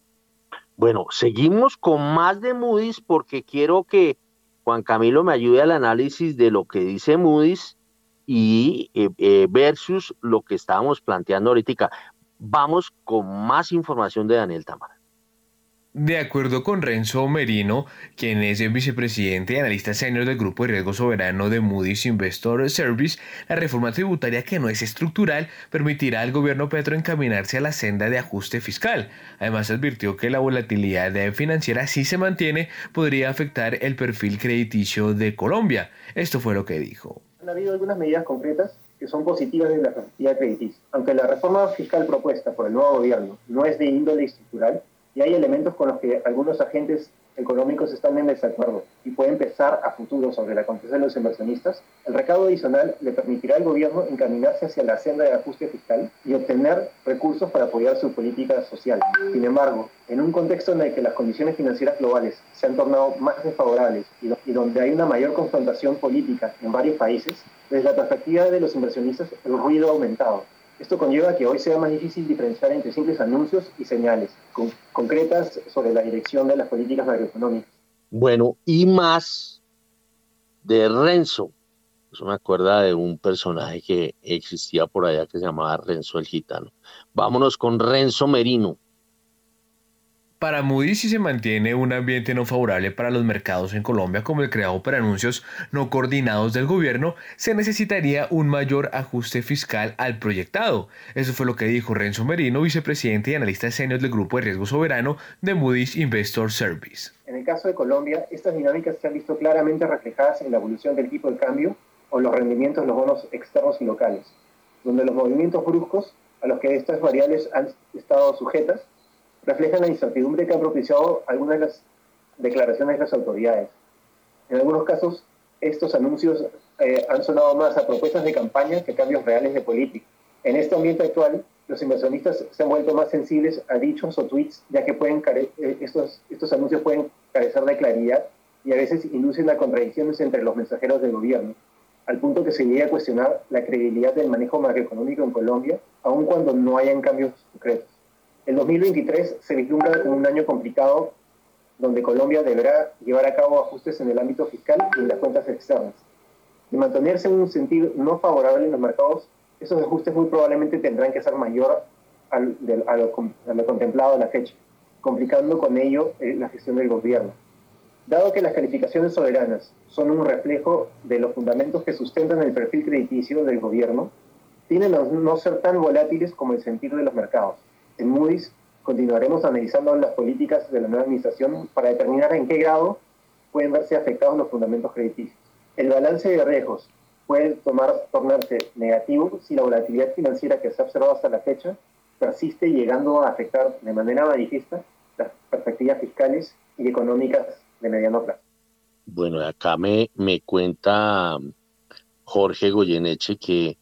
Bueno, seguimos con más de Moody's porque quiero que Juan Camilo me ayude al análisis de lo que dice Moody's y eh, eh, versus lo que estábamos planteando ahorita. Vamos con más información de Daniel Tamara. De acuerdo con Renzo Merino, quien es el vicepresidente y analista senior del Grupo de Riesgo Soberano de Moody's Investor Service, la reforma tributaria que no es estructural permitirá al gobierno Petro encaminarse a la senda de ajuste fiscal. Además advirtió que la volatilidad financiera si se mantiene podría afectar el perfil crediticio de Colombia. Esto fue lo que dijo. Han habido algunas medidas concretas que son positivas de la crediticia. Aunque la reforma fiscal propuesta por el nuevo gobierno no es de índole estructural, y hay elementos con los que algunos agentes económicos están en desacuerdo y pueden pesar a futuro sobre la confianza de los inversionistas, el recaudo adicional le permitirá al gobierno encaminarse hacia la senda de ajuste fiscal y obtener recursos para apoyar su política social. Sin embargo, en un contexto en el que las condiciones financieras globales se han tornado más desfavorables y, donde hay una mayor confrontación política en varios países, desde la perspectiva de los inversionistas el ruido ha aumentado esto conlleva que hoy sea más difícil diferenciar entre simples anuncios y señales concretas sobre la dirección de las políticas macroeconómicas. Bueno, y más de Renzo. Eso me acuerda de un personaje que existía por allá que se llamaba Renzo el Gitano. Vámonos con Renzo Merino. Para Moody's, si se mantiene un ambiente no favorable para los mercados en Colombia, como el creado por anuncios no coordinados del gobierno, se necesitaría un mayor ajuste fiscal al proyectado. Eso fue lo que dijo Renzo Merino, vicepresidente y analista senior del Grupo de Riesgo Soberano de Moody's Investor Service. En el caso de Colombia, estas dinámicas se han visto claramente reflejadas en la evolución del tipo de cambio o los rendimientos de los bonos externos y locales, donde los movimientos bruscos a los que estas variables han estado sujetas reflejan la incertidumbre que han propiciado algunas de las declaraciones de las autoridades. En algunos casos, estos anuncios eh, han sonado más a propuestas de campaña que cambios reales de política. En este ambiente actual, los inversionistas se han vuelto más sensibles a dichos o tweets, ya que pueden eh, estos, estos anuncios pueden carecer de claridad y a veces inducen a contradicciones entre los mensajeros del gobierno, al punto que se llega a cuestionar la credibilidad del manejo macroeconómico en Colombia, aun cuando no hayan cambios concretos. El 2023 se vislumbra como un año complicado donde Colombia deberá llevar a cabo ajustes en el ámbito fiscal y en las cuentas externas. De mantenerse en un sentido no favorable en los mercados, esos ajustes muy probablemente tendrán que ser mayor al, a, lo, contemplado a la fecha, complicando con ello eh, la gestión del gobierno. Dado que las calificaciones soberanas son un reflejo de los fundamentos que sustentan el perfil crediticio del gobierno, tienen a no ser tan volátiles como el sentido de los mercados. En Moody's continuaremos analizando las políticas de la nueva administración para determinar en qué grado pueden verse afectados los fundamentos crediticios. El balance de riesgos puede tomar, tornarse negativo si la volatilidad financiera que se ha observado hasta la fecha persiste llegando a afectar de manera manifiesta las perspectivas fiscales y económicas de mediano plazo. Bueno, acá me, me cuenta Jorge Goyeneche que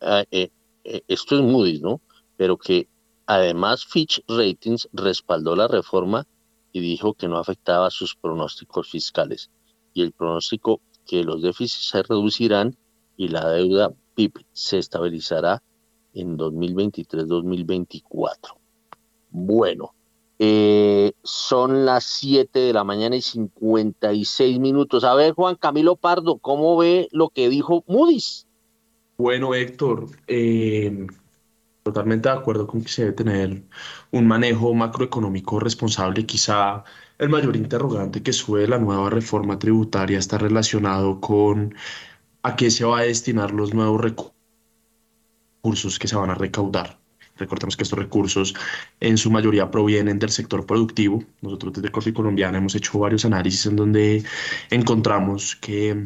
ah, eh, eh, esto es Moody's, ¿no? Pero que Además, Fitch Ratings respaldó la reforma y dijo que no afectaba sus pronósticos fiscales y el pronóstico que los déficits se reducirán y la deuda PIB se estabilizará en 2023-2024. Bueno, eh, son las 7 de la mañana y 56 minutos. A ver, Juan Camilo Pardo, ¿cómo ve lo que dijo Moody's? Bueno, Héctor, eh, totalmente de acuerdo con que se debe tener un manejo macroeconómico responsable. Quizá el mayor interrogante que sube la nueva reforma tributaria está relacionado con a qué se va a destinar los nuevos recursos que se van a recaudar. Recordemos que estos recursos en su mayoría provienen del sector productivo. Nosotros desde Corte Colombiana hemos hecho varios análisis en donde encontramos que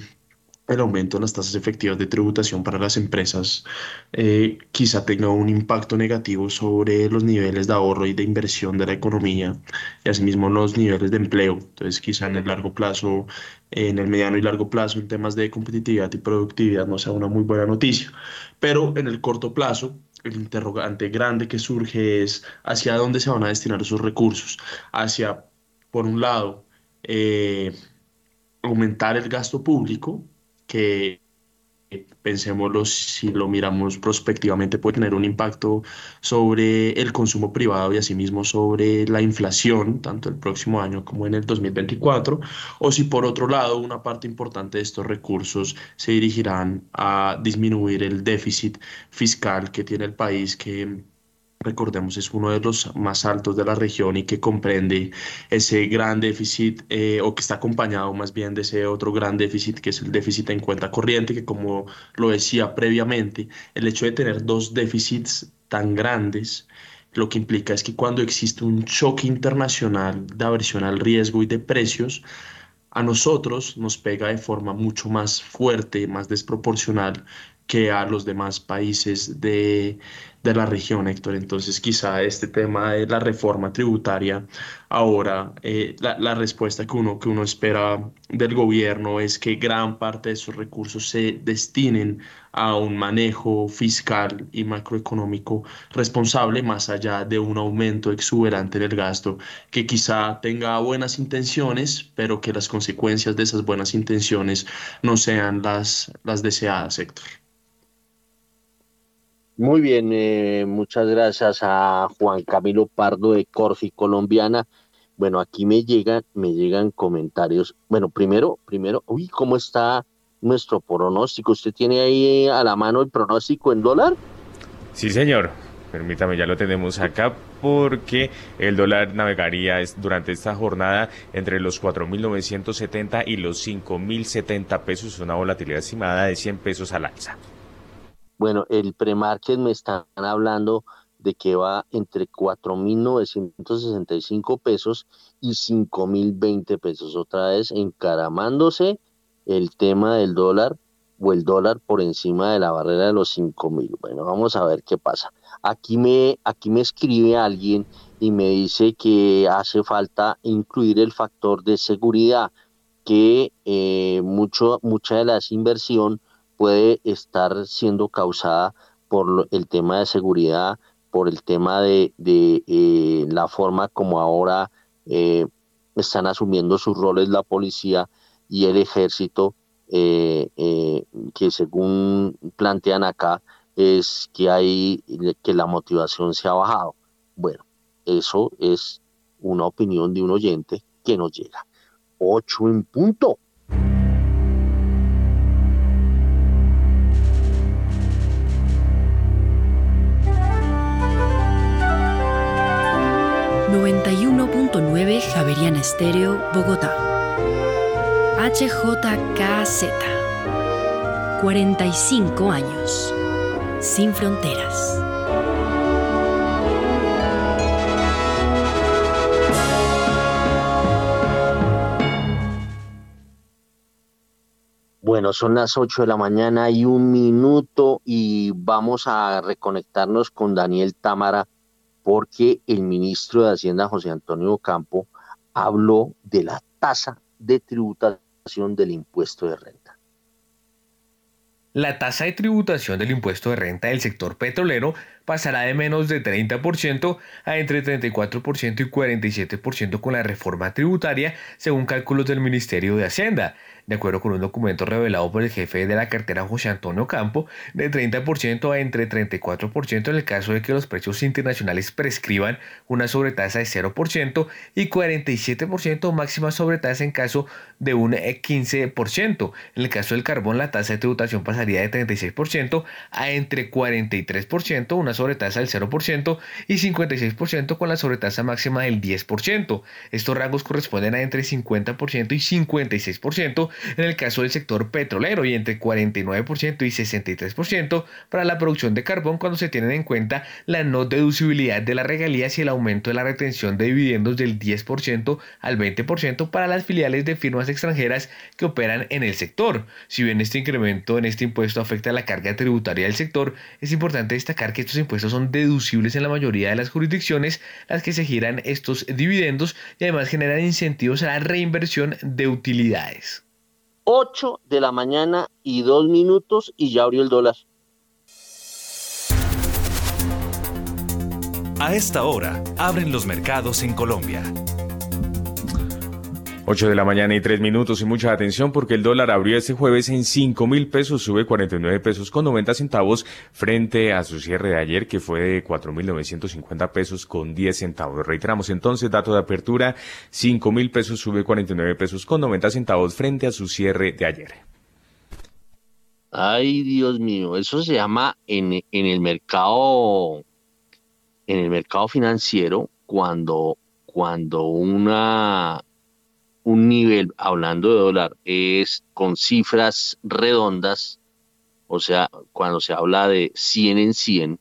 el aumento en las tasas efectivas de tributación para las empresas eh, quizá tenga un impacto negativo sobre los niveles de ahorro y de inversión de la economía y asimismo los niveles de empleo. Entonces quizá en el largo plazo, en el mediano y largo plazo, en temas de competitividad y productividad no sea una muy buena noticia. Pero en el corto plazo, el interrogante grande que surge es hacia dónde se van a destinar esos recursos. Hacia, por un lado, eh, aumentar el gasto público, que pensémoslo, si lo miramos prospectivamente, puede tener un impacto sobre el consumo privado y asimismo sobre la inflación, tanto el próximo año como en el 2024, o si por otro lado una parte importante de estos recursos se dirigirán a disminuir el déficit fiscal que tiene el país, que recordemos, es uno de los más altos de la región y que comprende ese gran déficit eh, o que está acompañado más bien de ese otro gran déficit que es el déficit en cuenta corriente, que como lo decía previamente, el hecho de tener dos déficits tan grandes, lo que implica es que cuando existe un choque internacional de aversión al riesgo y de precios, a nosotros nos pega de forma mucho más fuerte, más desproporcional que a los demás países de, de la región, Héctor. Entonces, quizá este tema de la reforma tributaria, ahora eh, la, respuesta que uno, que uno espera del gobierno es que gran parte de esos recursos se destinen a un manejo fiscal y macroeconómico responsable, más allá de un aumento exuberante del gasto, que quizá tenga buenas intenciones, pero que las consecuencias de esas buenas intenciones no sean las, las deseadas, Héctor. Muy bien, eh, muchas gracias a Juan Camilo Pardo de Corfi Colombiana. Bueno, aquí me llegan, me llegan comentarios. Bueno, primero, primero, uy, ¿cómo está nuestro pronóstico? ¿Usted tiene ahí a la mano el pronóstico en dólar? Sí, señor. Permítame, ya lo tenemos acá porque el dólar navegaría durante esta jornada entre los 4.970 y los 5.070 pesos, una volatilidad estimada de 100 pesos al alza. Bueno, el premarket me están hablando de que va entre 4.965 pesos y 5.020 pesos. Otra vez encaramándose el tema del dólar o el dólar por encima de la barrera de los 5.000. Bueno, vamos a ver qué pasa. Aquí me, aquí me escribe alguien y me dice que hace falta incluir el factor de seguridad, que eh, mucho, mucha de la inversión puede estar siendo causada por el tema de seguridad, por el tema de, eh, la forma como ahora eh, están asumiendo sus roles la policía y el ejército, eh, que según plantean acá, es que hay que la motivación se ha bajado. Bueno, eso es una opinión de un oyente que nos llega. Ocho en punto. 91.9 Javeriana Estéreo, Bogotá. HJKZ. 45 años. Sin fronteras. Bueno, son las 8 de la mañana y un minuto y vamos a reconectarnos con Daniel Támara porque el ministro de Hacienda, José Antonio Campo, habló de la tasa de tributación del impuesto de renta. la tasa de tributación del impuesto de renta del sector petrolero pasará de menos de 30% a entre 34% y 47% con la reforma tributaria, según cálculos del Ministerio de Hacienda de acuerdo con un documento revelado por el jefe de la cartera José Antonio Campo, de 30% a entre 34% en el caso de que los precios internacionales prescriban una sobretasa de 0% y 47% máxima sobretasa en caso de un 15%. En el caso del carbón, la tasa de tributación pasaría de 36% a entre 43%, una sobretasa del 0%, y 56% con la sobretasa máxima del 10%. Estos rangos corresponden a entre 50% y 56% en el caso del sector petrolero y entre 49% y 63% para la producción de carbón cuando se tienen en cuenta la no deducibilidad de las regalías y el aumento de la retención de dividendos del 10% al 20% para las filiales de firmas extranjeras que operan en el sector. Si bien este incremento en este impuesto afecta la carga tributaria del sector, es importante destacar que estos impuestos son deducibles en la mayoría de las jurisdicciones las que se giran estos dividendos y además generan incentivos a la reinversión de utilidades. 8 de la mañana y 2 minutos y ya abrió el dólar. A esta hora, abren los mercados en Colombia. 8 de la mañana y 3 minutos y mucha atención porque el dólar abrió este jueves en 5 mil pesos, sube 49 pesos con 90 centavos frente a su cierre de ayer que fue de 4 mil 950 pesos con 10 centavos. Reiteramos entonces, dato de apertura, 5 mil pesos, sube 49 pesos con 90 centavos frente a su cierre de ayer. Ay, Dios mío, eso se llama en, en el mercado, en el mercado financiero, cuando, cuando una un nivel, hablando de dólar, es con cifras redondas, o sea, cuando se habla de 100 en 100,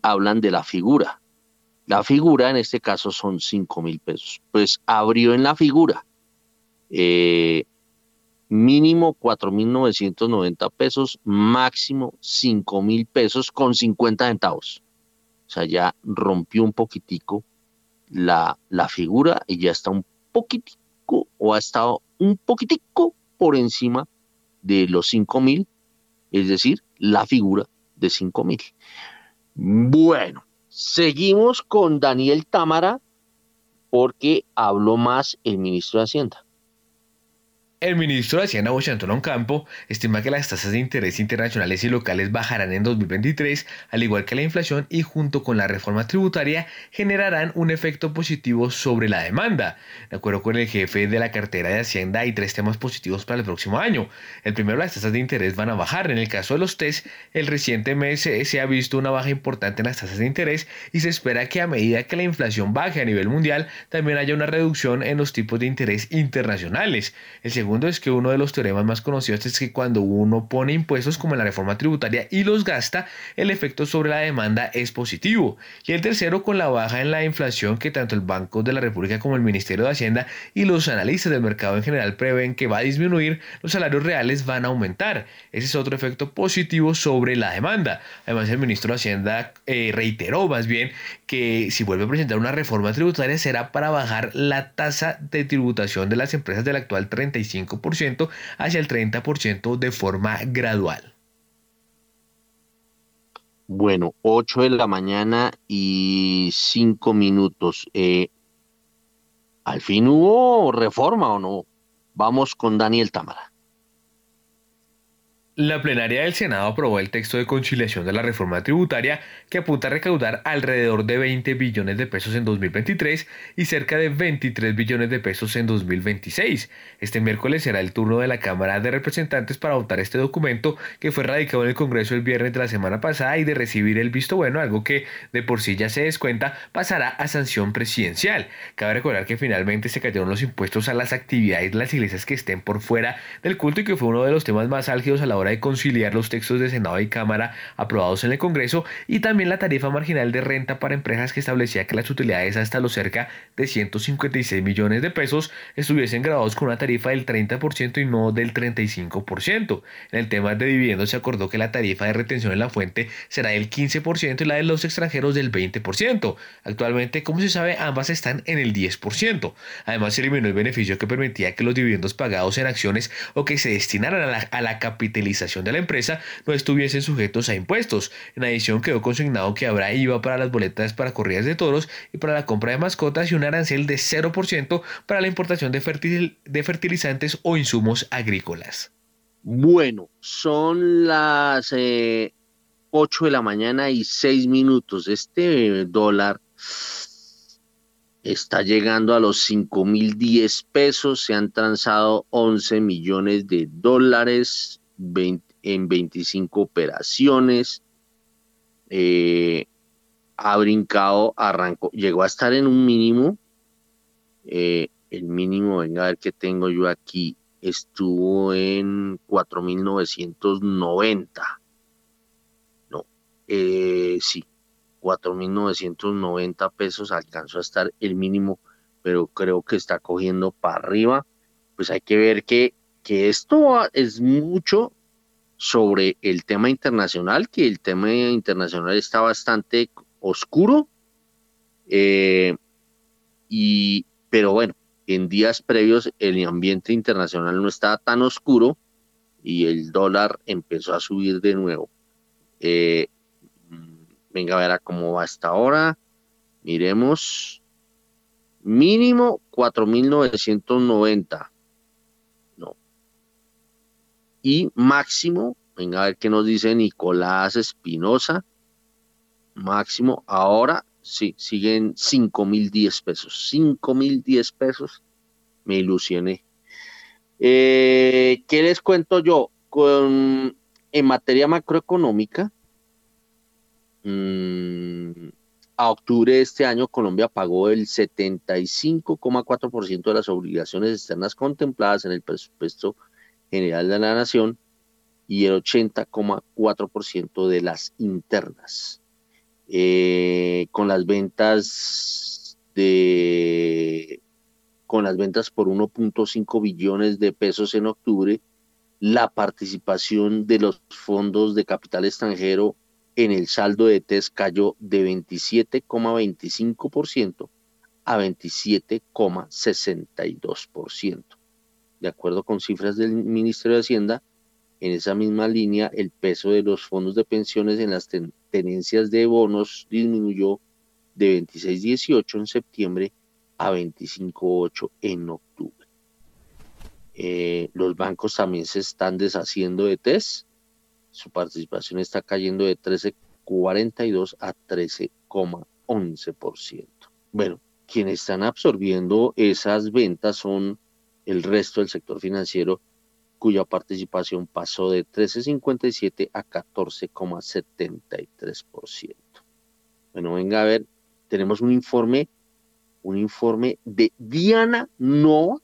hablan de la figura. La figura en este caso son 5 mil pesos. Pues abrió en la figura eh, mínimo 4 mil 990 pesos, máximo 5 mil pesos con 50 centavos. O sea, ya rompió un poquitico la, la figura y ya está un poquitico o ha estado un poquitico por encima de los 5.000, es decir, la figura de 5.000. Bueno, seguimos con Daniel Támara porque habló más el ministro de Hacienda. El ministro de Hacienda, José Antonio Campo, estima que las tasas de interés internacionales y locales bajarán en 2023, al igual que la inflación, y junto con la reforma tributaria generarán un efecto positivo sobre la demanda. De acuerdo con el jefe de la cartera de Hacienda, hay tres temas positivos para el próximo año. El primero, las tasas de interés van a bajar. En el caso de los TES, el reciente mes se ha visto una baja importante en las tasas de interés y se espera que a medida que la inflación baje a nivel mundial, también haya una reducción en los tipos de interés internacionales. El segundo es que uno de los teoremas más conocidos es que cuando uno pone impuestos como en la reforma tributaria y los gasta, el efecto sobre la demanda es positivo. Y el tercero, con la baja en la inflación que tanto el Banco de la República como el Ministerio de Hacienda y los analistas del mercado en general prevén que va a disminuir, los salarios reales van a aumentar. Ese es otro efecto positivo sobre la demanda. Además, el ministro de Hacienda eh, reiteró más bien que si vuelve a presentar una reforma tributaria será para bajar la tasa de tributación de las empresas del actual 35 hacia el 30% de forma gradual. Bueno, 8 de la mañana y 5 minutos. Eh, ¿Al fin hubo reforma o no? Vamos con Daniel Tamara. La plenaria del Senado aprobó el texto de conciliación de la reforma tributaria que apunta a recaudar alrededor de 20 billones de pesos en 2023 y cerca de 23 billones de pesos en 2026. Este miércoles será el turno de la Cámara de Representantes para votar este documento que fue radicado en el Congreso el viernes de la semana pasada y de recibir el visto bueno, algo que de por sí ya se descuenta, pasará a sanción presidencial. Cabe recordar que finalmente se cayeron los impuestos a las actividades de las iglesias que estén por fuera del culto y que fue uno de los temas más álgidos a la hora de conciliar los textos de Senado y Cámara aprobados en el Congreso y también la tarifa marginal de renta para empresas que establecía que las utilidades hasta los cerca de 156 millones de pesos estuviesen grabados con una tarifa del 30% y no del 35%. En el tema de dividendos se acordó que la tarifa de retención en la fuente será del 15% y la de los extranjeros del 20%. Actualmente, como se sabe, ambas están en el 10%. Además, se eliminó el beneficio que permitía que los dividendos pagados en acciones o que se destinaran a la, a la capitalización de la empresa no estuviesen sujetos a impuestos. En adición quedó consignado que habrá IVA para las boletas para corridas de toros y para la compra de mascotas y un arancel de 0% para la importación de, fertilizantes o insumos agrícolas. Bueno, son las 8 eh, de la mañana y 6 minutos. Este dólar está llegando a los 5.010 pesos, se han transado 11 millones de dólares en 25 operaciones, eh, ha brincado, arrancó, llegó a estar en un mínimo, eh, el mínimo, venga a ver qué tengo yo aquí, estuvo en 4.990. No, eh, sí, 4.990 pesos alcanzó a estar el mínimo, pero creo que está cogiendo para arriba. Pues hay que ver que, que esto es mucho sobre el tema internacional, que el tema internacional está bastante oscuro, eh, y, pero bueno, en días previos el ambiente internacional no estaba tan oscuro y el dólar empezó a subir de nuevo. Eh, Venga a ver a cómo va hasta ahora. Miremos. Mínimo 4.990. Y máximo, venga a ver qué nos dice Nicolás Espinosa. Máximo, ahora sí, siguen 5.010 pesos. 5.010 pesos. Me ilusioné. Eh, ¿Qué les cuento yo? Con, en materia macroeconómica, Mm, a octubre de este año, Colombia pagó el 75,4% de las obligaciones externas contempladas en el presupuesto general de la nación y el 80,4% de las internas. Eh, con las ventas de con las ventas por 1.5 billones de pesos en octubre, la participación de los fondos de capital extranjero en el saldo de test cayó de 27,25% a 27,62%. De acuerdo con cifras del Ministerio de Hacienda, en esa misma línea el peso de los fondos de pensiones en las tenencias de bonos disminuyó de 26,18 en septiembre a 25,8 en octubre. Eh, los bancos también se están deshaciendo de test su participación está cayendo de 13,42 a 13,11%. Bueno, quienes están absorbiendo esas ventas son el resto del sector financiero cuya participación pasó de 13,57 a 14,73%. Bueno, venga a ver, tenemos un informe, un informe de Diana Nova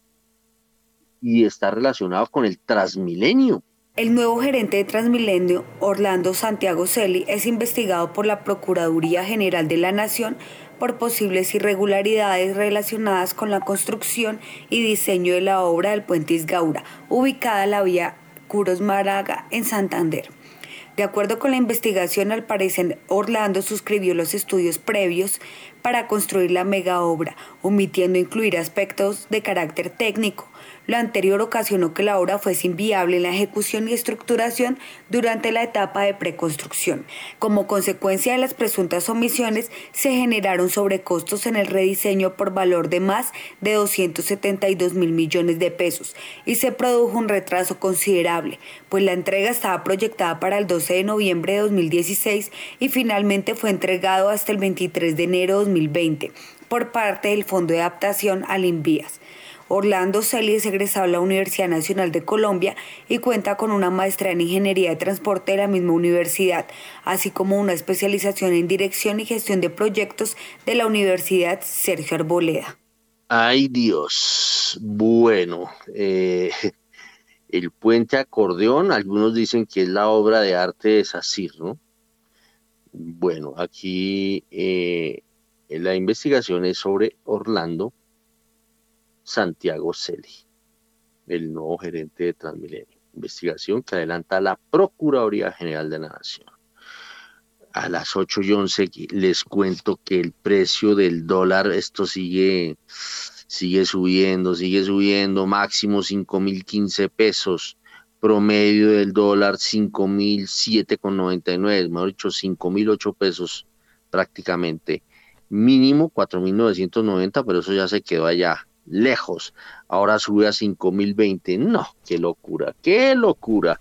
y está relacionado con el Transmilenio. El nuevo gerente de Transmilenio, Orlando Santiago Celi, es investigado por la Procuraduría General de la Nación por posibles irregularidades relacionadas con la construcción y diseño de la obra del puente Isgaura, ubicada en la vía Curos Maraga en Santander. De acuerdo con la investigación, al parecer Orlando suscribió los estudios previos para construir la mega obra, omitiendo incluir aspectos de carácter técnico, lo anterior ocasionó que la obra fuese inviable en la ejecución y estructuración durante la etapa de preconstrucción. Como consecuencia de las presuntas omisiones, se generaron sobrecostos en el rediseño por valor de más de 272 mil millones de pesos y se produjo un retraso considerable, pues la entrega estaba proyectada para el 12 de noviembre de 2016 y finalmente fue entregado hasta el 23 de enero de 2020 por parte del Fondo de Adaptación al INVIAS. Orlando Celi es egresado de la Universidad Nacional de Colombia y cuenta con una maestría en Ingeniería de Transporte de la misma universidad, así como una especialización en Dirección y Gestión de Proyectos de la Universidad Sergio Arboleda. Ay Dios, bueno, eh, el puente acordeón, algunos dicen que es la obra de arte de Sacir, ¿no? Bueno, aquí eh, la investigación es sobre Orlando Santiago Celi, el nuevo gerente de Transmilenio. Investigación que adelanta la Procuraduría General de la Nación. A las 8 y 11 les cuento que el precio del dólar, esto sigue, sigue subiendo, sigue subiendo, máximo 5.015 pesos. promedio del dólar 5.007,99, mejor dicho, 5.008 pesos prácticamente. Mínimo 4.990, pero eso ya se quedó allá, lejos. Ahora sube a 5.020. No, qué locura, qué locura.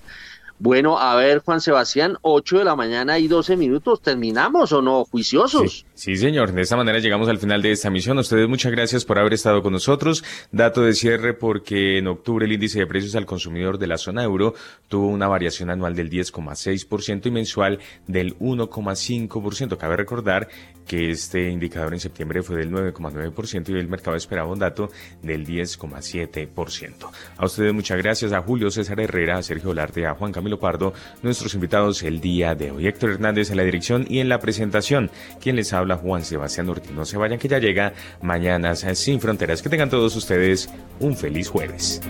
Bueno, a ver, Juan Sebastián, 8 de la mañana y 12 minutos. ¿Terminamos o no? ¿Juiciosos? Señor. De esta manera llegamos al final de esta misión. Ustedes muchas gracias por haber estado con nosotros. Dato de cierre porque en octubre el índice de precios al consumidor de la zona euro tuvo una variación anual del 10,6% y mensual del 1,5%. Cabe recordar que este indicador en septiembre fue del 9,9% y el mercado esperaba un dato del 10,7%. A ustedes muchas gracias, a Julio César Herrera, a Sergio Olarte, a Juan Camilo Pardo, nuestros invitados el día de hoy. Héctor Hernández en la dirección y en la presentación. Quien les Juan Sebastián Ortiz. No se vayan que ya llega Mañanas sin Fronteras. Que tengan todos ustedes un feliz jueves.